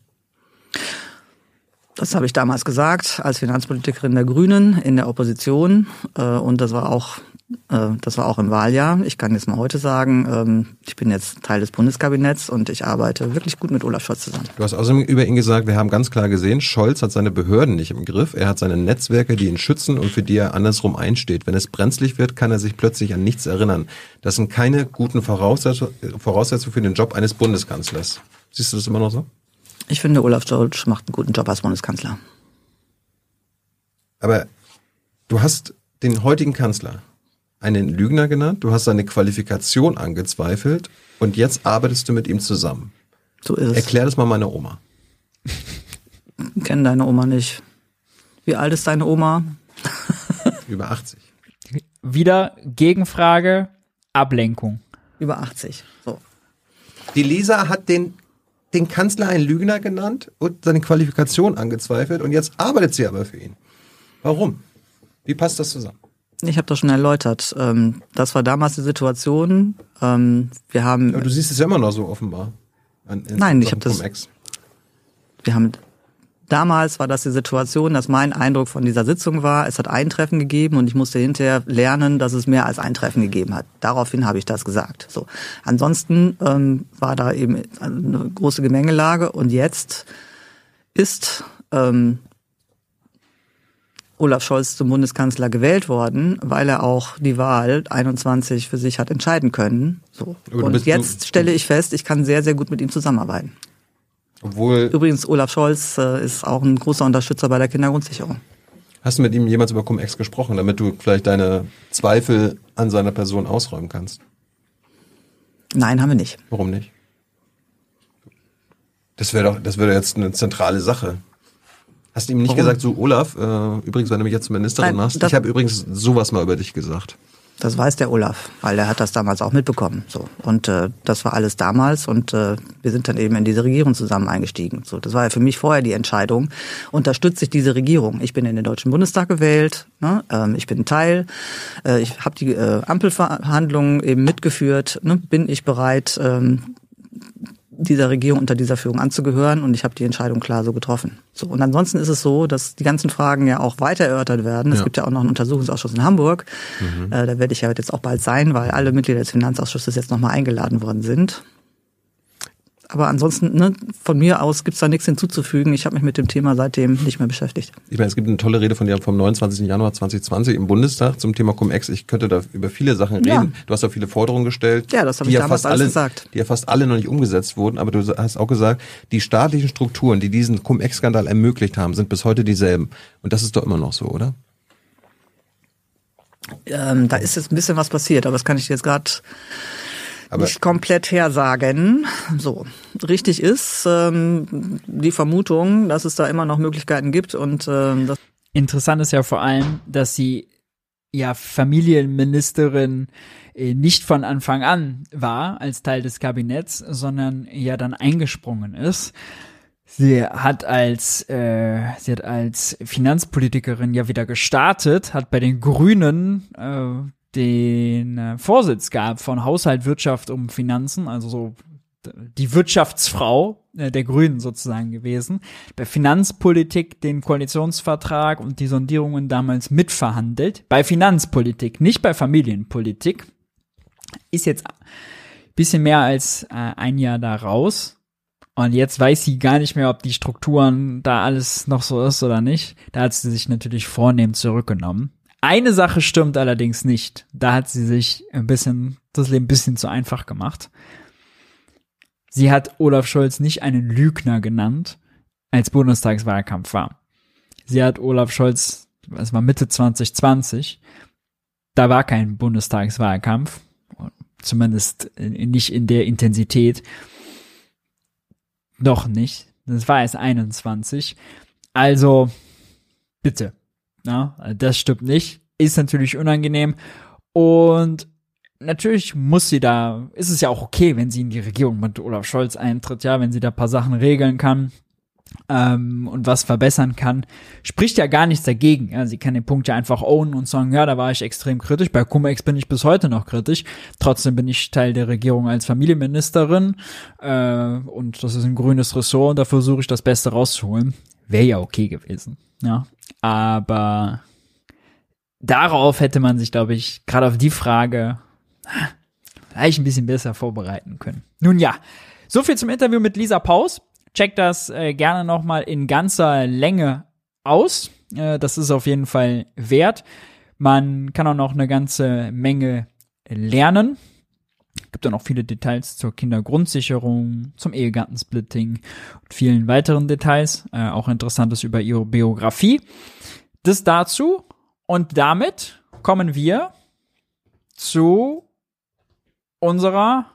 [SPEAKER 11] Das habe ich damals gesagt, als Finanzpolitikerin der Grünen in der Opposition. Äh, und das war auch das war auch im Wahljahr. Ich kann jetzt mal heute sagen, ähm, ich bin jetzt Teil des Bundeskabinetts und ich arbeite wirklich gut mit Olaf Scholz zusammen.
[SPEAKER 10] Du hast außerdem über ihn gesagt, wir haben ganz klar gesehen, Scholz hat seine Behörden nicht im Griff. Er hat seine Netzwerke, die ihn schützen und für die er andersrum einsteht. Wenn es brenzlig wird, kann er sich plötzlich an nichts erinnern. Das sind keine guten Voraussetzungen für den Job eines Bundeskanzlers. Siehst du das immer noch so?
[SPEAKER 11] Ich finde, Olaf Scholz macht einen guten Job als Bundeskanzler.
[SPEAKER 10] Aber du hast den heutigen Kanzler einen Lügner genannt, du hast seine Qualifikation angezweifelt und jetzt arbeitest du mit ihm zusammen.
[SPEAKER 11] So ist es.
[SPEAKER 10] Erklär das mal meiner Oma.
[SPEAKER 11] Ich kenne deine Oma nicht. Wie alt ist deine Oma?
[SPEAKER 10] Über 80.
[SPEAKER 1] Wieder Gegenfrage, Ablenkung.
[SPEAKER 11] Über 80. So.
[SPEAKER 10] Die Lisa hat den, den Kanzler einen Lügner genannt und seine Qualifikation angezweifelt und jetzt arbeitet sie aber für ihn. Warum? Wie passt das zusammen?
[SPEAKER 11] Ich habe das schon erläutert. Ähm, das war damals die Situation. Ähm, wir haben.
[SPEAKER 10] Aber du siehst es ja immer noch so offenbar.
[SPEAKER 11] Nein, ich habe das. Ex. Wir haben damals war das die Situation, dass mein Eindruck von dieser Sitzung war, es hat ein Treffen gegeben und ich musste hinterher lernen, dass es mehr als ein Treffen gegeben hat. Daraufhin habe ich das gesagt. So. Ansonsten ähm, war da eben eine große Gemengelage und jetzt ist ähm, Olaf Scholz zum Bundeskanzler gewählt worden, weil er auch die Wahl 21 für sich hat entscheiden können. So. Und jetzt stelle ich fest, ich kann sehr, sehr gut mit ihm zusammenarbeiten.
[SPEAKER 10] Obwohl.
[SPEAKER 11] Übrigens, Olaf Scholz äh, ist auch ein großer Unterstützer bei der Kindergrundsicherung.
[SPEAKER 10] Hast du mit ihm jemals über Cum-Ex gesprochen, damit du vielleicht deine Zweifel an seiner Person ausräumen kannst?
[SPEAKER 11] Nein, haben wir nicht.
[SPEAKER 10] Warum nicht? Das wäre doch, das wäre jetzt eine zentrale Sache. Hast du ihm nicht
[SPEAKER 11] Warum?
[SPEAKER 10] gesagt, so Olaf, äh, übrigens, wenn du mich jetzt zur Ministerin
[SPEAKER 11] Nein,
[SPEAKER 10] machst, ich habe übrigens sowas mal über dich gesagt.
[SPEAKER 11] Das weiß der Olaf, weil er hat das damals auch mitbekommen. So und äh, das war alles damals und äh, wir sind dann eben in diese Regierung zusammen eingestiegen. So, das war ja für mich vorher die Entscheidung. Unterstütze ich diese Regierung? Ich bin in den deutschen Bundestag gewählt. Ne? Ähm, ich bin Teil. Äh, ich habe die äh, Ampelverhandlungen eben mitgeführt. Ne? Bin ich bereit? Ähm, dieser Regierung unter dieser Führung anzugehören und ich habe die Entscheidung klar so getroffen. So und ansonsten ist es so, dass die ganzen Fragen ja auch weiter erörtert werden. Es
[SPEAKER 10] Ja.
[SPEAKER 11] gibt ja auch noch einen Untersuchungsausschuss in Hamburg.
[SPEAKER 10] Mhm.
[SPEAKER 11] Äh, da werde ich ja jetzt auch bald sein, weil alle Mitglieder des Finanzausschusses jetzt nochmal eingeladen worden sind. Aber ansonsten, ne, von mir aus gibt's da nichts hinzuzufügen. Ich habe mich mit dem Thema seitdem nicht mehr beschäftigt.
[SPEAKER 10] Ich meine, es gibt eine tolle Rede von dir vom 29. Januar 2020 im Bundestag zum Thema Cum-Ex. Ich könnte da über viele Sachen reden.
[SPEAKER 11] Ja.
[SPEAKER 10] Du hast auch viele Forderungen gestellt.
[SPEAKER 11] Ja, das habe ich damals
[SPEAKER 10] fast
[SPEAKER 11] alles
[SPEAKER 10] alle,
[SPEAKER 11] gesagt.
[SPEAKER 10] Die ja fast alle noch nicht umgesetzt wurden. Aber du hast auch gesagt, die staatlichen Strukturen, die diesen Cum-Ex-Skandal ermöglicht haben, sind bis heute dieselben. Und das ist doch immer noch so, oder?
[SPEAKER 11] Ähm, da ist jetzt ein bisschen was passiert, aber das kann ich jetzt gerade
[SPEAKER 10] Aber-
[SPEAKER 11] nicht komplett hersagen. So, richtig ist ähm, die Vermutung, dass es da immer noch Möglichkeiten gibt und ähm, das
[SPEAKER 1] Interessant ist ja vor allem, dass sie ja Familienministerin äh, nicht von Anfang an war als Teil des Kabinetts, sondern ja dann eingesprungen ist. Sie hat als äh, sie hat als Finanzpolitikerin ja wieder gestartet, hat bei den Grünen äh, den äh, Vorsitz gehabt von Haushalt, Wirtschaft um Finanzen, also so die Wirtschaftsfrau äh, der Grünen sozusagen gewesen. Bei Finanzpolitik den Koalitionsvertrag und die Sondierungen damals mitverhandelt. Bei Finanzpolitik, nicht bei Familienpolitik. Ist jetzt bisschen mehr als äh, ein Jahr da raus. Und jetzt weiß sie gar nicht mehr, ob die Strukturen da alles noch so ist oder nicht. Da hat sie sich natürlich vornehm zurückgenommen. Eine Sache stimmt allerdings nicht. Da hat sie sich ein bisschen, das Leben ein bisschen zu einfach gemacht. Sie hat Olaf Scholz nicht einen Lügner genannt, als Bundestagswahlkampf war. Sie hat Olaf Scholz, es war Mitte 2020, da war kein Bundestagswahlkampf, zumindest nicht in der Intensität. Noch nicht. Das war erst 21. Also, bitte. Ja, das stimmt nicht. Ist natürlich unangenehm. Und natürlich muss sie da, ist es ja auch okay, wenn sie in die Regierung mit Olaf Scholz eintritt, ja, wenn sie da paar Sachen regeln kann ähm, und was verbessern kann, spricht ja gar nichts dagegen. Ja, sie kann den Punkt ja einfach ownen und sagen, ja, da war ich extrem kritisch. Bei Cum-Ex bin ich bis heute noch kritisch. Trotzdem bin ich Teil der Regierung als Familienministerin äh, und das ist ein grünes Ressort und da versuche ich das Beste rauszuholen. Wäre ja okay gewesen. Ja, aber darauf hätte man sich, glaube ich, gerade auf die Frage vielleicht ein bisschen besser vorbereiten können. Nun ja, so viel zum Interview mit Lisa Paus. Checkt das äh, gerne nochmal in ganzer Länge aus. Äh, das ist auf jeden Fall wert. Man kann auch noch eine ganze Menge lernen. Gibt dann auch viele Details zur Kindergrundsicherung, zum Ehegattensplitting und vielen weiteren Details. Äh, auch interessantes über ihre Biografie. Das dazu. Und damit kommen wir zu unserer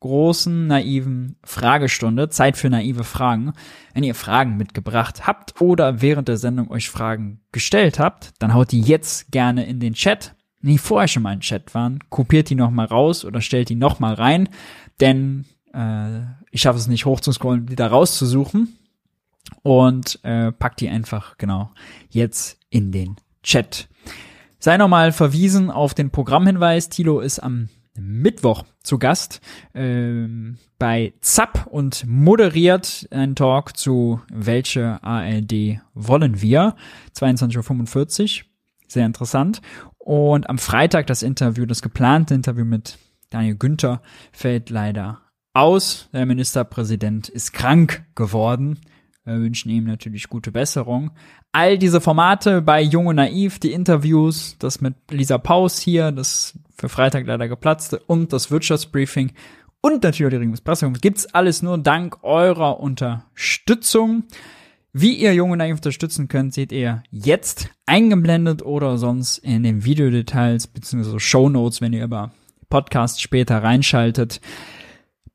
[SPEAKER 1] großen naiven Fragestunde. Zeit für naive Fragen. Wenn ihr Fragen mitgebracht habt oder während der Sendung euch Fragen gestellt habt, dann haut die jetzt gerne in den Chat. Die vorher schon mal im Chat waren, kopiert die nochmal raus oder stellt die nochmal rein, denn äh, ich schaffe es nicht hochzuscrollen, die da rauszusuchen und äh, packt die einfach genau jetzt in den Chat. Sei nochmal verwiesen auf den Programmhinweis. Tilo ist am Mittwoch zu Gast ähm, bei ZAP und moderiert einen Talk zu Welche ARD wollen wir? 22.45 Uhr. Sehr interessant. Und am Freitag das Interview, das geplante Interview mit Daniel Günther fällt leider aus. Der Ministerpräsident ist krank geworden. Wir wünschen ihm natürlich gute Besserung. All diese Formate bei Jung und Naiv, die Interviews, das mit Lisa Paus hier, das für Freitag leider geplatzte und das Wirtschaftsbriefing und natürlich die Regierungspresse. Gibt's alles nur dank eurer Unterstützung. Wie ihr Junge Naiv unterstützen könnt, seht ihr jetzt eingeblendet oder sonst in den Videodetails bzw. Show Notes, wenn ihr über Podcast später reinschaltet.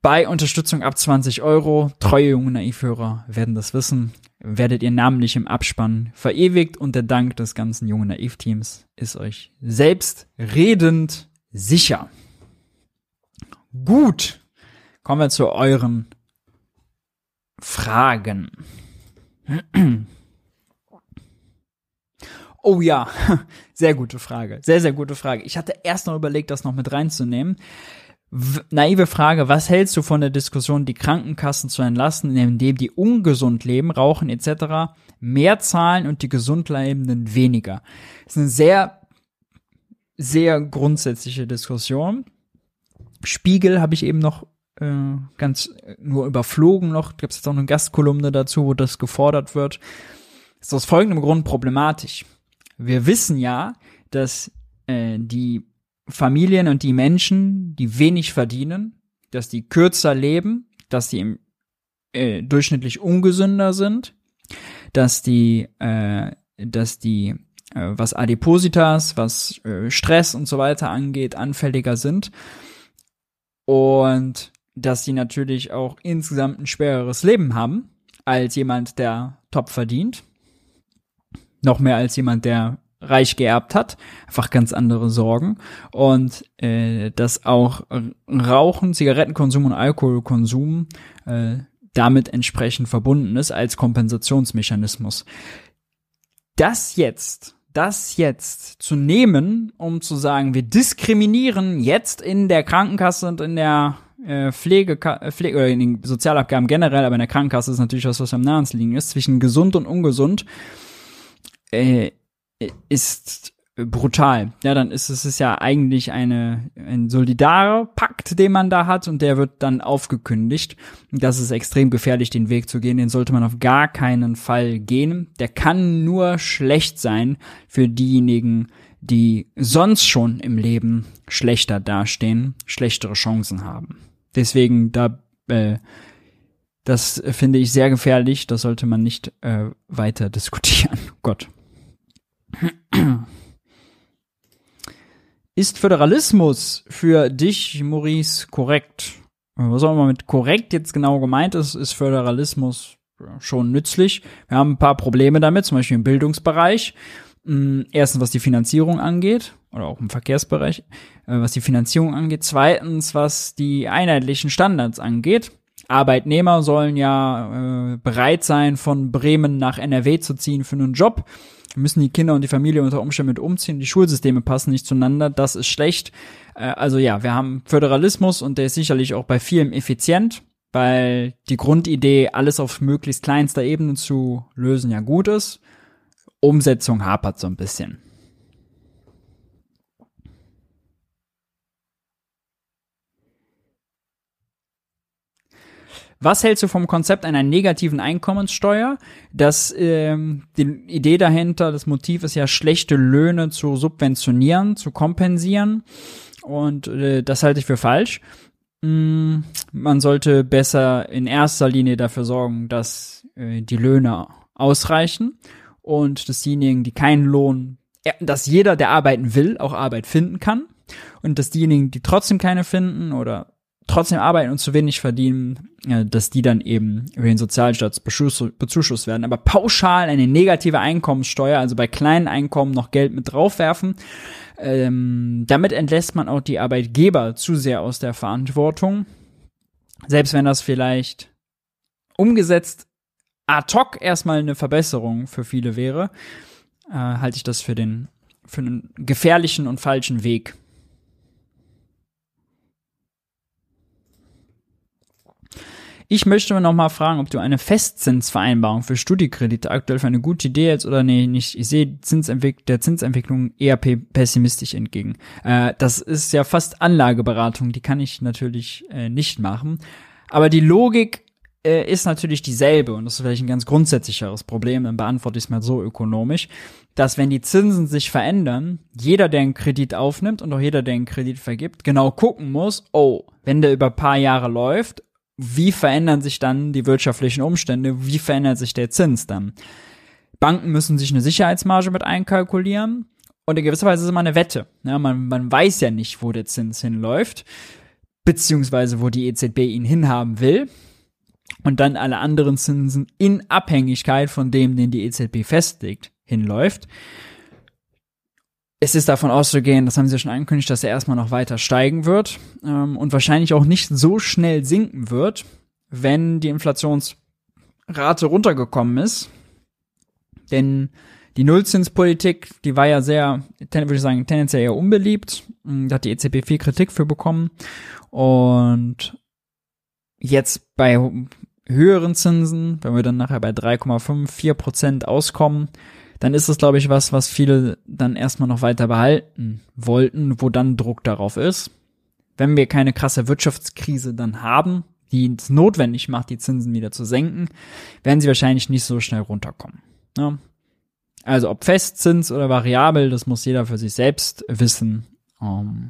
[SPEAKER 1] Bei Unterstützung ab 20 Euro, treue junge Naivhörer werden das wissen, werdet ihr namentlich im Abspann verewigt und der Dank des ganzen jungen Naiv-Teams ist euch selbst redend sicher. Gut, kommen wir zu euren Fragen. Oh ja, sehr gute Frage. Sehr, sehr gute Frage. Ich hatte erst noch überlegt, das noch mit reinzunehmen. Naive Frage, was hältst du von der Diskussion, die Krankenkassen zu entlassen, indem die ungesund leben, rauchen etc. mehr zahlen und die gesund lebenden weniger? Das ist eine sehr, sehr grundsätzliche Diskussion. Spiegel habe ich eben noch äh, ganz nur überflogen noch. Gibt es jetzt auch eine Gastkolumne dazu, wo das gefordert wird. Das ist aus folgendem Grund problematisch. Wir wissen ja, dass äh, die Familien und die Menschen, die wenig verdienen, dass die kürzer leben, dass die im, äh, durchschnittlich ungesünder sind, dass die, äh, dass die, äh, was Adipositas, was äh, Stress und so weiter angeht, anfälliger sind und dass sie natürlich auch insgesamt ein schwereres Leben haben als jemand, der top verdient noch mehr als jemand, der reich geerbt hat, einfach ganz andere Sorgen und äh, dass auch Rauchen, Zigarettenkonsum und Alkoholkonsum äh, damit entsprechend verbunden ist als Kompensationsmechanismus. Das jetzt, das jetzt zu nehmen, um zu sagen, wir diskriminieren jetzt in der Krankenkasse und in der äh, Pflege, Pflege oder in den Sozialabgaben generell, aber in der Krankenkasse ist natürlich was, was am nahen liegen ist, zwischen gesund und ungesund, äh, ist brutal. Ja, dann ist es ist ja eigentlich eine ein solidarer Pakt, den man da hat und der wird dann aufgekündigt. Das ist extrem gefährlich, den Weg zu gehen. Den sollte man auf gar keinen Fall gehen. Der kann nur schlecht sein für diejenigen, die sonst schon im Leben schlechter dastehen, schlechtere Chancen haben. Deswegen da äh, das finde ich sehr gefährlich. Das sollte man nicht äh, weiter diskutieren. Gott. Ist Föderalismus für dich, Maurice, korrekt? Was auch immer mit korrekt jetzt genau gemeint ist, ist Föderalismus schon nützlich. Wir haben ein paar Probleme damit, zum Beispiel im Bildungsbereich. Hm, erstens, was die Finanzierung angeht, oder auch im Verkehrsbereich, äh, was die Finanzierung angeht. Zweitens, was die einheitlichen Standards angeht. Arbeitnehmer sollen ja äh, bereit sein, von Bremen nach NRW zu ziehen für einen Job müssen die Kinder und die Familie unter Umständen mit umziehen, die Schulsysteme passen nicht zueinander, das ist schlecht. Äh, also ja, wir haben Föderalismus und der ist sicherlich auch bei vielen effizient, weil die Grundidee, alles auf möglichst kleinster Ebene zu lösen, ja gut ist. Umsetzung hapert so ein bisschen. Was hältst du vom Konzept einer negativen Einkommenssteuer? Das ähm, die Idee dahinter, das Motiv ist ja schlechte Löhne zu subventionieren, zu kompensieren. Und äh, das halte ich für falsch. Mm, man sollte besser in erster Linie dafür sorgen, dass äh, die Löhne ausreichen und dass diejenigen, die keinen Lohn, dass jeder, der arbeiten will, auch Arbeit finden kann und dass diejenigen, die trotzdem keine finden oder trotzdem arbeiten und zu wenig verdienen, äh, dass die dann eben über den Sozialstaat bezuschusst werden. Aber pauschal eine negative Einkommenssteuer, also bei kleinen Einkommen noch Geld mit draufwerfen, ähm, damit entlässt man auch die Arbeitgeber zu sehr aus der Verantwortung. Selbst wenn das vielleicht umgesetzt ad hoc erstmal eine Verbesserung für viele wäre, äh, halte ich das für den für einen gefährlichen und falschen Weg. Ich möchte noch mal fragen, ob du eine Festzinsvereinbarung für Studiekredite aktuell für eine gute Idee hältst oder nee, nicht. Ich sehe Zinsentwick der Zinsentwicklung eher pessimistisch entgegen. Äh, das ist ja fast Anlageberatung, die kann ich natürlich äh, nicht machen. Aber die Logik äh, ist natürlich dieselbe und das ist vielleicht ein ganz grundsätzlicheres Problem, dann beantworte ich es mal so ökonomisch, dass wenn die Zinsen sich verändern, jeder, der einen Kredit aufnimmt und auch jeder, der einen Kredit vergibt, genau gucken muss, oh, wenn der über paar Jahre läuft, wie verändern sich dann die wirtschaftlichen Umstände, wie verändert sich der Zins dann? Banken müssen sich eine Sicherheitsmarge mit einkalkulieren und in gewisser Weise ist es immer eine Wette. Ja, man, man weiß ja nicht, wo der Zins hinläuft, beziehungsweise wo die EZB ihn hinhaben will und dann alle anderen Zinsen in Abhängigkeit von dem, den die EZB festlegt, hinläuft. Es ist davon auszugehen, das haben sie ja schon angekündigt, dass er erstmal noch weiter steigen wird ähm, und wahrscheinlich auch nicht so schnell sinken wird, wenn die Inflationsrate runtergekommen ist. Denn die Nullzinspolitik, die war ja sehr, würde ich sagen, tendenziell eher unbeliebt. Da hat die EZB viel Kritik für bekommen. Und jetzt bei höheren Zinsen, wenn wir dann nachher bei 3,5, 4 Prozent auskommen, dann ist das, glaube ich, was, was viele dann erstmal noch weiter behalten wollten, wo dann Druck darauf ist. Wenn wir keine krasse Wirtschaftskrise dann haben, die es notwendig macht, die Zinsen wieder zu senken, werden sie wahrscheinlich nicht so schnell runterkommen. Ja. Also ob Festzins oder variabel, das muss jeder für sich selbst wissen. Um, ähm,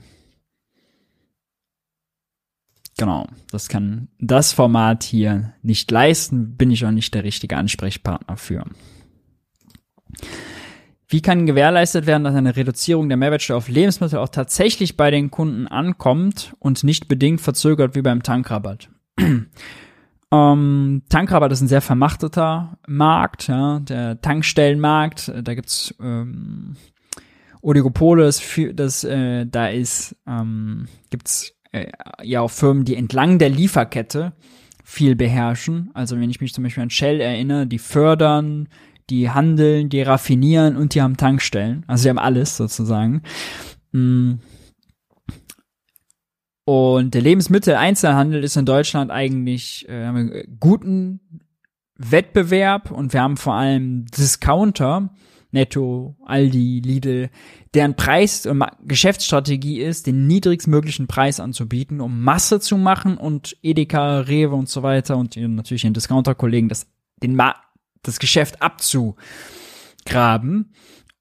[SPEAKER 1] Genau, das kann das Format hier nicht leisten, bin ich auch nicht der richtige Ansprechpartner für. Wie kann gewährleistet werden, dass eine Reduzierung der Mehrwertsteuer auf Lebensmittel auch tatsächlich bei den Kunden ankommt und nicht bedingt verzögert wie beim Tankrabatt? ähm, Tankrabatt ist ein sehr vermachteter Markt, ja, der Tankstellenmarkt, da gibt's ähm, Oligopole, das, das äh, da ist, ähm, gibt's äh, ja auch Firmen, die entlang der Lieferkette viel beherrschen. Also wenn ich mich zum Beispiel an Shell erinnere, die fördern, die handeln, die raffinieren und die haben Tankstellen. Also sie haben alles sozusagen. Mm. Und der Lebensmitteleinzelhandel ist in Deutschland eigentlich äh, guten Wettbewerb und wir haben vor allem Discounter, Netto, Aldi, Lidl, deren Preis und Geschäftsstrategie ist, den niedrigstmöglichen Preis anzubieten, um Masse zu machen und Edeka, Rewe und so weiter und natürlich den Discounter-Kollegen das, den Ma das Geschäft abzugraben.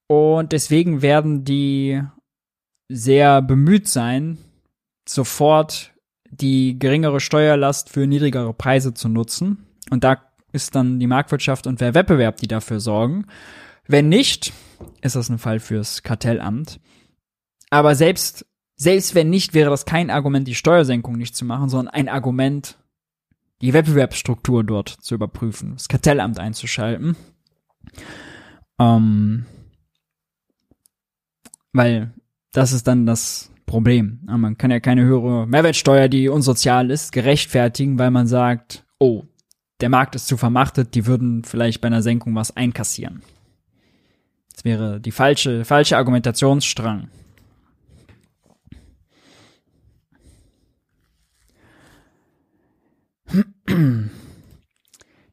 [SPEAKER 1] Und deswegen werden die sehr bemüht sein, sofort die geringere Steuerlast für niedrigere Preise zu nutzen. Und da ist dann die Marktwirtschaft und der Wettbewerb, die dafür sorgen. Wenn nicht, ist das ein Fall fürs Kartellamt. Aber selbst, selbst wenn nicht, wäre das kein Argument, die Steuersenkung nicht zu machen, sondern ein Argument, die Wettbewerbsstruktur dort zu überprüfen, das Kartellamt einzuschalten. Ähm, weil das ist dann das Problem. Man kann ja keine höhere Mehrwertsteuer, die unsozial ist, gerechtfertigen, weil man sagt, oh, der Markt ist zu vermachtet, die würden vielleicht bei einer Senkung was einkassieren. Wäre die falsche, falsche Argumentationsstrang.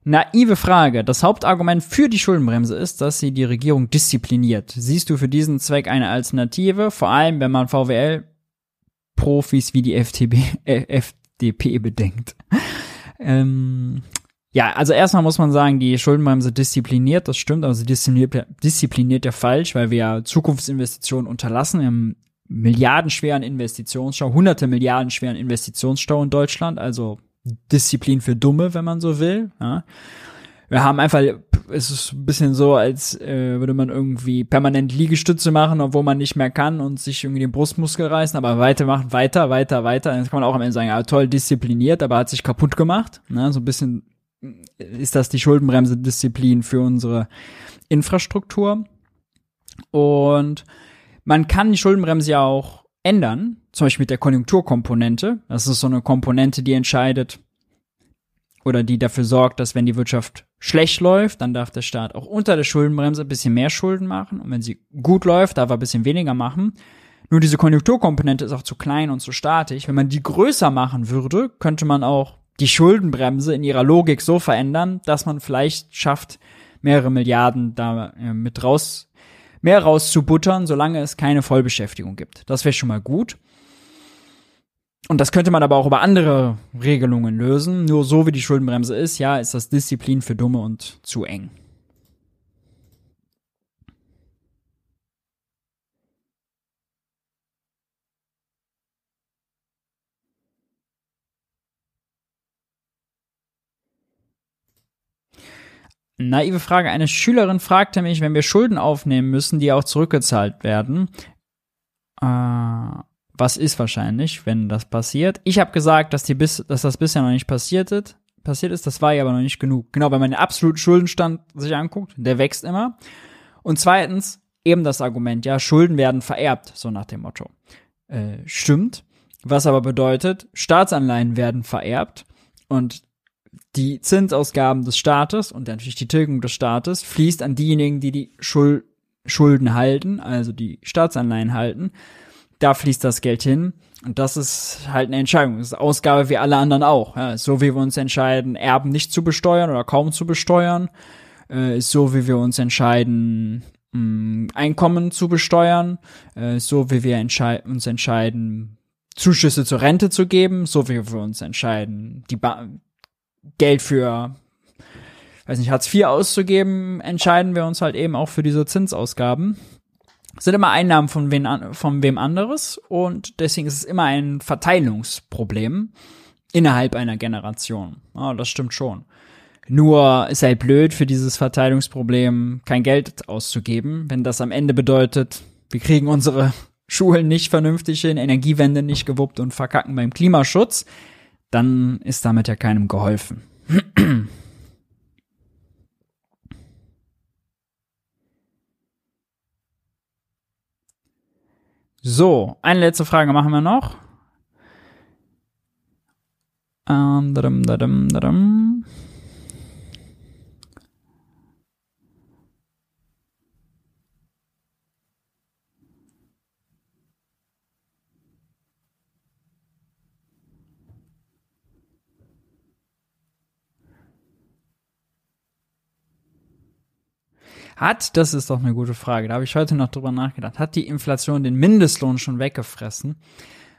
[SPEAKER 1] Naive Frage. Das Hauptargument für die Schuldenbremse ist, dass sie die Regierung diszipliniert. Siehst du für diesen Zweck eine Alternative? Vor allem, wenn man VWL-Profis wie die FTB, äh, FDP bedenkt. ähm, ja, also erstmal muss man sagen, die Schuldenbremse diszipliniert, das stimmt, aber sie diszipliniert, diszipliniert ja falsch, weil wir ja Zukunftsinvestitionen unterlassen. Haben milliardenschweren Investitionsstau, hunderte Milliarden schweren Investitionsstau in Deutschland, also Disziplin für Dumme, wenn man so will. Ja. Wir haben einfach, es ist ein bisschen so, als äh, würde man irgendwie permanent Liegestütze machen, obwohl man nicht mehr kann und sich irgendwie den Brustmuskel reißen, aber weiter machen, weiter, weiter, weiter. Dann kann man auch am Ende sagen, ja, toll diszipliniert, aber hat sich kaputt gemacht. Ne? So ein bisschen ist das die Schuldenbremse-Disziplin für unsere Infrastruktur. Und man kann die Schuldenbremse ja auch ändern, zum Beispiel mit der Konjunkturkomponente. Das ist so eine Komponente, die entscheidet oder die dafür sorgt, dass wenn die Wirtschaft schlecht läuft, dann darf der Staat auch unter der Schuldenbremse ein bisschen mehr Schulden machen. Und wenn sie gut läuft, darf er ein bisschen weniger machen. Nur diese Konjunkturkomponente ist auch zu klein und zu statisch. Wenn man die größer machen würde, könnte man auch die Schuldenbremse in ihrer Logik so verändern, dass man vielleicht schafft, mehrere Milliarden da äh, mit raus, mehr rauszubuttern, solange es keine Vollbeschäftigung gibt. Das wäre schon mal gut. Und das könnte man aber auch über andere Regelungen lösen. Nur so wie die Schuldenbremse ist, ja, ist das Disziplin für Dumme und zu eng. Naive Frage. Eine Schülerin fragte mich, wenn wir Schulden aufnehmen müssen, die auch zurückgezahlt werden. Äh, was ist wahrscheinlich, wenn das passiert? Ich habe gesagt, dass, die bis, dass das bisher noch nicht passiert ist. Passiert ist, das war ja aber noch nicht genug. Genau, wenn man den absoluten Schuldenstand sich anguckt, der wächst immer. Und zweitens, eben das Argument, ja, Schulden werden vererbt, so nach dem Motto. Äh, stimmt. Was aber bedeutet, Staatsanleihen werden vererbt und die Zinsausgaben des Staates und natürlich die Tilgung des Staates fließt an diejenigen, die die Schul Schulden halten, also die Staatsanleihen halten. Da fließt das Geld hin. Und das ist halt eine Entscheidung. Das ist Ausgabe wie alle anderen auch. Ja, so wie wir uns entscheiden, Erben nicht zu besteuern oder kaum zu besteuern, äh, ist so wie wir uns entscheiden, mh, mm, Einkommen zu besteuern, äh, so wie wir entschei uns entscheiden, Zuschüsse zur Rente zu geben, so wie wir uns entscheiden, die ba Geld für, weiß nicht, Hartz IV auszugeben, entscheiden wir uns halt eben auch für diese Zinsausgaben. Das sind immer Einnahmen von, wen, von wem anderes und deswegen ist es immer ein Verteilungsproblem innerhalb einer Generation. Ja, das stimmt schon. Nur ist halt blöd für dieses Verteilungsproblem kein Geld auszugeben, wenn das am Ende bedeutet, wir kriegen unsere Schulen nicht vernünftig hin, Energiewende nicht gewuppt und verkacken beim Klimaschutz, dann ist damit ja keinem geholfen. So, eine letzte Frage machen wir noch. Ähm, dadum, dadum, dadum. Hat, das ist doch eine gute Frage, da habe ich heute noch drüber nachgedacht, hat die Inflation den Mindestlohn schon weggefressen?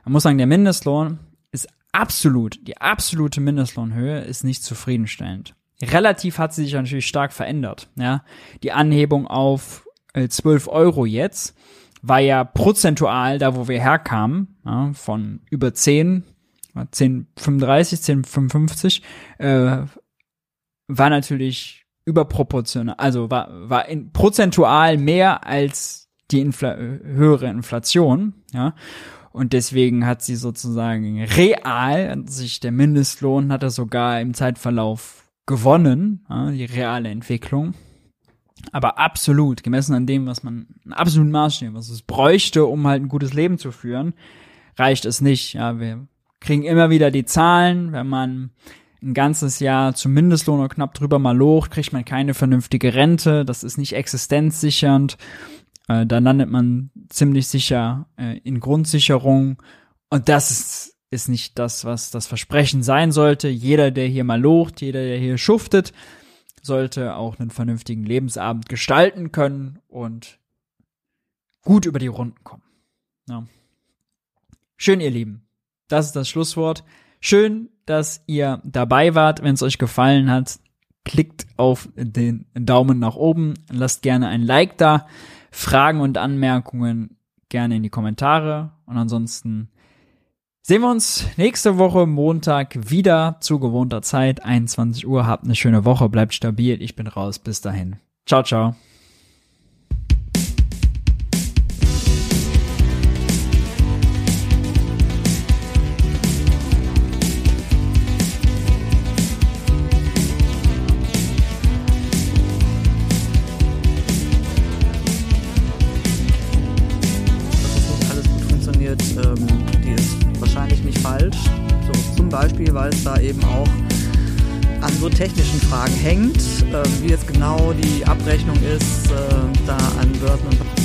[SPEAKER 1] Man muss sagen, der Mindestlohn ist absolut, die absolute Mindestlohnhöhe ist nicht zufriedenstellend. Relativ hat sie sich natürlich stark verändert. Ja, die Anhebung auf äh, 12 Euro jetzt war ja prozentual da, wo wir herkamen, ja, von über 10, 10,35, 10,55, äh, war natürlich überproportional, also war, war in, prozentual mehr als die Infl höhere Inflation, ja. Und deswegen hat sie sozusagen real, sich der Mindestlohn hat er sogar im Zeitverlauf gewonnen, ja, die reale Entwicklung. Aber absolut, gemessen an dem, was man, absolut Maßstab, was es bräuchte, um halt ein gutes Leben zu führen, reicht es nicht. Ja, wir kriegen immer wieder die Zahlen, wenn man ein ganzes Jahr zum Mindestlohn oder knapp drüber mal locht, kriegt man keine vernünftige Rente, das ist nicht existenzsichernd. Äh, da landet man ziemlich sicher äh, in Grundsicherung. Und das ist, ist nicht das, was das Versprechen sein sollte. Jeder, der hier mal locht, jeder, der hier schuftet, sollte auch einen vernünftigen Lebensabend gestalten können und gut über die Runden kommen. Ja. Schön, ihr Lieben. Das ist das Schlusswort. Schön, dass ihr dabei wart. Wenn es euch gefallen hat, klickt auf den Daumen nach oben, lasst gerne ein Like da. Fragen und Anmerkungen gerne in die Kommentare. Und ansonsten sehen wir uns nächste Woche Montag wieder zu gewohnter Zeit, 21 Uhr. Habt eine schöne Woche, bleibt stabil. Ich bin raus. Bis dahin. Ciao, ciao.
[SPEAKER 11] Technischen Fragen hängt, äh, wie jetzt genau die Abrechnung ist, äh, da an Börsen und